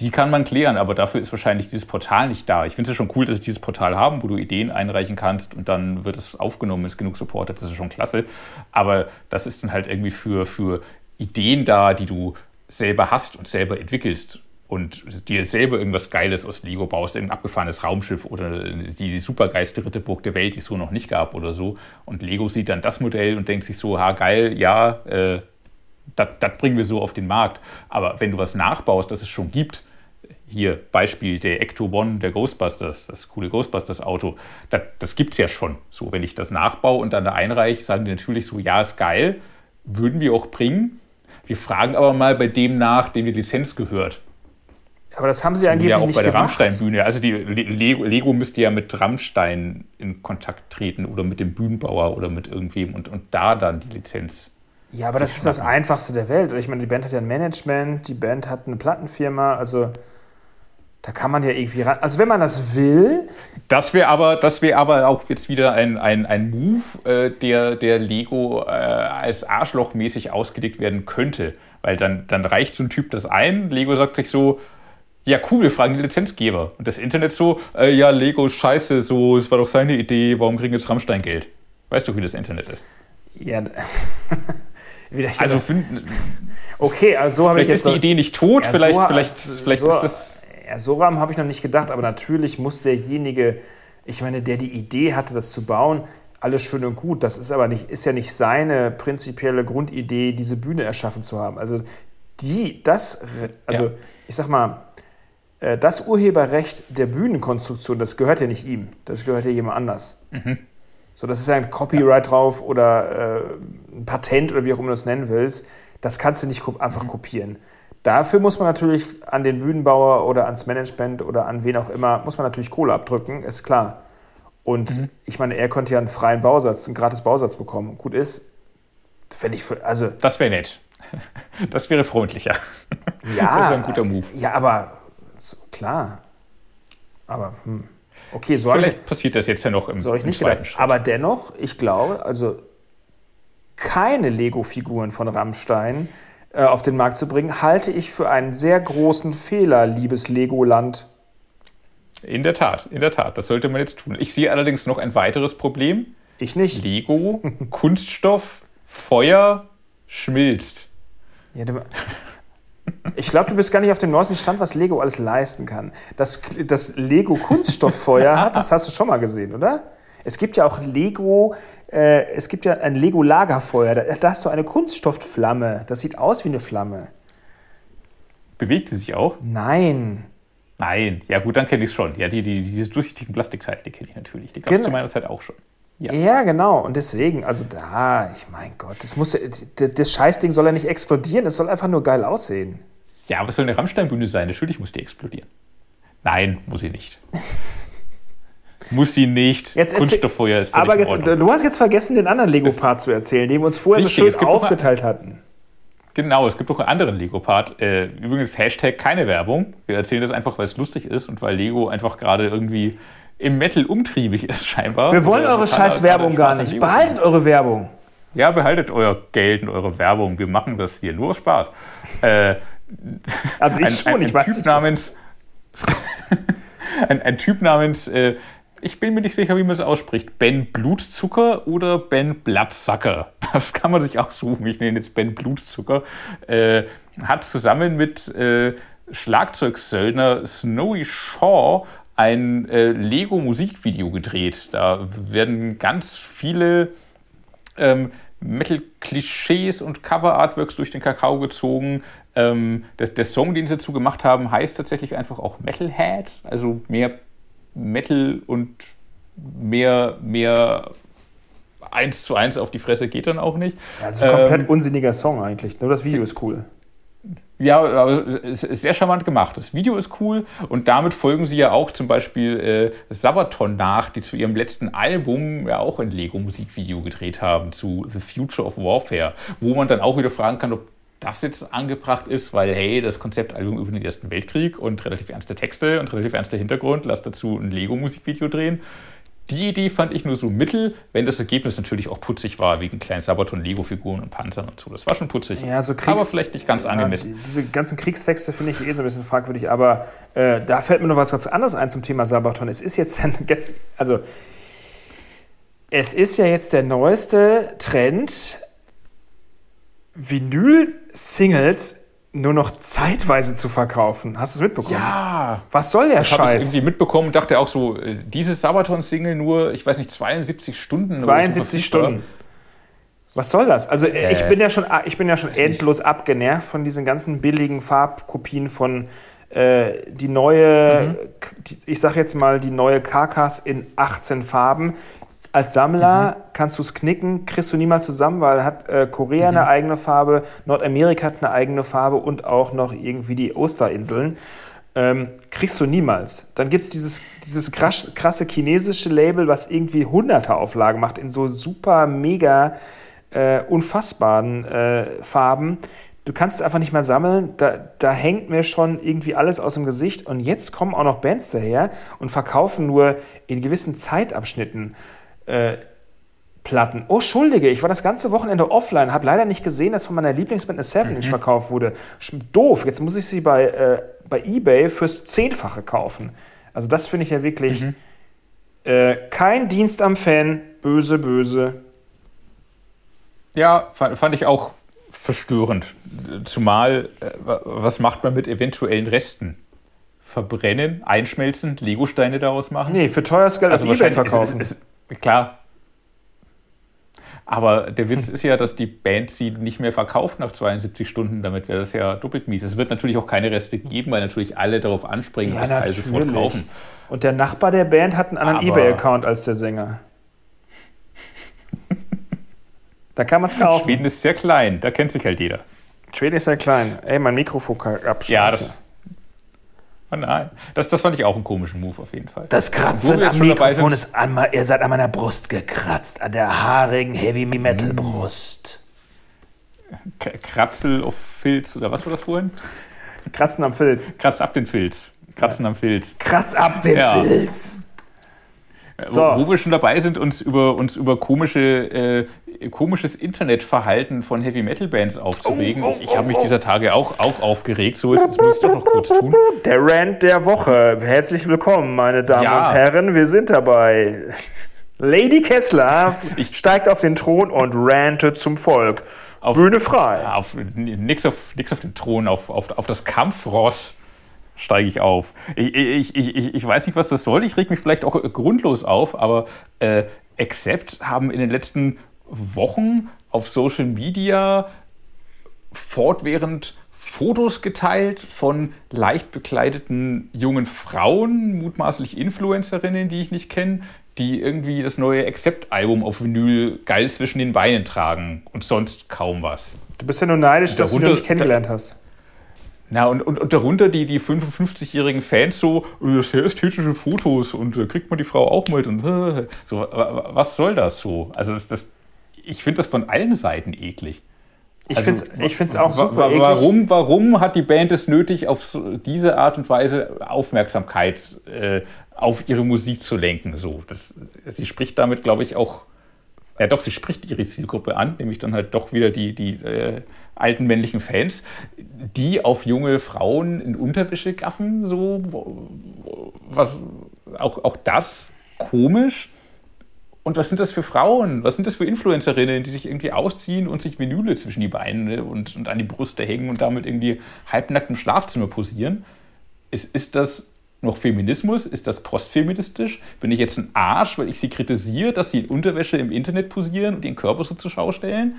die kann man klären, aber dafür ist wahrscheinlich dieses Portal nicht da. Ich finde es schon cool, dass sie dieses Portal haben, wo du Ideen einreichen kannst und dann wird es aufgenommen, wenn es genug Support hat. Das ist schon klasse. Aber das ist dann halt irgendwie für, für Ideen da, die du selber hast und selber entwickelst und dir selber irgendwas Geiles aus Lego baust, ein abgefahrenes Raumschiff oder die supergeilste Ritterburg der Welt, die es so noch nicht gab oder so. Und Lego sieht dann das Modell und denkt sich so, ha geil, ja, äh, das bringen wir so auf den Markt. Aber wenn du was nachbaust, das es schon gibt, hier Beispiel der Ecto One der Ghostbusters, das coole Ghostbusters Auto, das, das gibt es ja schon. So, wenn ich das nachbaue und dann da einreiche, sagen die natürlich so, ja, ist geil, würden wir auch bringen. Wir fragen aber mal bei dem nach, dem die Lizenz gehört. Aber das haben sie angeblich ja auch nicht bei der Rammstein-Bühne. Also die Lego, Lego, müsste ja mit Rammstein in Kontakt treten oder mit dem Bühnenbauer oder mit irgendwem und, und da dann die Lizenz. Ja, aber das ist das Einfachste der Welt. Ich meine, die Band hat ja ein Management, die Band hat eine Plattenfirma, also da kann man ja irgendwie ran. Also wenn man das will. Das wäre aber, wär aber auch jetzt wieder ein, ein, ein Move, äh, der, der Lego äh, als Arschlochmäßig ausgelegt werden könnte. Weil dann, dann reicht so ein Typ das ein, Lego sagt sich so, ja cool, wir fragen die Lizenzgeber. Und das Internet so, äh, ja Lego, scheiße, so, es war doch seine Idee, warum kriegen jetzt Rammstein Geld? Weißt du, wie das Internet ist? Ja, [LAUGHS] also find, okay, also so habe ich jetzt ist die Idee nicht tot, ja, vielleicht, so, vielleicht, vielleicht so, ist das ja, so Rahmen habe ich noch nicht gedacht, aber natürlich muss derjenige, ich meine, der die Idee hatte, das zu bauen, alles schön und gut. Das ist aber nicht, ist ja nicht seine prinzipielle Grundidee, diese Bühne erschaffen zu haben. Also die, das, also ja. ich sag mal, das Urheberrecht der Bühnenkonstruktion, das gehört ja nicht ihm, das gehört ja jemand anders. Mhm. So, das ist ja ein Copyright ja. drauf oder äh, ein Patent oder wie auch immer du das nennen willst. Das kannst du nicht einfach mhm. kopieren. Dafür muss man natürlich an den Bühnenbauer oder ans Management oder an wen auch immer, muss man natürlich Kohle abdrücken, ist klar. Und mhm. ich meine, er könnte ja einen freien Bausatz, einen gratis Bausatz bekommen. Gut ist, fände ich, für, also... Das wäre nett. [LAUGHS] Das wäre freundlicher. Ja. Das wäre ein guter Move. Ja, aber klar. Aber, hm. Okay, so Vielleicht ich, passiert das jetzt ja noch im, so ich im nicht zweiten gedacht. Schritt. Aber dennoch, ich glaube, also keine Lego-Figuren von Rammstein äh, auf den Markt zu bringen, halte ich für einen sehr großen Fehler, liebes Legoland. In der Tat, in der Tat. Das sollte man jetzt tun. Ich sehe allerdings noch ein weiteres Problem. Ich nicht. Lego, [LAUGHS] Kunststoff, Feuer, schmilzt. Ja, ich glaube, du bist gar nicht auf dem neuesten Stand, was Lego alles leisten kann. Dass das Lego Kunststofffeuer hat, [LAUGHS] das hast du schon mal gesehen, oder? Es gibt ja auch Lego, äh, es gibt ja ein Lego-Lagerfeuer. Da, da, hast du eine Kunststoffflamme. Das sieht aus wie eine Flamme. Bewegt sie sich auch? Nein. Nein, ja gut, dann kenne ich es schon. Ja, die, die, diese durchsichtigen Plastikteile, die kenne ich natürlich. Die gab es genau. zu meiner Zeit auch schon. Ja. ja. genau. Und deswegen, also da, ich mein Gott, das, muss, das Scheißding soll ja nicht explodieren, es soll einfach nur geil aussehen. Ja, aber es soll eine Rammsteinbühne sein. Natürlich muss die explodieren. Nein, muss sie nicht. [LAUGHS] muss sie nicht. Jetzt Kunststofffeuer ist Aber jetzt, du hast jetzt vergessen, den anderen Lego-Part zu erzählen, den wir uns vorher richtig, so schön aufgeteilt hatten. Genau, es gibt noch einen anderen Lego-Part. Äh, übrigens, Hashtag keine Werbung. Wir erzählen das einfach, weil es lustig ist und weil Lego einfach gerade irgendwie im Metal umtriebig ist, scheinbar. Wir wollen eure scheiß Werbung gar nicht. Behaltet eure Werbung. Ja, behaltet euer Geld und eure Werbung. Wir machen das hier nur Spaß. Äh, also ich ein, schon, ein, ein ich weiß typ nicht. Namens, [LAUGHS] ein, ein, Typ namens äh, ich bin mir nicht sicher, wie man es ausspricht. Ben Blutzucker oder Ben Blattsacker? [LAUGHS] Das kann man sich auch suchen. Ich nenne jetzt Ben Blutzucker. Äh, hat zusammen mit äh, Schlagzeugsöldner Snowy Shaw ein äh, Lego-Musikvideo gedreht. Da werden ganz viele ähm, Metal-Klischees und Cover-Artworks durch den Kakao gezogen. Ähm, der, der, Song, den sie dazu gemacht haben, heißt tatsächlich einfach auch Metalhead, also mehr Metal und mehr, mehr eins zu eins auf die Fresse geht dann auch nicht. Ja, das ist ein komplett ähm, unsinniger Song eigentlich. Nur das Video ist cool. Ja, aber es ist sehr charmant gemacht. Das Video ist cool und damit folgen sie ja auch zum Beispiel äh, Sabaton nach, die zu ihrem letzten Album ja auch ein Lego-Musikvideo gedreht haben zu The Future of Warfare, wo man dann auch wieder fragen kann, ob das jetzt angebracht ist, weil, hey, das Konzeptalbum über den Ersten Weltkrieg und relativ ernste Texte und relativ ernster Hintergrund, lass dazu ein Lego-Musikvideo drehen. Die Idee fand ich nur so mittel, wenn das Ergebnis natürlich auch putzig war, wegen kleinen Sabaton-Lego-Figuren und Panzern und so. Das war schon putzig. Ja, so Kriegs aber vielleicht nicht ganz angemessen. Ja, diese ganzen Kriegstexte finde ich eh so ein bisschen fragwürdig, aber äh, da fällt mir noch was ganz anderes ein zum Thema Sabaton. Es ist jetzt, [LAUGHS] jetzt also es ist ja jetzt der neueste Trend, Vinyl-Singles nur noch zeitweise zu verkaufen. Hast du es mitbekommen? Ja. Was soll der das Scheiß? habe ich irgendwie mitbekommen und dachte auch so, äh, dieses Sabaton-Single nur, ich weiß nicht, 72 Stunden. 72 so Stunden. Was soll das? Also äh. ich bin ja schon, ich bin ja schon endlos nicht. abgenervt von diesen ganzen billigen Farbkopien von äh, die neue, mhm. die, ich sag jetzt mal, die neue Karkas in 18 Farben. Als Sammler mhm. kannst du es knicken, kriegst du niemals zusammen, weil hat äh, Korea mhm. eine eigene Farbe, Nordamerika hat eine eigene Farbe und auch noch irgendwie die Osterinseln. Ähm, kriegst du niemals. Dann gibt es dieses, dieses krass, krasse chinesische Label, was irgendwie hunderte Auflagen macht in so super, mega, äh, unfassbaren äh, Farben. Du kannst es einfach nicht mehr sammeln. Da, da hängt mir schon irgendwie alles aus dem Gesicht. Und jetzt kommen auch noch Bands daher und verkaufen nur in gewissen Zeitabschnitten äh, Platten. Oh, Schuldige, ich war das ganze Wochenende offline, habe leider nicht gesehen, dass von meiner Lieblingsband eine 7 Inch mhm. verkauft wurde. Doof, jetzt muss ich sie bei, äh, bei Ebay fürs Zehnfache kaufen. Also das finde ich ja wirklich mhm. äh, kein Dienst am Fan, böse, böse. Ja, fand, fand ich auch verstörend. Zumal, äh, was macht man mit eventuellen Resten? Verbrennen, einschmelzen, Legosteine daraus machen? Nee, für teures Geld also auf Ebay verkaufen. Ist, ist, Klar. Aber der Witz ist ja, dass die Band sie nicht mehr verkauft nach 72 Stunden. Damit wäre das ja doppelt mies. Es wird natürlich auch keine Reste geben, weil natürlich alle darauf anspringen ja, und das Teil sofort kaufen. Und der Nachbar der Band hat einen anderen Ebay-Account als der Sänger. da kann man es kaufen. Schweden ist sehr klein, da kennt sich halt jeder. Schweden ist sehr klein. Ey, mein Mikrofon abschließen. Ja, das, Oh nein, das, das fand ich auch einen komischen Move auf jeden Fall. Das Kratzen am Mikrofon ist an, ihr seid an meiner Brust gekratzt, an der haarigen Heavy Metal Brust. Kratzel auf Filz oder was war das vorhin? Kratzen am Filz. Kratz ab den Filz. Kratzen ja. am Filz. Kratz ab den ja. Filz. So. Wo, wo, wir schon dabei sind, uns über, uns über komische, äh, komisches Internetverhalten von Heavy Metal Bands aufzuregen. Oh, oh, ich, ich habe mich oh, oh. dieser Tage auch, auch aufgeregt. So ist, jetzt muss ich doch noch kurz tun. Der Rant der Woche. Herzlich willkommen, meine Damen ja. und Herren. Wir sind dabei. Lady Kessler steigt auf den Thron und rantet zum Volk. Auf, Bühne frei. Auf, nix, auf, nix auf den Thron, auf, auf, auf das Kampfross steige ich auf. Ich, ich, ich, ich weiß nicht, was das soll. Ich reg mich vielleicht auch grundlos auf, aber äh, Accept haben in den letzten Wochen auf Social Media fortwährend Fotos geteilt von leicht bekleideten jungen Frauen, mutmaßlich Influencerinnen, die ich nicht kenne, die irgendwie das neue Accept-Album auf Vinyl geil zwischen den Beinen tragen und sonst kaum was. Du bist ja nur neidisch, dass du dich kennengelernt hast. Na, und, und, und darunter die, die 55-jährigen Fans so, äh, sehr ästhetische Fotos und äh, kriegt man die Frau auch mit und [LAUGHS] so, was soll das so? Also das, das ich finde das von allen Seiten eklig. Ich also, finde es auch super eklig. Warum, warum hat die Band es nötig, auf diese Art und Weise Aufmerksamkeit äh, auf ihre Musik zu lenken? So, das, sie spricht damit, glaube ich, auch, ja doch, sie spricht ihre Zielgruppe an, nämlich dann halt doch wieder die, die äh, alten männlichen Fans, die auf junge Frauen in Unterwäsche gaffen, so was auch, auch das komisch. Und was sind das für Frauen? Was sind das für Influencerinnen, die sich irgendwie ausziehen und sich Menüle zwischen die Beine und, und an die Brüste hängen und damit irgendwie halbnackt im Schlafzimmer posieren? Ist, ist das noch Feminismus? Ist das postfeministisch? Bin ich jetzt ein Arsch, weil ich sie kritisiere, dass sie in Unterwäsche im Internet posieren und ihren Körper so zur Schau stellen?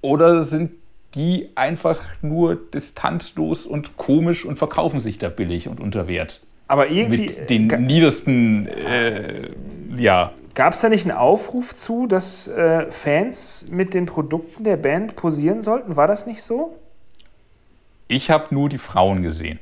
Oder sind die einfach nur distanzlos und komisch und verkaufen sich da billig und unter Wert? Aber irgendwie. Mit den niedersten, äh, ja. Gab es da nicht einen Aufruf zu, dass äh, Fans mit den Produkten der Band posieren sollten? War das nicht so? Ich habe nur die Frauen gesehen.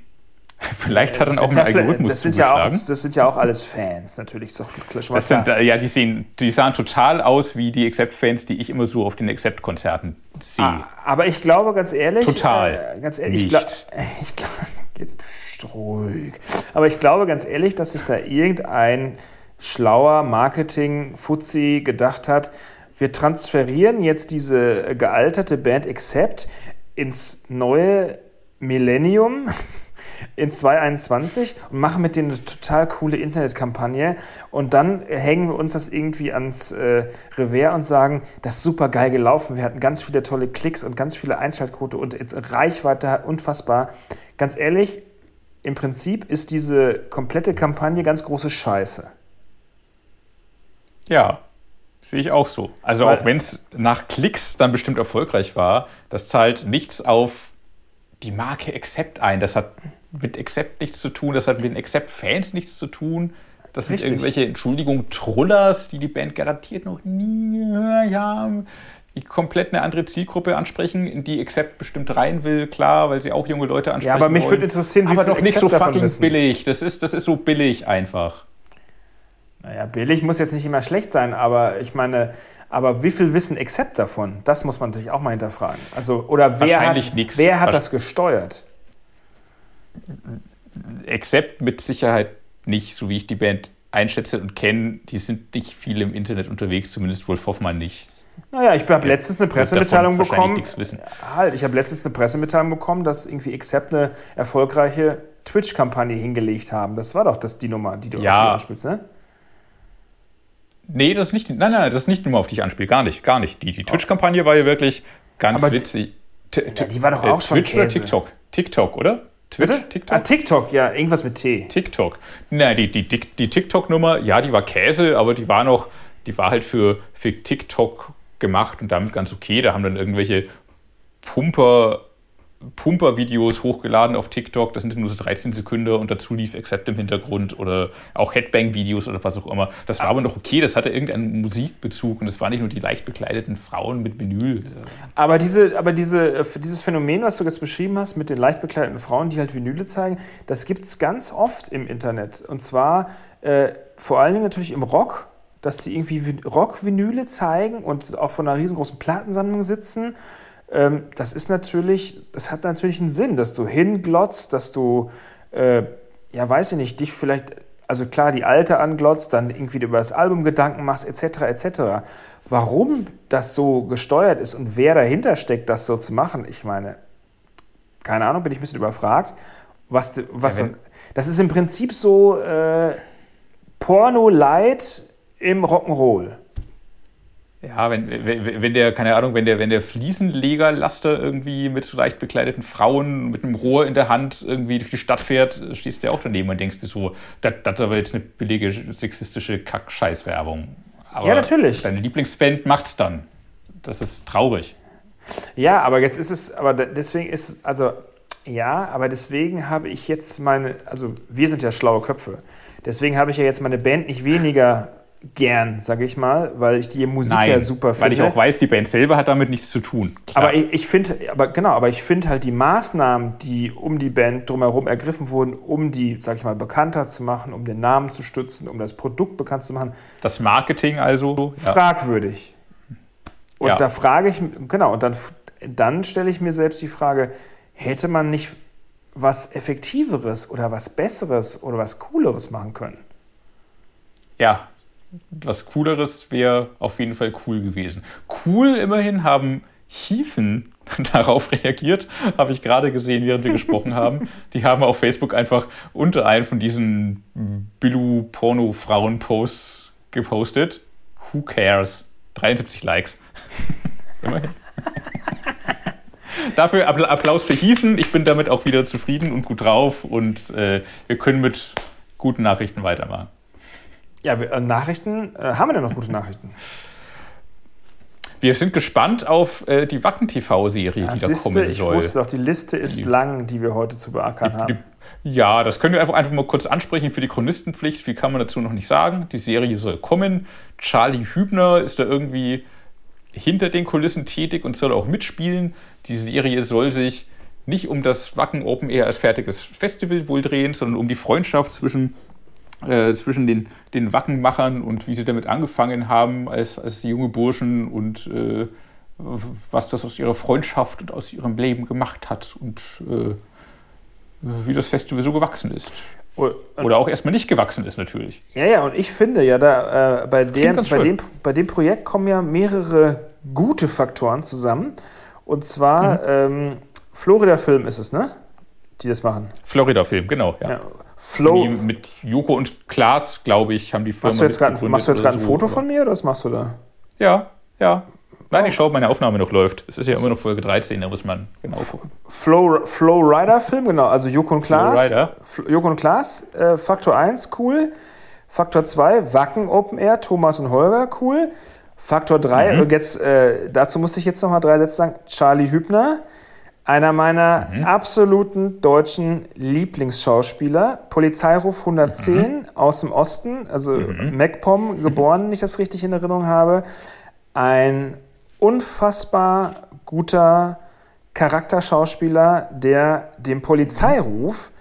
[LAUGHS] Vielleicht hat dann auch ein Algorithmus das sind, ja auch, das sind ja auch alles Fans, natürlich. Ist doch schon das sind, ja, die, sehen, die sahen total aus wie die Accept-Fans, die ich immer so auf den Accept-Konzerten sehe. Ah, aber ich glaube, ganz ehrlich. Total. Äh, ganz ehrlich, nicht. [LAUGHS] ich glaube. [LAUGHS] Ruhig. Aber ich glaube ganz ehrlich, dass sich da irgendein schlauer Marketing-Fuzzi gedacht hat, wir transferieren jetzt diese gealterte Band Accept ins neue Millennium [LAUGHS] in 2021 und machen mit denen eine total coole Internetkampagne und dann hängen wir uns das irgendwie ans äh, Revers und sagen, das ist super geil gelaufen, wir hatten ganz viele tolle Klicks und ganz viele Einschaltquote und Reichweite unfassbar. Ganz ehrlich, im Prinzip ist diese komplette Kampagne ganz große Scheiße. Ja, sehe ich auch so. Also Weil, auch wenn es nach Klicks dann bestimmt erfolgreich war, das zahlt nichts auf die Marke Accept ein. Das hat mit Accept nichts zu tun, das hat mit den Accept-Fans nichts zu tun. Das sind Richtig. irgendwelche, Entschuldigung, Trullers, die die Band garantiert noch nie gehört haben, komplett eine andere Zielgruppe ansprechen, in die Accept bestimmt rein will, klar, weil sie auch junge Leute ansprechen. Ja, aber mich würde interessieren, wie aber doch nicht so fucking billig. Das ist, das ist so billig einfach. Naja, billig muss jetzt nicht immer schlecht sein, aber ich meine, aber wie viel wissen Accept davon? Das muss man natürlich auch mal hinterfragen. Also, oder wer hat, wer hat das gesteuert? Accept mit Sicherheit nicht, so wie ich die Band einschätze und kenne. Die sind nicht viel im Internet unterwegs, zumindest Wolf Hoffmann nicht. Naja, ich habe letztens eine Pressemitteilung bekommen. Halt, ich habe letztens eine Pressemitteilung bekommen, dass irgendwie Accept eine erfolgreiche Twitch-Kampagne hingelegt haben. Das war doch das die Nummer, die du ja. anspielst, ne? Nee, das ist nicht, nein, nein, das ist nicht nur auf dich anspielt, gar nicht, gar nicht. Die, die Twitch-Kampagne war ja wirklich ganz Aber witzig. Die, ja, die war doch auch äh, schon Twitch oder TikTok? TikTok, oder? Twitch? Bitte? TikTok? Ah, TikTok, ja, irgendwas mit T. TikTok. Nein, die, die, die TikTok-Nummer, ja, die war Käse, aber die war noch, die war halt für, für TikTok gemacht und damit ganz okay. Da haben dann irgendwelche Pumper Pumper-Videos hochgeladen auf TikTok, das sind nur so 13 Sekunden und dazu lief Accept im Hintergrund oder auch Headbang-Videos oder was auch immer. Das war aber noch okay, das hatte irgendeinen Musikbezug und es waren nicht nur die leicht bekleideten Frauen mit Vinyl. Aber, diese, aber diese, äh, dieses Phänomen, was du jetzt beschrieben hast, mit den leicht bekleideten Frauen, die halt Vinyle zeigen, das gibt es ganz oft im Internet. Und zwar äh, vor allen Dingen natürlich im Rock, dass sie irgendwie Rock-Vinyle zeigen und auch von einer riesengroßen Plattensammlung sitzen ähm, das ist natürlich, das hat natürlich einen Sinn, dass du hinglotzt, dass du, äh, ja, weiß ich nicht, dich vielleicht, also klar, die alte anglotzt, dann irgendwie über das Album Gedanken machst, etc., etc. Warum das so gesteuert ist und wer dahinter steckt, das so zu machen, ich meine, keine Ahnung, bin ich ein bisschen überfragt. Was, was, ja, das ist im Prinzip so äh, Porno-Light im Rock'n'Roll. Ja, wenn, wenn, wenn der, keine Ahnung, wenn der, wenn der Fliesenlegerlaster irgendwie mit so leicht bekleideten Frauen mit einem Rohr in der Hand irgendwie durch die Stadt fährt, stehst du ja auch daneben und denkst dir so, das, das ist aber jetzt eine billige sexistische Kack-Scheiß-Werbung. Ja, natürlich. Deine Lieblingsband macht's dann. Das ist traurig. Ja, aber jetzt ist es, aber deswegen ist es, also, ja, aber deswegen habe ich jetzt meine, also wir sind ja schlaue Köpfe. Deswegen habe ich ja jetzt meine Band nicht weniger gern, sage ich mal, weil ich die Musik Nein, ja super finde. Weil ich auch weiß, die Band selber hat damit nichts zu tun. Klar. Aber ich, ich finde, aber genau, aber ich finde halt die Maßnahmen, die um die Band drumherum ergriffen wurden, um die, sag ich mal, bekannter zu machen, um den Namen zu stützen, um das Produkt bekannt zu machen. Das Marketing also? Fragwürdig. Und ja. da frage ich, genau, und dann, dann stelle ich mir selbst die Frage, hätte man nicht was Effektiveres oder was Besseres oder was Cooleres machen können? Ja, was Cooleres wäre auf jeden Fall cool gewesen. Cool immerhin haben Heathen [LAUGHS] darauf reagiert, habe ich gerade gesehen, während wir gesprochen haben. Die haben auf Facebook einfach unter einen von diesen Billu-Porno-Frauen-Posts gepostet. Who cares? 73 Likes. [LAUGHS] immerhin. Dafür Applaus für Heathen. Ich bin damit auch wieder zufrieden und gut drauf und äh, wir können mit guten Nachrichten weitermachen. Ja, wir, äh, Nachrichten, äh, haben wir denn noch gute Nachrichten? Wir sind gespannt auf äh, die Wacken-TV-Serie, die da kommen ich soll. Ich wusste doch, die Liste ist die, lang, die wir heute zu beackern haben. Ja, das können wir einfach, einfach mal kurz ansprechen für die Chronistenpflicht. Wie kann man dazu noch nicht sagen? Die Serie soll kommen. Charlie Hübner ist da irgendwie hinter den Kulissen tätig und soll auch mitspielen. Die Serie soll sich nicht um das Wacken Open Air als fertiges Festival wohl drehen, sondern um die Freundschaft zwischen äh, zwischen den, den Wackenmachern und wie sie damit angefangen haben als, als junge Burschen und äh, was das aus ihrer Freundschaft und aus ihrem Leben gemacht hat und äh, wie das Festival so gewachsen ist. Oder auch erstmal nicht gewachsen ist, natürlich. Ja, ja, und ich finde ja, da äh, bei, der, bei, dem, bei dem Projekt kommen ja mehrere gute Faktoren zusammen. Und zwar mhm. ähm, Florida Film ist es, ne? Die das machen. Florida Film, genau, ja. ja. Flow. Mit Joko und Klaas, glaube ich, haben die Firma. Machst du jetzt gerade ein so, Foto von mir oder was machst du da? Ja, ja. Nein, ich schaue, ob meine Aufnahme noch läuft. Es ist ja immer noch Folge 13, da muss man genau gucken. Flow, Flow Rider Film, genau. Also Joko und Klaas. Joko und Klaas, äh, Faktor 1, cool. Faktor 2, Wacken Open Air, Thomas und Holger, cool. Faktor 3, mhm. jetzt, äh, dazu musste ich jetzt noch mal drei Sätze sagen. Charlie Hübner, einer meiner mhm. absoluten deutschen Lieblingsschauspieler. Polizeiruf 110 mhm. aus dem Osten, also mhm. MacPom geboren, wenn ich das richtig in Erinnerung habe. Ein unfassbar guter Charakterschauspieler, der dem Polizeiruf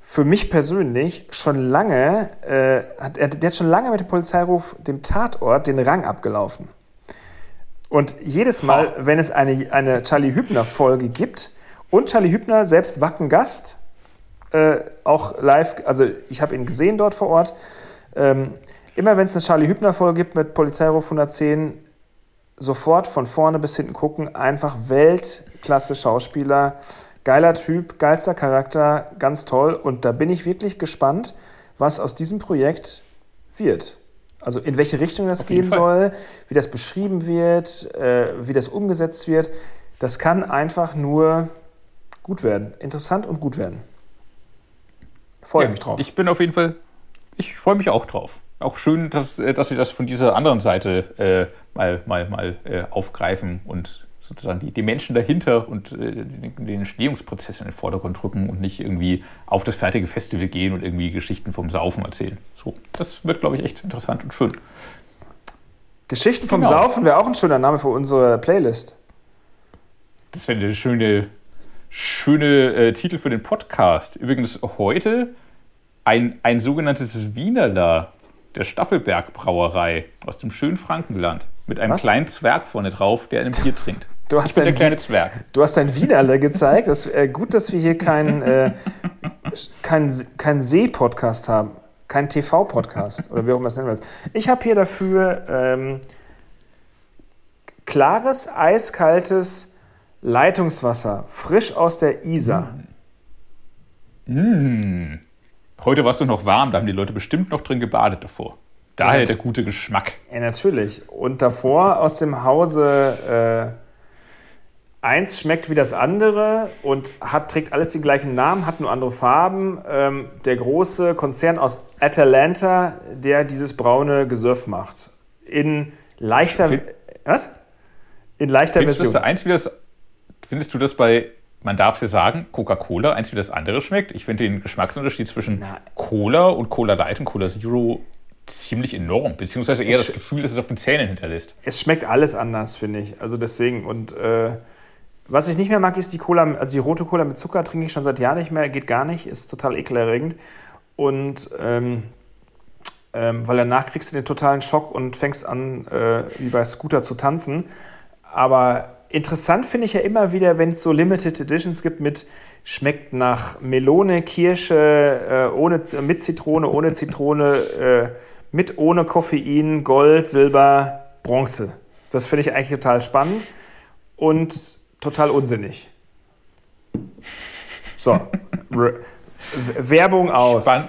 für mich persönlich schon lange, äh, hat, der hat schon lange mit dem Polizeiruf, dem Tatort, den Rang abgelaufen. Und jedes Mal, wenn es eine, eine Charlie Hübner-Folge gibt und Charlie Hübner selbst Wackengast, äh, auch live, also ich habe ihn gesehen dort vor Ort, ähm, immer wenn es eine Charlie Hübner-Folge gibt mit Polizeiruf 110, sofort von vorne bis hinten gucken. Einfach Weltklasse Schauspieler, geiler Typ, geilster Charakter, ganz toll. Und da bin ich wirklich gespannt, was aus diesem Projekt wird. Also in welche Richtung das gehen soll, wie das beschrieben wird, äh, wie das umgesetzt wird. Das kann einfach nur gut werden. Interessant und gut werden. Freue ja, mich drauf. Ich bin auf jeden Fall, ich freue mich auch drauf. Auch schön, dass, äh, dass Sie das von dieser anderen Seite äh, mal, mal, mal äh, aufgreifen und sozusagen die, die Menschen dahinter und äh, den, Entstehungsprozess in den Vordergrund rücken und nicht irgendwie auf das fertige Festival gehen und irgendwie Geschichten vom Saufen erzählen. So, das wird, glaube ich, echt interessant und schön. Geschichten vom genau. Saufen wäre auch ein schöner Name für unsere Playlist. Das wäre eine schöne, schöne äh, Titel für den Podcast. Übrigens heute ein, ein sogenanntes Wienerler der Staffelberg Brauerei aus dem schönen Frankenland. Mit einem Was? kleinen Zwerg vorne drauf, der ein Bier [LAUGHS] trinkt. Du hast ich bin der kleine Zwerg. Du hast dein Widerle gezeigt. Das, äh, gut, dass wir hier keinen äh, kein, kein See-Podcast haben. Kein TV-Podcast. Oder wie auch immer es nennen willst. Ich habe hier dafür ähm, klares, eiskaltes Leitungswasser. Frisch aus der Isar. Mm. Mm. Heute warst du noch warm, da haben die Leute bestimmt noch drin gebadet davor. Daher ja, der gute Geschmack. Ja, natürlich. Und davor aus dem Hause äh, eins schmeckt wie das andere und hat, trägt alles den gleichen Namen, hat nur andere Farben. Ähm, der große Konzern aus Atalanta, der dieses braune Gesöff macht. In leichter. Find, was? In leichter findest Version. Du eins wie das, findest du das bei man darf ja sagen, Coca-Cola eins wie das andere schmeckt. Ich finde den Geschmacksunterschied zwischen Na. Cola und Cola Light und Cola Zero ziemlich enorm, beziehungsweise eher es das Gefühl, dass es auf den Zähnen hinterlässt. Es schmeckt alles anders, finde ich. Also deswegen und äh, was ich nicht mehr mag, ist die Cola, also die rote Cola mit Zucker trinke ich schon seit Jahren nicht mehr, geht gar nicht, ist total ekelerregend. Und ähm, ähm, weil danach kriegst du den totalen Schock und fängst an, äh, wie bei Scooter zu tanzen. Aber interessant finde ich ja immer wieder, wenn es so Limited Editions gibt mit schmeckt nach Melone, Kirsche, äh, ohne, mit Zitrone, ohne Zitrone, äh, mit ohne Koffein, Gold, Silber, Bronze. Das finde ich eigentlich total spannend und total unsinnig. So, Werbung aus. Spann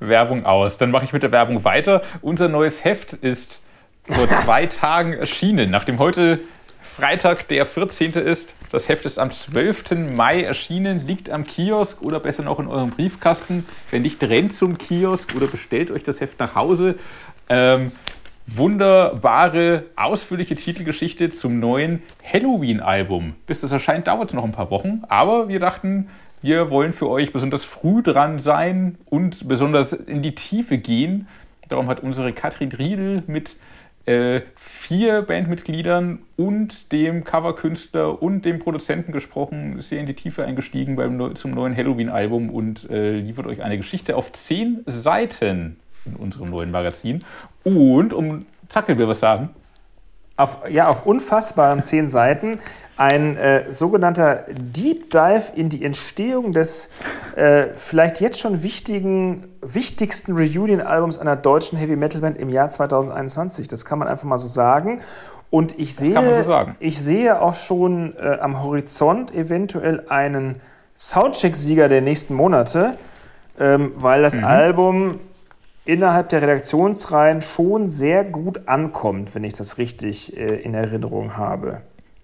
Werbung aus. Dann mache ich mit der Werbung weiter. Unser neues Heft ist vor [LAUGHS] zwei Tagen erschienen, nachdem heute Freitag, der 14. ist. Das Heft ist am 12. Mai erschienen, liegt am Kiosk oder besser noch in eurem Briefkasten. Wenn nicht, rennt zum Kiosk oder bestellt euch das Heft nach Hause. Ähm, wunderbare, ausführliche Titelgeschichte zum neuen Halloween-Album. Bis das erscheint, dauert es noch ein paar Wochen. Aber wir dachten, wir wollen für euch besonders früh dran sein und besonders in die Tiefe gehen. Darum hat unsere Katrin Riedel mit äh, vier Bandmitgliedern und dem Coverkünstler und dem Produzenten gesprochen, sehr in die Tiefe eingestiegen beim, zum neuen Halloween-Album und äh, liefert euch eine Geschichte auf zehn Seiten in unserem neuen Magazin. Und, um Zackel will was sagen. auf, ja, auf unfassbaren zehn Seiten ein äh, sogenannter Deep Dive in die Entstehung des äh, vielleicht jetzt schon wichtigen, wichtigsten Reunion-Albums einer deutschen Heavy Metal Band im Jahr 2021. Das kann man einfach mal so sagen. Und ich sehe, so ich sehe auch schon äh, am Horizont eventuell einen Soundcheck-Sieger der nächsten Monate, ähm, weil das mhm. Album innerhalb der Redaktionsreihen schon sehr gut ankommt, wenn ich das richtig äh, in Erinnerung habe.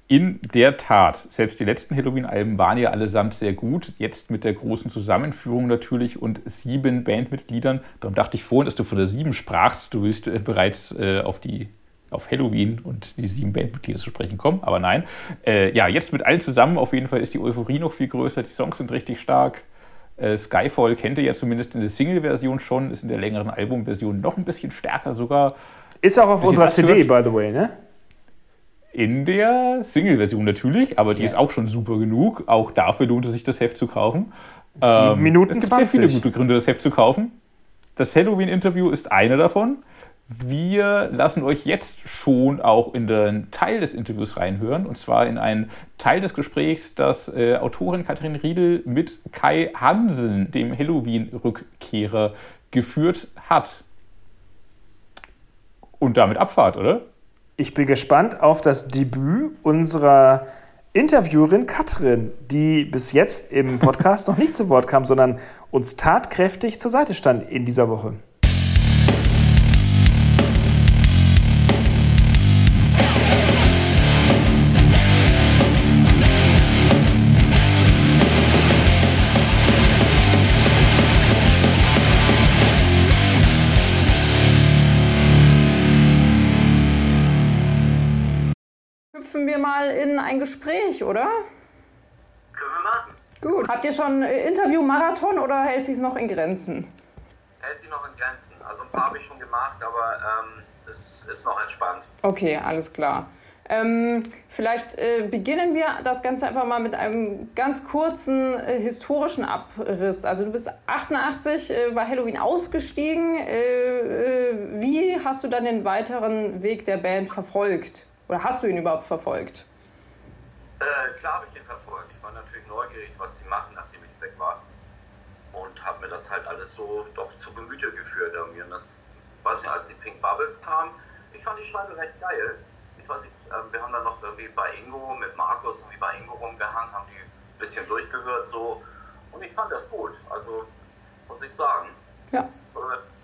In der Tat. Selbst die letzten Halloween-Alben waren ja allesamt sehr gut. Jetzt mit der großen Zusammenführung natürlich und sieben Bandmitgliedern. Darum dachte ich vorhin, dass du von der sieben sprachst. Du willst äh, bereits äh, auf die auf Halloween und die sieben Bandmitglieder zu sprechen kommen. Aber nein. Äh, ja, jetzt mit allen zusammen auf jeden Fall ist die Euphorie noch viel größer. Die Songs sind richtig stark. Äh, Skyfall kennt ihr ja zumindest in der Single-Version schon, ist in der längeren Album-Version noch ein bisschen stärker sogar. Ist auch auf unserer CD, by the way, ne? in der Single-Version natürlich, aber die yeah. ist auch schon super genug. Auch dafür lohnt es sich, das Heft zu kaufen. Sieben ähm, Minuten Es gibt 20. sehr viele gute Gründe, das Heft zu kaufen. Das Halloween-Interview ist einer davon. Wir lassen euch jetzt schon auch in den Teil des Interviews reinhören, und zwar in einen Teil des Gesprächs, das äh, Autorin Katrin Riedel mit Kai Hansen, dem Halloween-Rückkehrer, geführt hat. Und damit Abfahrt, oder? Ich bin gespannt auf das Debüt unserer Interviewerin Katrin, die bis jetzt im Podcast noch nicht zu Wort kam, sondern uns tatkräftig zur Seite stand in dieser Woche. Ein Gespräch, oder? Können wir machen. Gut. Habt ihr schon äh, Interview-Marathon oder hält sich noch in Grenzen? Hält sich noch in Grenzen. Also ein paar habe ich schon gemacht, aber ähm, es ist noch entspannt. Okay, alles klar. Ähm, vielleicht äh, beginnen wir das Ganze einfach mal mit einem ganz kurzen äh, historischen Abriss. Also du bist 88 äh, bei Halloween ausgestiegen. Äh, äh, wie hast du dann den weiteren Weg der Band verfolgt? Oder hast du ihn überhaupt verfolgt? Äh, klar habe ich ihn verfolgt. Ich war natürlich neugierig, was sie machen, nachdem ich weg war. Und habe mir das halt alles so doch zu Gemüte geführt. Und das, weiß nicht, als die Pink Bubbles kamen, ich fand die Scheibe recht geil. Ich weiß nicht, äh, wir haben dann noch irgendwie bei Ingo mit Markus irgendwie bei Ingo rumgehangen, haben die ein bisschen durchgehört so. Und ich fand das gut. Also, muss ich sagen. Ja.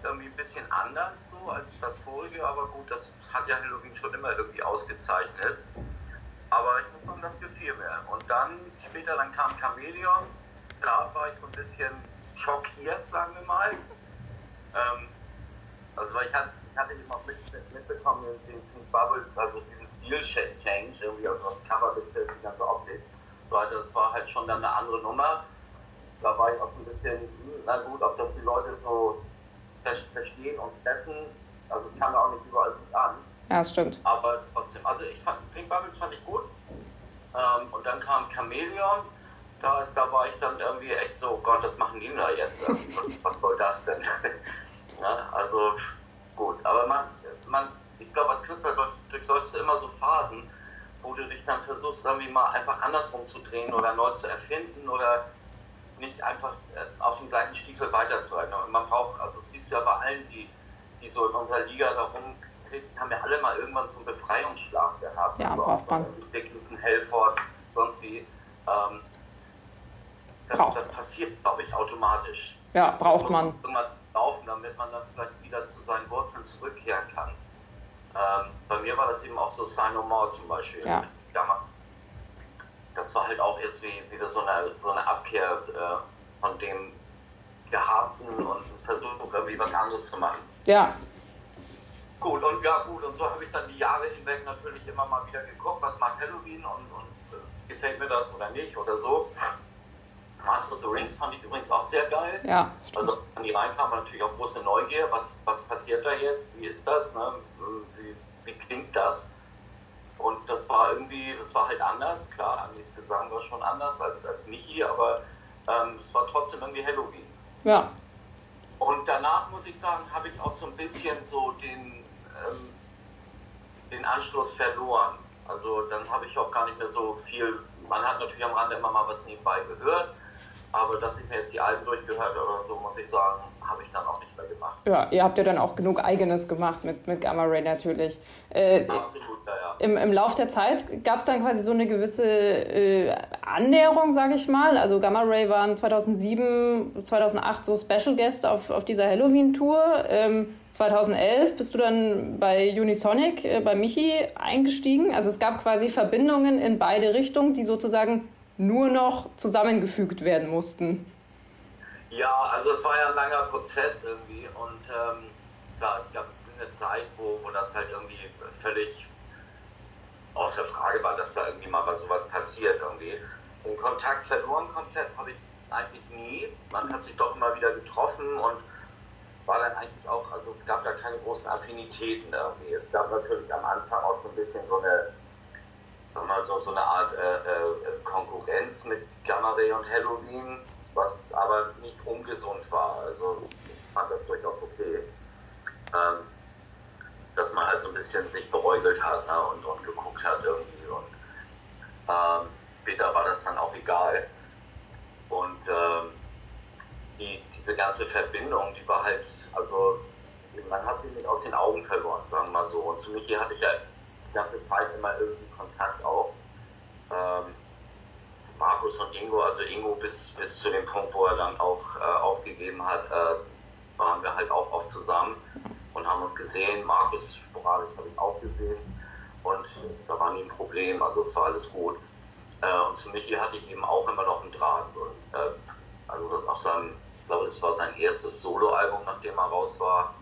Irgendwie ein bisschen anders so als das vorige, aber gut, das hat ja Halloween schon immer irgendwie ausgezeichnet. Aber ich muss sagen, das gefiel mir. Und dann, später, dann kam Chameleon. Da war ich so ein bisschen schockiert, sagen wir mal. Ähm, also, weil ich hatte, ich hatte auch mit, mitbekommen, den Pink Bubbles, also diesen Stil-Change, irgendwie, also das Cover mit die ganze Optik. So, also das war halt schon dann eine andere Nummer. Da war ich auch so ein bisschen, hm, na gut, ob das die Leute so verstehen und essen also kam ja auch nicht überall gut an. Ja, das stimmt. Aber trotzdem, also ich fand Pink Bubbles fand ich gut. Ähm, und dann kam Chameleon. Da, da war ich dann irgendwie echt so, Gott, was machen die da jetzt? [LAUGHS] Was, was soll das denn? [LAUGHS] ja, also gut, aber man, man ich glaube, als Künstler durchläufst du immer so Phasen, wo du dich dann versuchst, irgendwie mal einfach andersrum zu drehen oder neu zu erfinden oder nicht einfach äh, auf dem gleichen Stiefel weiterzuhalten. Und man braucht, also siehst du ja bei allen, die die so in unserer Liga da rumtreten, haben wir alle mal irgendwann so einen Befreiungsschlag gehabt. Ja, also braucht man. Dickinson, Helford, sonst wie. Ähm, das, das, passiert, glaube ich, automatisch. Ja, das braucht man. Irgendwann laufen, damit man dann vielleicht wieder zu seinen Wurzeln zurückkehren kann. Ähm, bei mir war das eben auch so Sign No More zum Beispiel. Ja. Das war halt auch erst wie, wieder so eine, so eine Abkehr äh, von dem Gehabten und ein Versuch, irgendwie was anderes zu machen. Ja. Gut, und ja gut, und so habe ich dann die Jahre hinweg natürlich immer mal wieder geguckt, was macht Halloween und, und äh, gefällt mir das oder nicht oder so. Master of the Rings fand ich übrigens auch sehr geil. Ja. Also an die reinkam natürlich auch große Neugier, was, was passiert da jetzt, wie ist das, ne? wie, wie klingt das? Und das war irgendwie, das war halt anders, klar, Andis Gesang war schon anders als, als Michi, aber ähm, es war trotzdem irgendwie Halloween. Ja. Und danach muss ich sagen, habe ich auch so ein bisschen so den, ähm, den Anschluss verloren. Also dann habe ich auch gar nicht mehr so viel, man hat natürlich am Rande immer mal was nebenbei gehört, aber dass ich mir jetzt die Alben durchgehört oder so, muss ich sagen, habe ich dann auch nicht mehr gemacht. Ja, ihr habt ja dann auch genug Eigenes gemacht mit, mit Gamma Ray natürlich. Äh, Absolut, ja, ja. Im, Im Lauf der Zeit gab es dann quasi so eine gewisse äh, Annäherung, sage ich mal. Also Gamma Ray waren 2007, 2008 so Special Guest auf, auf dieser Halloween-Tour. Ähm, 2011 bist du dann bei Unisonic, äh, bei Michi eingestiegen. Also es gab quasi Verbindungen in beide Richtungen, die sozusagen nur noch zusammengefügt werden mussten. Ja, also es war ja ein langer Prozess irgendwie und ähm, klar, es gab eine Zeit, wo, wo das halt irgendwie völlig außer Frage war, dass da irgendwie mal was sowas passiert irgendwie. Den Kontakt verloren komplett habe ich eigentlich nie. Man hat sich doch immer wieder getroffen und war dann eigentlich auch, also es gab da keine großen Affinitäten irgendwie. Es gab natürlich am Anfang auch so ein bisschen so eine, sagen wir so, so eine Art äh, äh, Konkurrenz mit Gamma Ray und Halloween, was aber nicht ungesund war. Also ich fand das durchaus okay. Ähm, dass man halt so ein bisschen sich beäugelt hat ne, und, und geguckt hat irgendwie. Und ähm, später war das dann auch egal. Und ähm, die, diese ganze Verbindung, die war halt, also man hat sie nicht aus den Augen verloren, sagen wir mal so. Und zu Michi hatte ich ja die ganze Zeit immer irgendwie Kontakt auch. Ähm, Markus und Ingo, also Ingo bis, bis zu dem Punkt, wo er dann auch äh, aufgegeben hat, äh, waren wir halt auch oft zusammen und haben uns gesehen. Markus sporadisch habe ich auch gesehen und da war nie ein Problem, also es war alles gut. Äh, und zu Michi hatte ich eben auch immer noch einen Draht. Und, äh, also nach seinem, ich glaube, das war sein erstes Soloalbum, nachdem er raus war.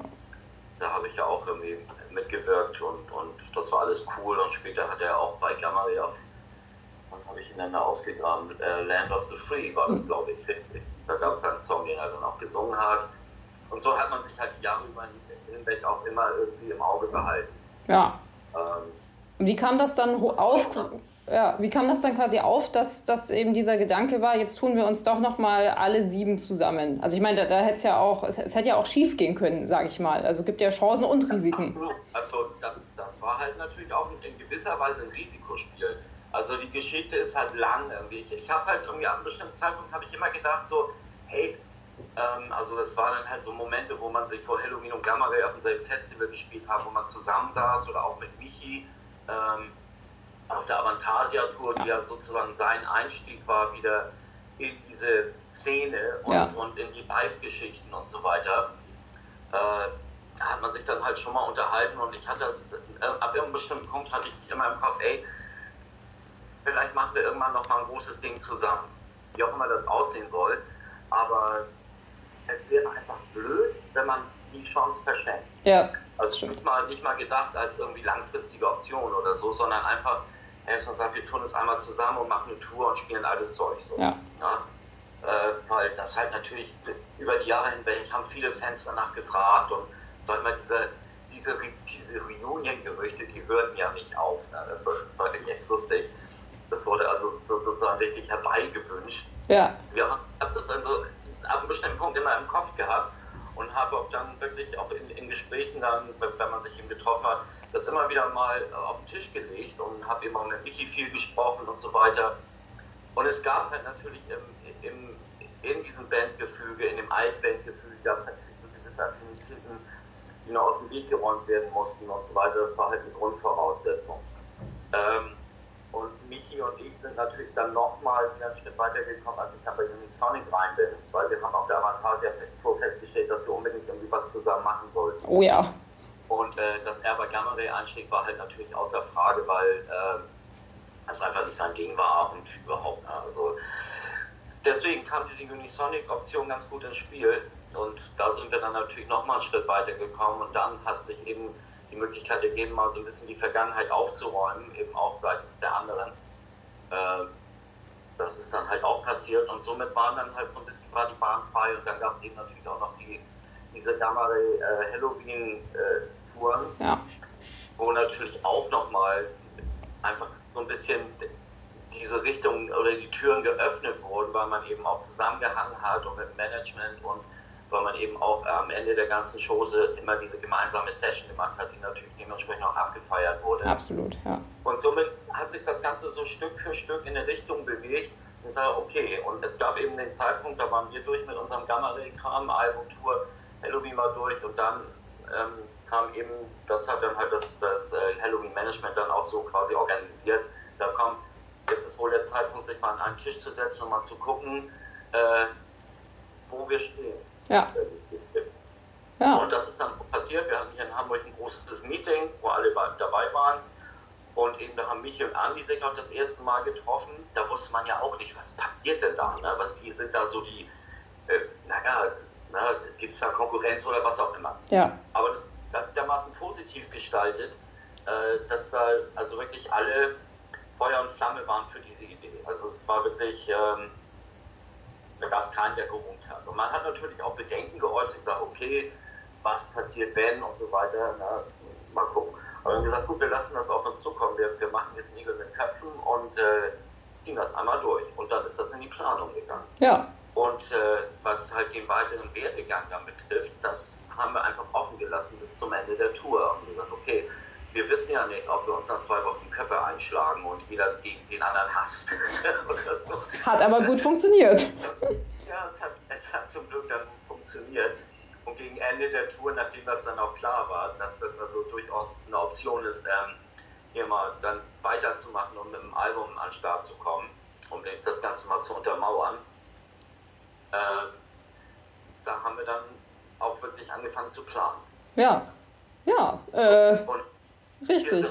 Da habe ich ja auch irgendwie mitgewirkt und, und das war alles cool. Und später hat er auch bei Gamma auf und habe ich ihn dann da ausgegraben. Äh, Land of the Free war das, glaube ich, richtig. Da gab es einen Song, den er dann auch gesungen hat. Und so hat man sich halt die Jahre über hinweg auch immer irgendwie im Auge behalten. Ja. Ähm, wie kam das dann auf? Ja, wie kam das dann quasi auf, dass, dass eben dieser Gedanke war, jetzt tun wir uns doch nochmal alle sieben zusammen? Also ich meine, da, da hätte es ja auch, es, es, hätte ja auch schief gehen können, sage ich mal. Also gibt ja Chancen und Risiken. Absolut. Also das, das war halt natürlich auch in gewisser Weise ein Risikospiel. Also die Geschichte ist halt lang irgendwie. Ich, ich habe halt irgendwie an einem bestimmten Zeitpunkt ich immer gedacht so, hey, ähm, also das waren dann halt so Momente, wo man sich vor Halloween und Gamma Ray auf demselben Festival gespielt hat, wo man zusammensaß oder auch mit Michi ähm, auf der Avantasia-Tour, die ja sozusagen sein Einstieg war wieder in diese Szene und, ja. und in die Live-Geschichten und so weiter. Äh, da hat man sich dann halt schon mal unterhalten und ich hatte das, äh, ab einem bestimmten Punkt hatte ich immer im Kopf, ey, vielleicht machen wir irgendwann noch mal ein großes Ding zusammen. Wie auch immer das aussehen soll. Aber es wäre einfach blöd, wenn man die Chance verschenkt. Ja. Also nicht mal, nicht mal gedacht als irgendwie langfristige Option oder so, sondern einfach, er schon sagt, wir tun es einmal zusammen und machen eine Tour und spielen alles Zeug. So. Ja. ja? Äh, weil das halt natürlich über die Jahre hinweg haben viele Fans danach gefragt und weil man diese, diese, diese Reunion-Gerüchte, die hörten ja nicht auf. Ne? Das war, war echt lustig. Das wurde also sozusagen richtig herbeigewünscht. Ja. Wir haben das also ab einem bestimmten Punkt immer im Kopf gehabt und habe auch dann wirklich auch in, in, Gesprächen dann, wenn man sich eben getroffen hat, das immer wieder mal auf den Tisch gelegt und habe auch mit Michi viel gesprochen und so weiter. Und es gab halt natürlich im, im, in diesem Bandgefüge, in dem Altbandgefüge, gab es natürlich so gewisse Affinitäten, die noch aus dem Weg geräumt werden mussten und so weiter. Das war halt eine Grundvoraussetzung. Ähm, und Michi und ich sind natürlich dann nochmal einen Schritt weitergekommen, als ich dann bei Unisonic rein bin, weil wir haben auf der Festival festgestellt, dass wir unbedingt irgendwie was zusammen machen sollten. Oh ja. Und äh, dass er bei Gamma Ray einstieg, war halt natürlich außer Frage, weil äh, es einfach nicht sein Ding war und überhaupt. Ne? Also deswegen kam diese Unisonic-Option ganz gut ins Spiel. Und da sind wir dann natürlich nochmal einen Schritt weitergekommen und dann hat sich eben die Möglichkeit ergeben, mal so ein bisschen die Vergangenheit aufzuräumen, eben auch seitens der anderen. Äh, das ist dann halt auch passiert und somit waren dann halt so ein bisschen war die Bahn frei und dann gab es eben natürlich auch noch die, diese Gamare äh, Äh, ja. wo natürlich auch nochmal einfach so ein bisschen diese Richtung oder die Türen geöffnet wurden, weil man eben auch zusammengehangen hat und mit Management und weil man eben auch am Ende der ganzen Chose immer diese gemeinsame Session gemacht hat, die natürlich dementsprechend auch abgefeiert wurde. Absolut, ja. Und somit hat sich das Ganze so Stück für Stück in eine Richtung bewegt. Und da, okay, und es gab eben den Zeitpunkt, da waren wir durch mit unserem Gamma-Ray-Kram, Album-Tour, Halloween war durch und dann ähm, kam eben, das hat dann halt das, das äh, Halloween-Management dann auch so quasi organisiert. Da kommt, jetzt ist wohl der Zeitpunkt, sich mal an einen Tisch zu setzen und mal zu gucken, äh, wo wir stehen. Ja. ja. Und das ist dann passiert. Wir hatten hier in Hamburg ein großes Meeting, wo alle dabei waren. Und eben da haben Michi und Andi sich auch das erste Mal getroffen. Da wusste man ja auch nicht, was passiert denn da? Ne? Wie sind da so die, äh, naja, na, gibt es da Konkurrenz oder was auch immer. Ja. Aber das ganz dermaßen positiv gestaltet, äh, dass da also wirklich alle Feuer und Flamme waren für diese Idee. Also es war wirklich, ähm, da gab es keinen, der gerungt hat. Und man hat natürlich auch Bedenken geäußert, gesagt, okay, was passiert wenn und so weiter, na, mal gucken. Aber wir haben gesagt, gut, wir lassen das auf uns zukommen, wir, wir machen jetzt Nägel mit Köpfen und äh, ziehen das einmal durch. Und dann ist das in die Planung gegangen. Ja. Und äh, was halt den weiteren Werdegang dann betrifft, das haben wir einfach offen gelassen bis zum Ende der Tour. Und gesagt, okay, wir wissen ja nicht, ob wir uns nach zwei Wochen Köpfe einschlagen und jeder gegen den anderen hasst. [LAUGHS] so. Hat aber gut funktioniert. Ja, es hat, es hat zum Glück dann funktioniert. Und gegen Ende der Tour, nachdem das dann auch klar war, dass das also durchaus eine Option ist, ähm, hier mal dann weiterzumachen und mit dem Album an den Start zu kommen, um das Ganze mal zu untermauern, äh, da haben wir dann auch wirklich angefangen zu planen. Ja, ja, äh, richtig.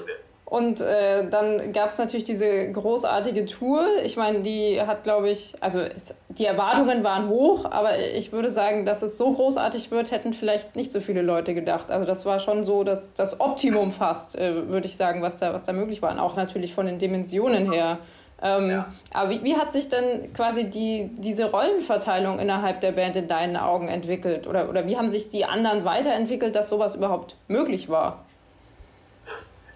Und äh, dann gab es natürlich diese großartige Tour. Ich meine, die hat, glaube ich, also die Erwartungen waren hoch, aber ich würde sagen, dass es so großartig wird, hätten vielleicht nicht so viele Leute gedacht. Also das war schon so das, das Optimum fast, äh, würde ich sagen, was da, was da möglich war. Und auch natürlich von den Dimensionen her. Ähm, ja. Aber wie, wie, hat sich denn quasi die, diese Rollenverteilung innerhalb der Band in deinen Augen entwickelt? Oder, oder wie haben sich die anderen weiterentwickelt, dass sowas überhaupt möglich war?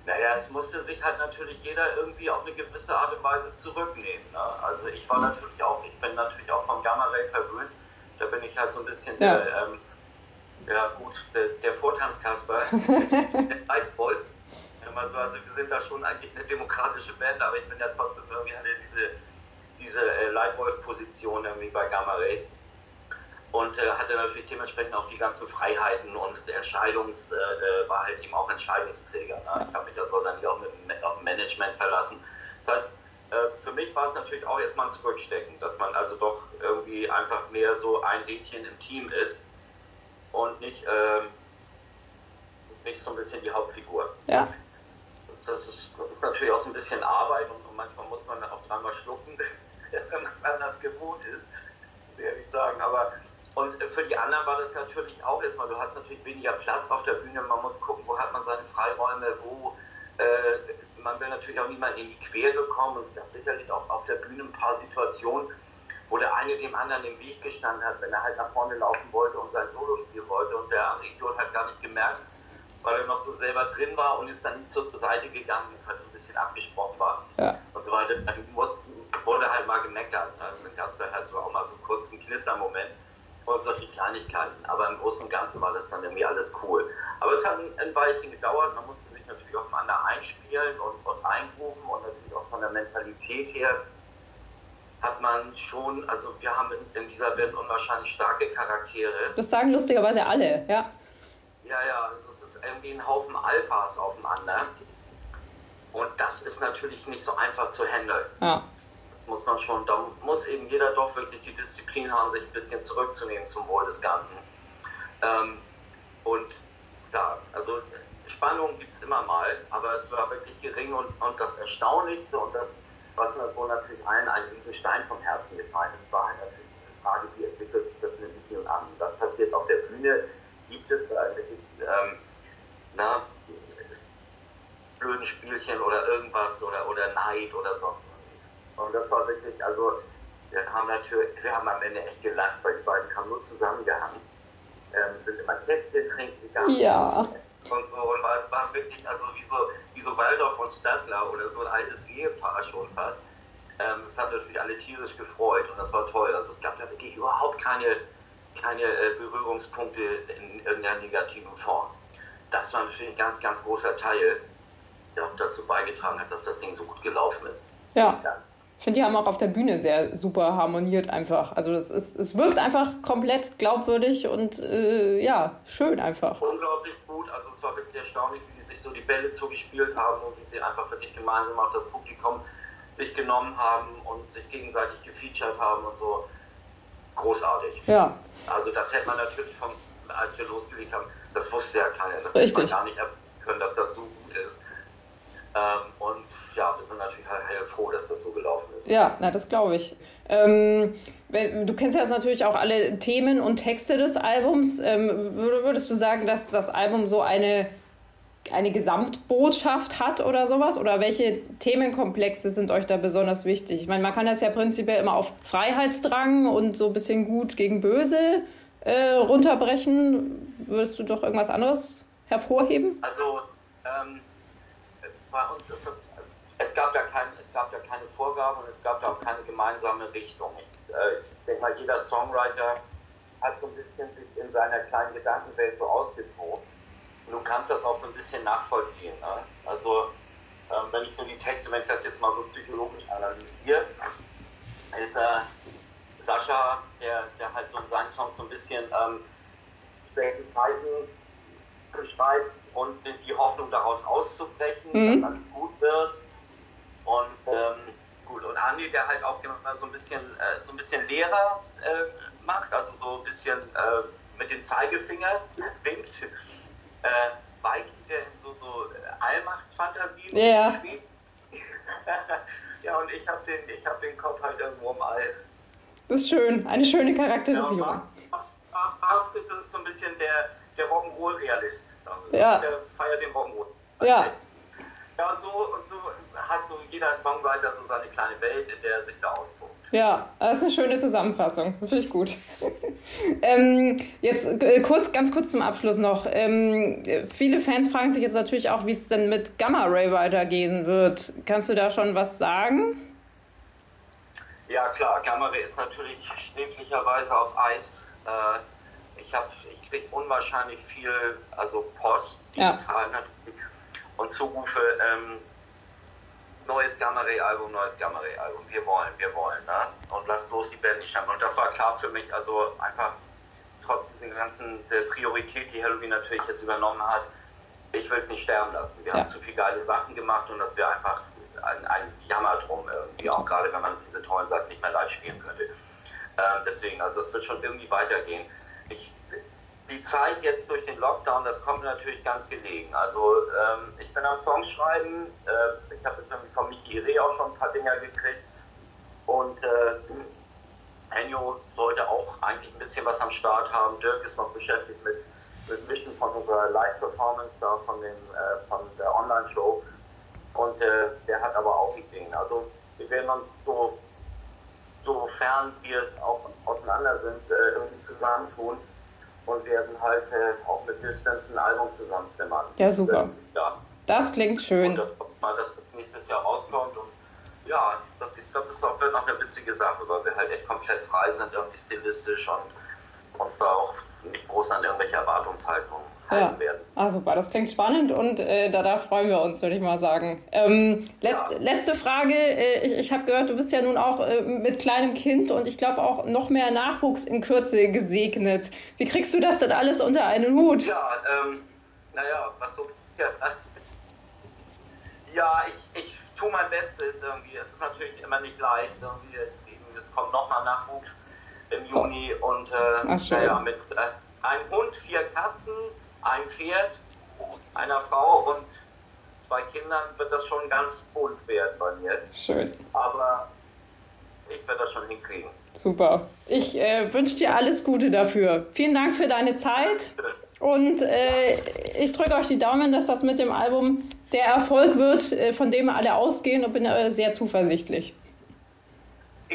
Naja, es musste sich halt natürlich jeder irgendwie auf eine gewisse Art und Weise zurücknehmen. Ne? Also ich war natürlich auch, ich bin natürlich auch vom Gamma Ray verwöhnt. Da bin ich halt so ein bisschen ja. der, ähm, ja gut, der, der Vortanzkasper, [LAUGHS] der Leitvoll. Also, also wir sind da schon eigentlich eine demokratische Band, aber ich bin ja trotzdem irgendwie hatte diese, diese äh, Leitwolf-Position irgendwie bei Gamma Ray und äh, hatte natürlich dementsprechend auch die ganzen Freiheiten und Entscheidungs, äh, war halt eben auch Entscheidungsträger. Ne? Ich habe mich also dann auch mit, auf Management verlassen. Das heißt, äh, für mich war es natürlich auch erstmal ein Zurückstecken, dass man also doch irgendwie einfach mehr so ein Rädchen im Team ist und nicht, ähm, nicht so ein bisschen die Hauptfigur. Ja. Das ist, das ist natürlich auch so ein bisschen Arbeit und, manchmal muss man auch dreimal schlucken, [LAUGHS] wenn man es anders gewohnt ist, ehrlich sagen. Aber und für die anderen war das natürlich auch erstmal, du hast natürlich weniger Platz auf der Bühne, man muss gucken, wo hat man seine Freiräume, wo äh, man will natürlich auch niemand in die Quere kommen und es gab sicherlich auch auf der Bühne ein paar Situationen, wo der eine dem anderen im Weg gestanden hat, wenn er halt nach vorne laufen wollte und sein Solo spielen wollte und der andere Idiot hat gar nicht gemerkt, weil er noch so selber drin war und ist dann nicht zur Seite gegangen, wie es halt ein bisschen abgesprochen war ja. und so weiter. Dann mussten, wurde halt mal gemeckert. Ne? Dann gab es da halt so auch mal so einen kurzen Knistermoment und solche Kleinigkeiten. Aber im Großen und Ganzen war das dann irgendwie alles cool. Aber es hat ein, ein Weilchen gedauert. Man musste sich natürlich aufeinander einspielen und, und eingrooven und natürlich auch von der Mentalität her hat man schon, also wir haben in, in dieser Band unwahrscheinlich starke Charaktere. Das sagen lustigerweise alle, ja. Ja, ja, also irgendwie ein Haufen Alphas aufeinander. Und das ist natürlich nicht so einfach zu handeln. Ja muss man schon, da muss eben jeder doch wirklich die Disziplin haben, sich ein bisschen zurückzunehmen zum Wohl des Ganzen. Ähm, und da, also Spannung gibt es immer mal, aber es war wirklich gering und, und das Erstaunlichste und das, was mir wohl natürlich allen einen Stein vom Herzen gefallen ist, war halt natürlich die Frage, wie entwickelt sich das mit Michi und an? Was passiert auf der Bühne? Gibt es da wirklich, ähm, na, blöden Spielchen oder irgendwas oder, oder Neid oder sonst und das war wirklich, also wir haben natürlich, wir haben am Ende echt gelacht, weil die beiden haben nur zusammengehangen. Ähm, sind immer Kästchen trinken gegangen. Ja. Und so, und war, es war wirklich, also wie so, wie so Waldorf und Stadtler oder so ein altes Ehepaar schon fast. Ähm, es hat natürlich alle tierisch gefreut und das war toll. Also es gab da wirklich überhaupt keine, keine äh, Berührungspunkte in irgendeiner negativen Form. Das war natürlich ein ganz, ganz großer Teil, der auch dazu beigetragen hat, dass das Ding so gut gelaufen ist. Ja. Ich finde, die haben auch auf der Bühne sehr super harmoniert einfach. Also das ist, es wirkt einfach komplett glaubwürdig und äh, ja, schön einfach. Unglaublich gut. Also es war wirklich erstaunlich, wie die sich so die Bälle zugespielt haben und wie sie einfach wirklich gemeinsam auf das Publikum sich genommen haben und sich gegenseitig gefeatured haben und so. Großartig. Ja. Also das hätte man natürlich von, als wir losgelegt haben, das wusste ja keiner. Das Richtig. hätte man gar nicht können, dass das so gut ist. Ähm, und ja, wir sind natürlich halt froh, dass das so gelaufen ist. Ja, na, das glaube ich. Ähm, du kennst ja jetzt natürlich auch alle Themen und Texte des Albums. Ähm, würdest du sagen, dass das Album so eine, eine Gesamtbotschaft hat oder sowas? Oder welche Themenkomplexe sind euch da besonders wichtig? Ich meine, man kann das ja prinzipiell immer auf Freiheitsdrang und so ein bisschen gut gegen böse äh, runterbrechen. Würdest du doch irgendwas anderes hervorheben? Also, ähm, bei uns ist es, es gab, ja kein, es gab ja keine Vorgaben und es gab ja auch keine gemeinsame Richtung. Ich, äh, ich denke mal, jeder Songwriter hat so ein bisschen sich in seiner kleinen Gedankenwelt so ausgetobt. Und du kannst das auch so ein bisschen nachvollziehen. Ne? Also, ähm, wenn ich so die Texte, wenn ich das jetzt mal so psychologisch analysiere, ist äh, Sascha, der, der halt so in seinen Songs so ein bisschen ähm, schlechte Zeiten beschreibt, und die Hoffnung daraus auszubrechen, mhm. dass alles gut wird. Und ähm, gut, und Andi, der halt auch immer so ein bisschen, äh, so ein bisschen Lehrer äh, macht, also so ein bisschen äh, mit dem Zeigefinger winkt. Äh, Mike, der in so, so Allmachtsfantasien yeah. [LAUGHS] ja, und ich habe den, hab den Kopf halt irgendwo im All. Das ist schön, eine schöne Charakterisierung. Ja, Mark ist so ein bisschen der, der Rock'n'Roll-Realist. Ja. Der feiert den Rock'n'Roll. Ja. Ja, und so, und so hat so jeder Songwriter so seine kleine Welt, in der er sich da austobt. Ja, das ist eine schöne Zusammenfassung. Finde ich gut. [LAUGHS] ähm, jetzt äh, kurz, ganz kurz zum Abschluss noch. Ähm, viele Fans fragen sich jetzt natürlich auch, wie es denn mit Gamma Ray weitergehen wird. Kannst du da schon was sagen? Ja, klar. Gamma Ray ist natürlich sträflicherweise auf Eis. Äh, ich habe kriege unwahrscheinlich viel, also Post, digital ja. natürlich, und Zurufe, ähm, neues Gamma Ray Album, neues Gamma Ray Album, wir wollen, wir wollen, ne? Und lass bloß die Band nicht sterben. Und das war klar für mich, also einfach trotz dieser ganzen Priorität, die Halloween natürlich jetzt übernommen hat, ich will es nicht sterben lassen. Wir ja. haben zu viele geile Sachen gemacht und das wäre einfach ein, ein Jammer drum irgendwie, auch gerade wenn man diese tollen Sachen nicht mehr live spielen könnte. Ähm, deswegen, also das wird schon irgendwie weitergehen. Ich die Zeit jetzt durch den Lockdown, das kommt natürlich ganz gelegen. Also ähm, ich bin am Songschreiben, äh, ich habe jetzt irgendwie von Miki Reh auch schon ein paar Dinger gekriegt und äh, Enyo sollte auch eigentlich ein bisschen was am Start haben. Dirk ist noch beschäftigt mit, mit Mischen von unserer Live-Performance da von, dem, äh, von der Online-Show und äh, der hat aber auch Ideen. Also wir werden uns so, sofern wir auch auseinander sind, äh, irgendwie zusammentun und werden halt äh, auch mit Distance ein Album zusammenzimmern. Ja, super. Ja. Das klingt schön. Und das mal, dass das nächstes Jahr rauskommt und ja, das, ich glaube, das ist auch noch eine witzige Sache, weil wir halt echt komplett frei sind, irgendwie stilistisch und uns da auch nicht groß an irgendwelche Erwartungshaltungen ja. werden. Ah, super, das klingt spannend und äh, da, da freuen wir uns, würde ich mal sagen. Ähm, letz, ja. Letzte Frage. Äh, ich, ich habe gehört, du bist ja nun auch äh, mit kleinem Kind und ich glaube auch noch mehr Nachwuchs in Kürze gesegnet. Wie kriegst du das denn alles unter einen Hut? Ja, ähm, naja, was so. Ja, ja ich, ich tue mein Bestes irgendwie. Es ist natürlich immer nicht leicht. Irgendwie jetzt, es kommt nochmal Nachwuchs im Juni so. und äh, naja, mit äh, einem Hund, vier Katzen ein Pferd, einer Frau und zwei Kindern wird das schon ganz bunt werden bei mir. Schön. Aber ich werde das schon hinkriegen. Super. Ich äh, wünsche dir alles Gute dafür. Vielen Dank für deine Zeit. Und äh, ich drücke euch die Daumen, dass das mit dem Album der Erfolg wird, äh, von dem alle ausgehen und bin äh, sehr zuversichtlich.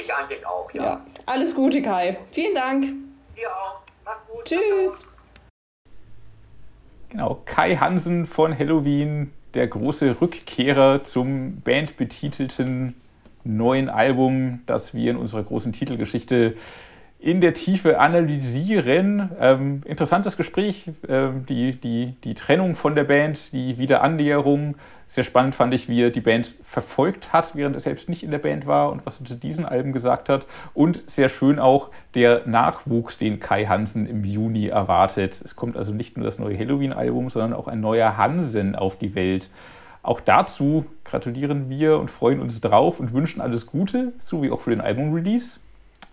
Ich eigentlich auch, ja. ja. Alles Gute, Kai. Vielen Dank. Dir auch. Mach's gut. Tschüss. Genau, Kai Hansen von Halloween, der große Rückkehrer zum bandbetitelten neuen Album, das wir in unserer großen Titelgeschichte in der Tiefe analysieren. Ähm, interessantes Gespräch, ähm, die, die, die Trennung von der Band, die Wiederannäherung. Sehr spannend fand ich, wie er die Band verfolgt hat, während er selbst nicht in der Band war und was er zu diesen Alben gesagt hat. Und sehr schön auch der Nachwuchs, den Kai Hansen im Juni erwartet. Es kommt also nicht nur das neue Halloween-Album, sondern auch ein neuer Hansen auf die Welt. Auch dazu gratulieren wir und freuen uns drauf und wünschen alles Gute, so wie auch für den Album-Release.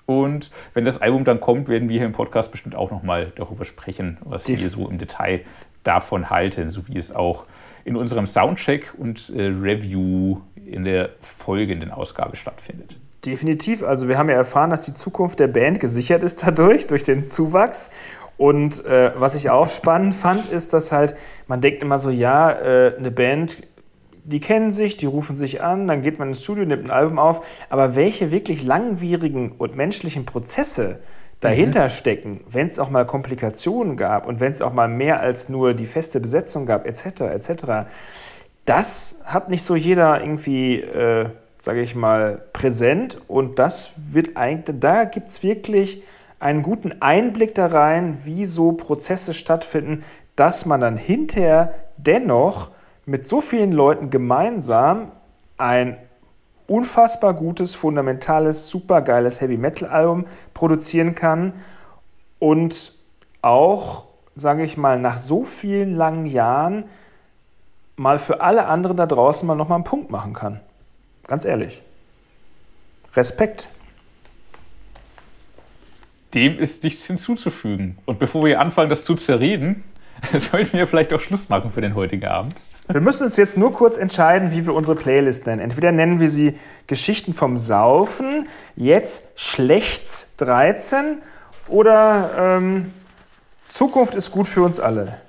Und wenn das Album dann kommt, werden wir hier im Podcast bestimmt auch nochmal darüber sprechen, was Def wir so im Detail davon halten, so wie es auch in unserem Soundcheck und äh, Review in der folgenden Ausgabe stattfindet. Definitiv. Also wir haben ja erfahren, dass die Zukunft der Band gesichert ist dadurch, [LAUGHS] durch den Zuwachs. Und äh, was ich auch spannend fand, ist, dass halt, man denkt immer so, ja, äh, eine Band die kennen sich, die rufen sich an, dann geht man ins Studio, nimmt ein Album auf. Aber welche wirklich langwierigen und menschlichen Prozesse dahinter mhm. stecken, wenn es auch mal Komplikationen gab und wenn es auch mal mehr als nur die feste Besetzung gab, etc., etc., das hat nicht so jeder irgendwie, äh, sage ich mal, präsent. Und das wird eigentlich, da gibt es wirklich einen guten Einblick da rein, wie so Prozesse stattfinden, dass man dann hinterher dennoch mit so vielen Leuten gemeinsam ein unfassbar gutes, fundamentales, supergeiles Heavy Metal Album produzieren kann und auch, sage ich mal, nach so vielen langen Jahren mal für alle anderen da draußen mal nochmal einen Punkt machen kann. Ganz ehrlich. Respekt. Dem ist nichts hinzuzufügen. Und bevor wir anfangen, das zu zerreden, [LAUGHS] sollten wir vielleicht auch Schluss machen für den heutigen Abend. Wir müssen uns jetzt nur kurz entscheiden, wie wir unsere Playlist nennen. Entweder nennen wir sie Geschichten vom Saufen, jetzt Schlechts 13 oder ähm, Zukunft ist gut für uns alle.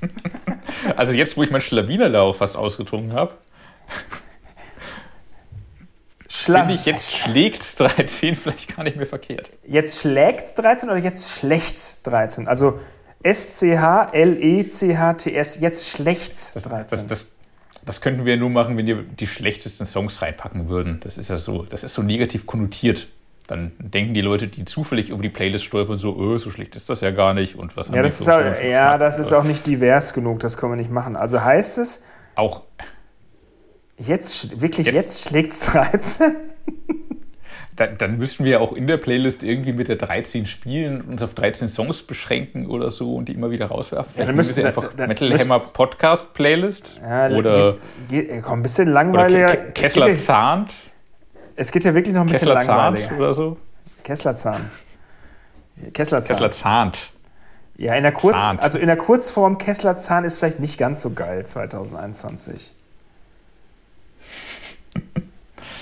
[LAUGHS] Also jetzt, wo ich meinen Schlawinerlauf fast ausgetrunken habe, finde ich jetzt schlägt 13 vielleicht gar nicht mehr verkehrt. Jetzt schlägt 13 oder jetzt schlecht 13? Also S-C-H-L-E-C-H-T-S, jetzt schlecht 13. Das, das, das, könnten wir nur machen, wenn wir die schlechtesten Songs reinpacken würden. Das ist ja so, das ist so negativ konnotiert. Dann denken die Leute, die zufällig über die Playlist stolpern, so, öh, so schlecht ist das ja gar nicht. Und was ja, das ist, auch, ja, das ist auch nicht divers genug, das können wir nicht machen. Also heißt es. Auch. Jetzt, wirklich, jetzt, jetzt schlägt es 13? Dann, dann müssten wir ja auch in der Playlist irgendwie mit der 13 spielen, uns auf 13 Songs beschränken oder so und die immer wieder rauswerfen. Ja, dann müssen wir einfach da, Metal Hammer Podcast Playlist ja, oder geht, komm, ein bisschen langweiliger. Ke Kessler es zahnt. Es geht ja wirklich noch ein bisschen Kessler langweiliger. oder so. Kessler Zahn. Kessler Zahn. Kessler zahnt. Ja, in der, Kurz, also in der Kurzform Kessler Zahn ist vielleicht nicht ganz so geil 2021.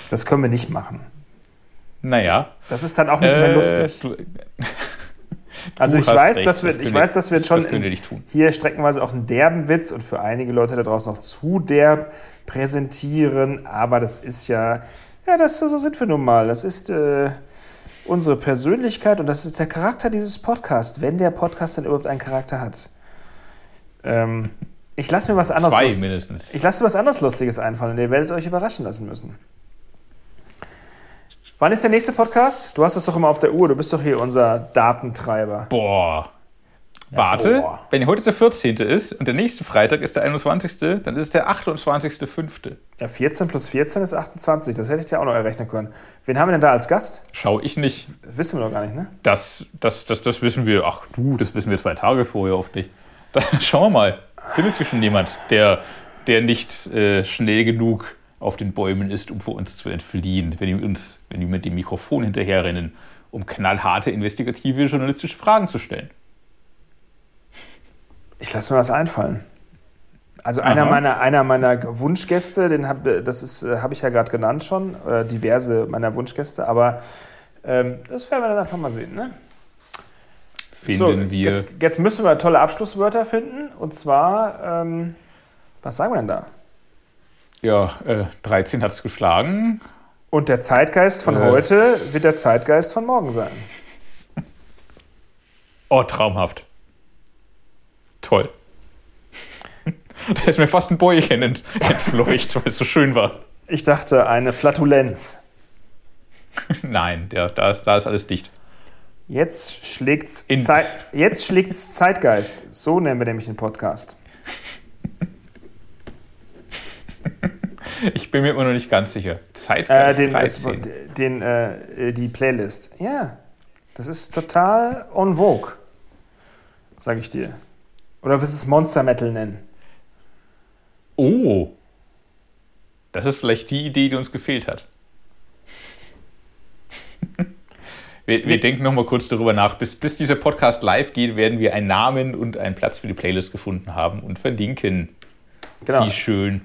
Das können wir nicht machen. Naja. Das ist dann auch nicht mehr äh, lustig. [LAUGHS] Du, also ich weiß, dass wir, das ich weiß, dass wir schon hier streckenweise auch einen derben Witz und für einige Leute da draußen noch zu derb präsentieren, aber das ist ja, ja, das so sind wir nun mal. Das ist äh, unsere Persönlichkeit und das ist der Charakter dieses Podcasts, wenn der Podcast dann überhaupt einen Charakter hat. Ähm, ich lasse mir was anderes. Zwei mindestens. Ich lasse mir was anderes Lustiges einfallen und ihr werdet euch überraschen lassen müssen. Wann ist der nächste Podcast? Du hast es doch immer auf der Uhr. Du bist doch hier unser Datentreiber. Boah. Ja, Warte, boah. wenn heute der 14. ist und der nächste Freitag ist der 21., dann ist es der 28.05. Ja, 14 plus 14 ist 28. Das hätte ich dir auch noch errechnen können. Wen haben wir denn da als Gast? Schau ich nicht. Wissen wir doch gar nicht, ne? Das, das, das, das wissen wir. Ach du, das wissen wir zwei Tage vorher oft nicht. Da, [LAUGHS] schauen wir mal. Findet sich schon jemand, der, der nicht äh, schnell genug auf den Bäumen ist, um vor uns zu entfliehen, wenn wir uns, wenn wir mit dem Mikrofon hinterherrennen, um knallharte investigative journalistische Fragen zu stellen. Ich lasse mir was einfallen. Also einer meiner, einer meiner Wunschgäste, den hab, das äh, habe ich ja gerade genannt schon, äh, diverse meiner Wunschgäste, aber ähm, das werden wir dann einfach mal sehen. Ne? Finden so, wir. Jetzt, jetzt, müssen wir tolle Abschlusswörter finden und zwar, ähm, was sagen wir denn da? Ja, äh, 13 hat es geschlagen. Und der Zeitgeist von äh. heute wird der Zeitgeist von morgen sein. Oh, traumhaft. Toll. [LAUGHS] Da ist mir fast ein Bäuerchen entfleucht, weil es so schön war. Ich dachte, eine Flatulenz. [LAUGHS] Nein, der, da, ist, da ist alles dicht. Jetzt schlägt's, In- Zei jetzt schlägt's Zeitgeist. So nennen wir nämlich den Podcast. [LAUGHS] Ich bin mir immer noch nicht ganz sicher. Äh, Zeitgeist den, 13. den, äh, die Playlist. Ja, das ist total en vogue, sag ich dir. Oder willst du es Monster Metal nennen? Oh. Das ist vielleicht die Idee, die uns gefehlt hat. [LAUGHS] Wir, wir denken noch mal kurz darüber nach. Bis, bis dieser Podcast live geht, werden wir einen Namen und einen Platz für die Playlist gefunden haben und verlinken. Genau. Sie schön.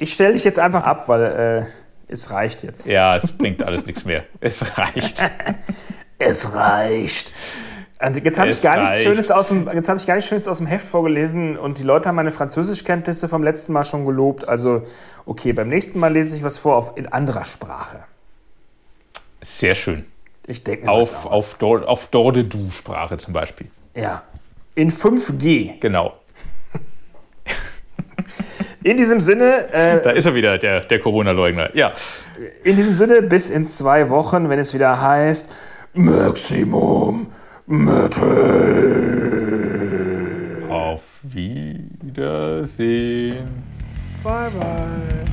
Ich stelle dich jetzt einfach ab, weil äh, es reicht jetzt. Ja, es bringt alles nichts mehr. [LAUGHS] Es reicht. [LAUGHS] Es reicht. Und jetzt habe ich gar nichts. Schönes aus dem, jetzt habe ich gar nichts Schönes aus dem Heft vorgelesen und die Leute haben meine Französischkenntnisse vom letzten Mal schon gelobt. Also okay, beim nächsten Mal lese ich was vor auf, in anderer Sprache. Sehr schön. Ich denke mir was Auf, aus. auf, Dor auf Dordedu-Sprache zum Beispiel. Ja. In 5G. Genau. [LAUGHS] In diesem Sinne, äh, Da ist er wieder, der, der Corona-Leugner. Ja. in diesem Sinne, bis in zwei Wochen, wenn es wieder heißt Maximum Metal. Auf Wiedersehen. Bye bye.